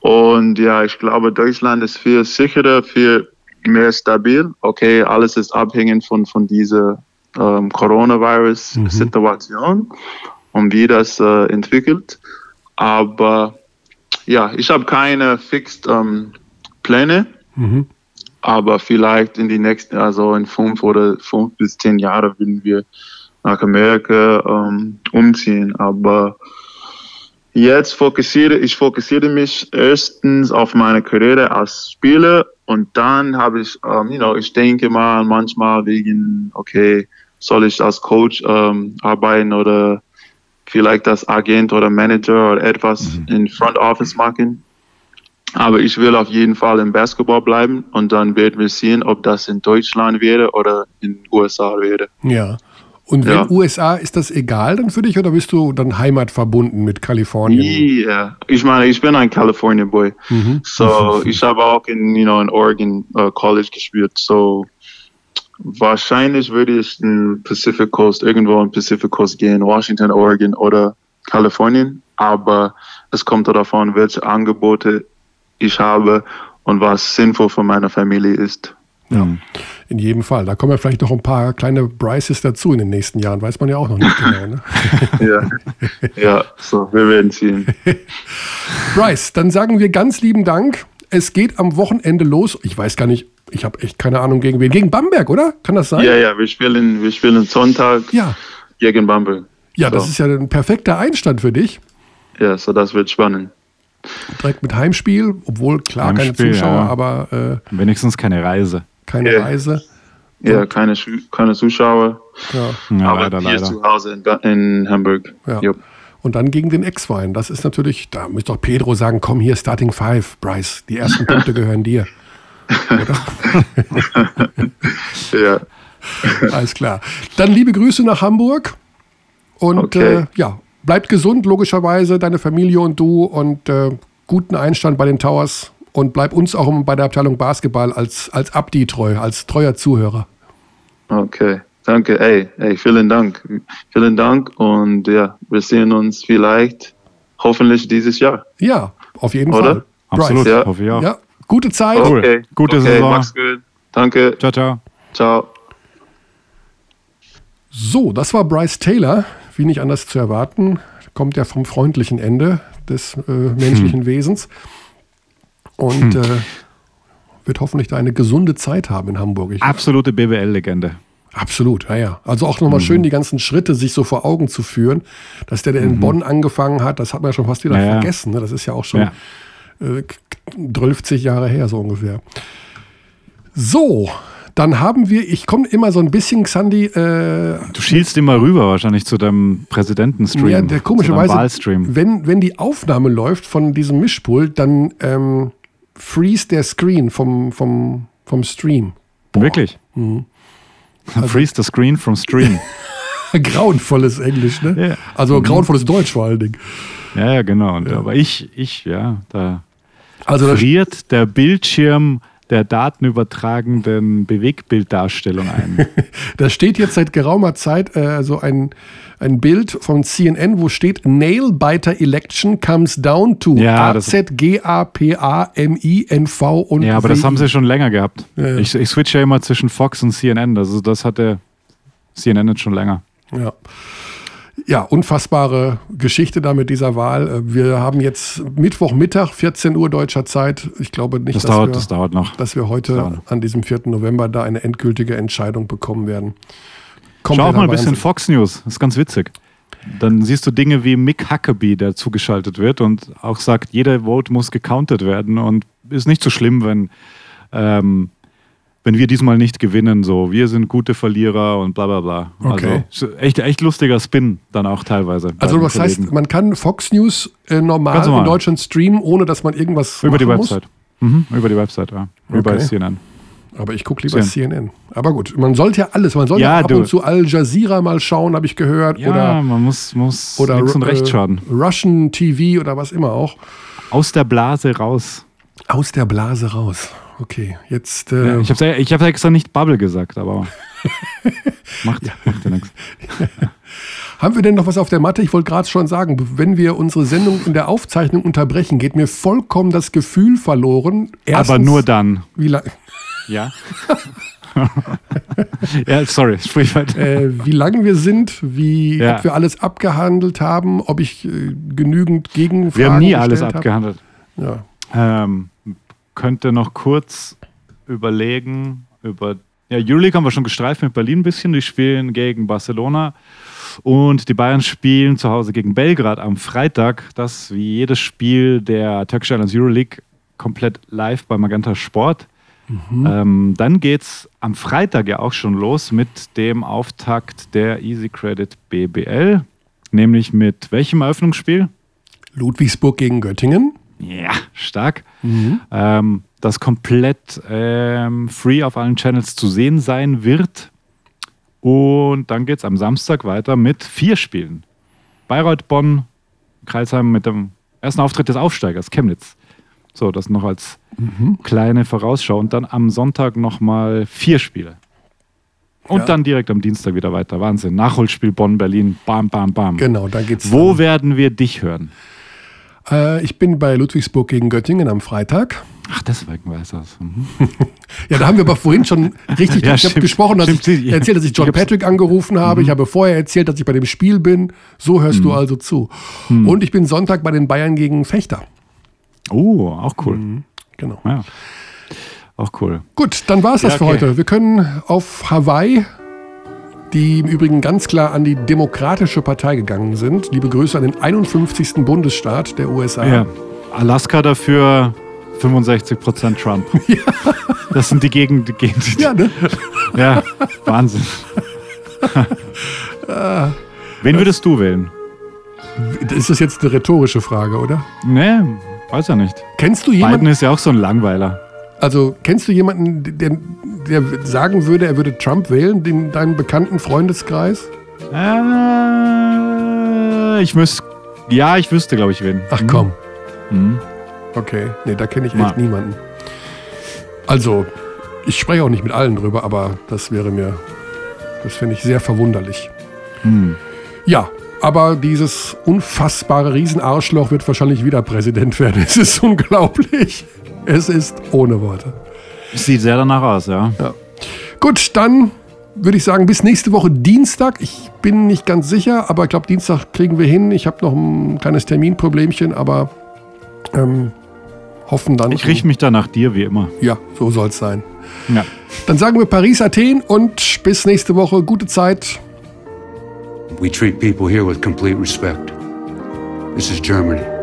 Und ja, ich glaube, Deutschland ist viel sicherer, viel mehr stabil. Okay, alles ist abhängig von, von dieser ähm, Coronavirus-Situation und wie das äh, entwickelt. Aber ja, ich habe keine fixed ähm, Pläne. Mhm. Aber vielleicht in die nächsten, also in fünf oder fünf bis zehn Jahren würden wir nach Amerika ähm, umziehen. Aber jetzt fokussiere ich fokussiere mich erstens auf meine Karriere als Spieler und dann habe ich, ähm, you know, ich denke mal manchmal wegen, okay, soll ich als Coach ähm, arbeiten oder vielleicht als Agent oder Manager oder etwas Mhm. in Front Office machen. Aber ich will auf jeden Fall im Basketball bleiben und dann werden wir sehen, ob das in Deutschland wäre oder in USA wäre. Ja. Und wenn Ja. USA, ist das egal dann für dich oder bist du dann heimatverbunden mit Kalifornien? Ja, ich meine, ich bin ein California Boy. Mhm. So, ich habe auch in, you know, in Oregon uh, College gespielt. So, wahrscheinlich würde ich in Pacific Coast, irgendwo in Pacific Coast gehen, Washington, Oregon oder Kalifornien. Aber es kommt darauf an, welche Angebote ich habe und was sinnvoll für meine Familie ist. Ja, in jedem Fall. Da kommen ja vielleicht noch ein paar kleine Bryces dazu in den nächsten Jahren. Weiß man ja auch noch nicht genau. Ne? Ja, ja so, wir werden sehen. Bryce, dann sagen wir ganz lieben Dank. Es geht am Wochenende los. Ich weiß gar nicht, ich habe echt keine Ahnung gegen wen. Gegen Bamberg, oder? Kann das sein? Ja, ja, wir spielen, wir spielen Sonntag Ja, gegen Bamberg. ja das So. ist ja ein perfekter Einstand für dich. Ja, so das wird spannend. Direkt mit Heimspiel, obwohl klar keine Heimspiel, Zuschauer, ja. aber äh, Wenigstens keine Reise. keine Ja. Reise. Ja, keine, Schu- keine Zuschauer, Ja. Ja, aber leider, hier leider. zu Hause in, in Hamburg. Ja. Jupp. Und dann gegen den Ex-Wein. Das ist natürlich, da müsste doch Pedro sagen, komm hier, Starting Five, Bryce. Die ersten Punkte gehören dir. Ja, Alles klar. Dann liebe Grüße nach Hamburg. Und Okay. äh, ja, bleibt gesund, logischerweise, deine Familie und du. Und äh, guten Einstand bei den Towers. Und bleib uns auch bei der Abteilung Basketball als, als Abdi treu, als treuer Zuhörer. okay. Danke, ey, ey, vielen Dank. Vielen Dank und ja, wir sehen uns vielleicht hoffentlich dieses Jahr. Ja, auf jeden Oder? Fall. Absolut, Bryce. Ja. hoffe ich auch. Ja, gute Zeit. Okay, Gute okay, Saison. Mach's gut. Danke. Ciao, ciao. Ciao. So, das war Bryce Taylor. Wie nicht anders zu erwarten, kommt er vom freundlichen Ende des äh, menschlichen Hm. Wesens und äh, wird hoffentlich da eine gesunde Zeit haben in Hamburg. Ich, Absolute BWL-Legende. absolut, ja, ja. Also auch nochmal Mhm. schön die ganzen Schritte sich so vor Augen zu führen, dass der, der in Bonn angefangen hat, das hat man ja schon fast wieder Mhm. Ja, ja. vergessen. Ne? Das ist ja auch schon Ja. äh, 12 Jahre her, so ungefähr. So, dann haben wir, ich komme immer so ein bisschen, Xandi, äh, Du schielst immer rüber wahrscheinlich zu deinem Präsidentenstream. Ja, der komischerweise, wenn, wenn die Aufnahme läuft von diesem Mischpult, dann ähm, freeze der Screen vom, vom, vom Stream. Wirklich? Mhm. Freeze the screen from stream. Grauenvolles Englisch, ne? Ja. Mhm. Also grauenvolles Deutsch vor allen Dingen. ja, ja, genau. Und, Aber ich, ich, ja, da Also friert der Bildschirm der datenübertragenden Bewegtbilddarstellung ein. da steht jetzt seit geraumer Zeit äh, so ein, ein Bild von CNN, wo steht Nailbiter Election comes down to Ja, A, das- Z, G, A, P, A, M, I, N, V und ja, aber das WI. haben sie schon länger gehabt. Ja, ja. Ich, ich switche ja immer zwischen Fox und CNN. Also das hatte CNN jetzt schon länger. Ja. Ja, unfassbare Geschichte da mit dieser Wahl. Äh, Wir haben jetzt Mittwochmittag, 14 Uhr deutscher Zeit. Ich glaube nicht, Das dass, dauert, wir, das dauert noch. dass wir heute an diesem 4. November da eine endgültige Entscheidung bekommen werden. Kommt Schau auch mal ein bisschen Wahnsinn. Fox News. Das ist ganz witzig. Dann siehst du Dinge wie Mick Huckabee, der zugeschaltet wird und auch sagt, jeder Vote muss gecountet werden und ist nicht so schlimm, wenn, ähm, wenn wir diesmal nicht gewinnen. So, wir sind gute Verlierer und bla bla bla. Okay. Also echt, echt lustiger Spin dann auch teilweise. Also was heißt, Kollegen. man kann Fox News äh, normal, normal. in Deutschland streamen, ohne dass man irgendwas über die? Website. Mhm, über die Website, ja. Okay. CNN. Aber ich gucke lieber CNN. CNN. Aber gut, man sollte ja alles, man sollte Ja, ja, ab du- und zu Al Jazeera mal schauen, habe ich gehört. Ja, oder man muss, muss oder links und äh, rechts schauen. Russian TV oder was immer auch. Aus der Blase raus. Aus der Blase raus. Okay, jetzt. Äh, Ja, ich habe ich hab extra nicht Bubble gesagt, aber Macht, macht ja nichts. Haben wir denn noch was auf der Matte? Ich wollte gerade schon sagen, wenn wir unsere Sendung in der Aufzeichnung unterbrechen, geht mir vollkommen das Gefühl verloren. Aber nur dann. Wie lang, Ja. ja, sorry, sprich weiter. äh, wie lang wir sind, wie Ja. ob wir alles abgehandelt haben, ob ich äh, genügend Gegenfragen Wir haben nie alles abgehandelt. Ja. Ähm, könnte noch kurz überlegen über. Ja, Euroleague haben wir schon gestreift mit Berlin ein bisschen. Die spielen gegen Barcelona. Und die Bayern spielen zu Hause gegen Belgrad am Freitag. Das wie jedes Spiel der Turkish Islands Euroleague komplett live bei Magenta Sport. Ähm, dann geht es am Freitag ja auch schon los mit dem Auftakt der Easy Credit BBL. Nämlich mit welchem Eröffnungsspiel? Ludwigsburg gegen Göttingen. Ja, stark. Ähm, das komplett ähm, free auf allen Channels zu sehen sein wird. Und dann geht es am Samstag weiter mit vier Spielen. Bayreuth, Bonn, Kreisheim mit dem ersten Auftritt des Aufsteigers, Chemnitz. So, das noch als kleine Vorausschau. Und dann am Sonntag nochmal vier Spiele. Und Ja. dann direkt am Dienstag wieder weiter. Wahnsinn. Nachholspiel Bonn, Berlin. Bam, bam, bam. Genau, da geht's. Wo werden wir dich hören? Äh, ich bin bei Ludwigsburg gegen Göttingen am Freitag. Ach, deswegen weiß das. Mhm. Ja, da haben wir aber vorhin schon richtig Ja, stimmt. gesprochen, dass Stimmt, ich erzählt, dass ich John Mhm. Patrick angerufen habe. Ich habe vorher erzählt, dass ich bei dem Spiel bin. So hörst du also zu. Mhm. Und ich bin Sonntag bei den Bayern gegen Fechter. Oh, auch cool. Genau. Ja. Auch cool. Gut, dann war es das Ja, für okay. heute. Wir können auf Hawaii, die im Übrigen ganz klar an die Demokratische Partei gegangen sind. Liebe Grüße an den 51. Bundesstaat der USA. Ja. Alaska dafür 65% Trump. Das sind die Gegend, die Gegend. Ja, ne? Ja, Wahnsinn. Wen würdest du wählen? Ist das jetzt eine rhetorische Frage, oder? Nee, weiß ja nicht. Kennst du Biden jemanden, ist ja auch so ein Langweiler. also kennst du jemanden, der, der sagen würde, er würde Trump wählen, in deinem bekannten Freundeskreis? Äh, ich müsste. Ja, ich wüsste, glaube ich, wen. Ach komm. Mhm. Okay, nee, da kenne ich echt Mal. niemanden. Also, ich spreche auch nicht mit allen drüber, aber das wäre mir, das finde ich sehr verwunderlich. Hm. Ja, aber dieses unfassbare Riesenarschloch wird wahrscheinlich wieder Präsident werden. Es ist unglaublich. Es ist ohne Worte. Sieht sehr danach aus, ja. Gut, dann würde ich sagen, bis nächste Woche Dienstag. Ich bin nicht ganz sicher, aber ich glaube, Dienstag kriegen wir hin. Ich habe noch ein kleines Terminproblemchen, aber ähm, hoffen dann. Ich richte mich da nach dir, wie immer. Ja, so soll es sein. Ja. Dann sagen wir Paris, Athen und bis nächste Woche. Gute Zeit. We treat people here with complete respect. This is Germany.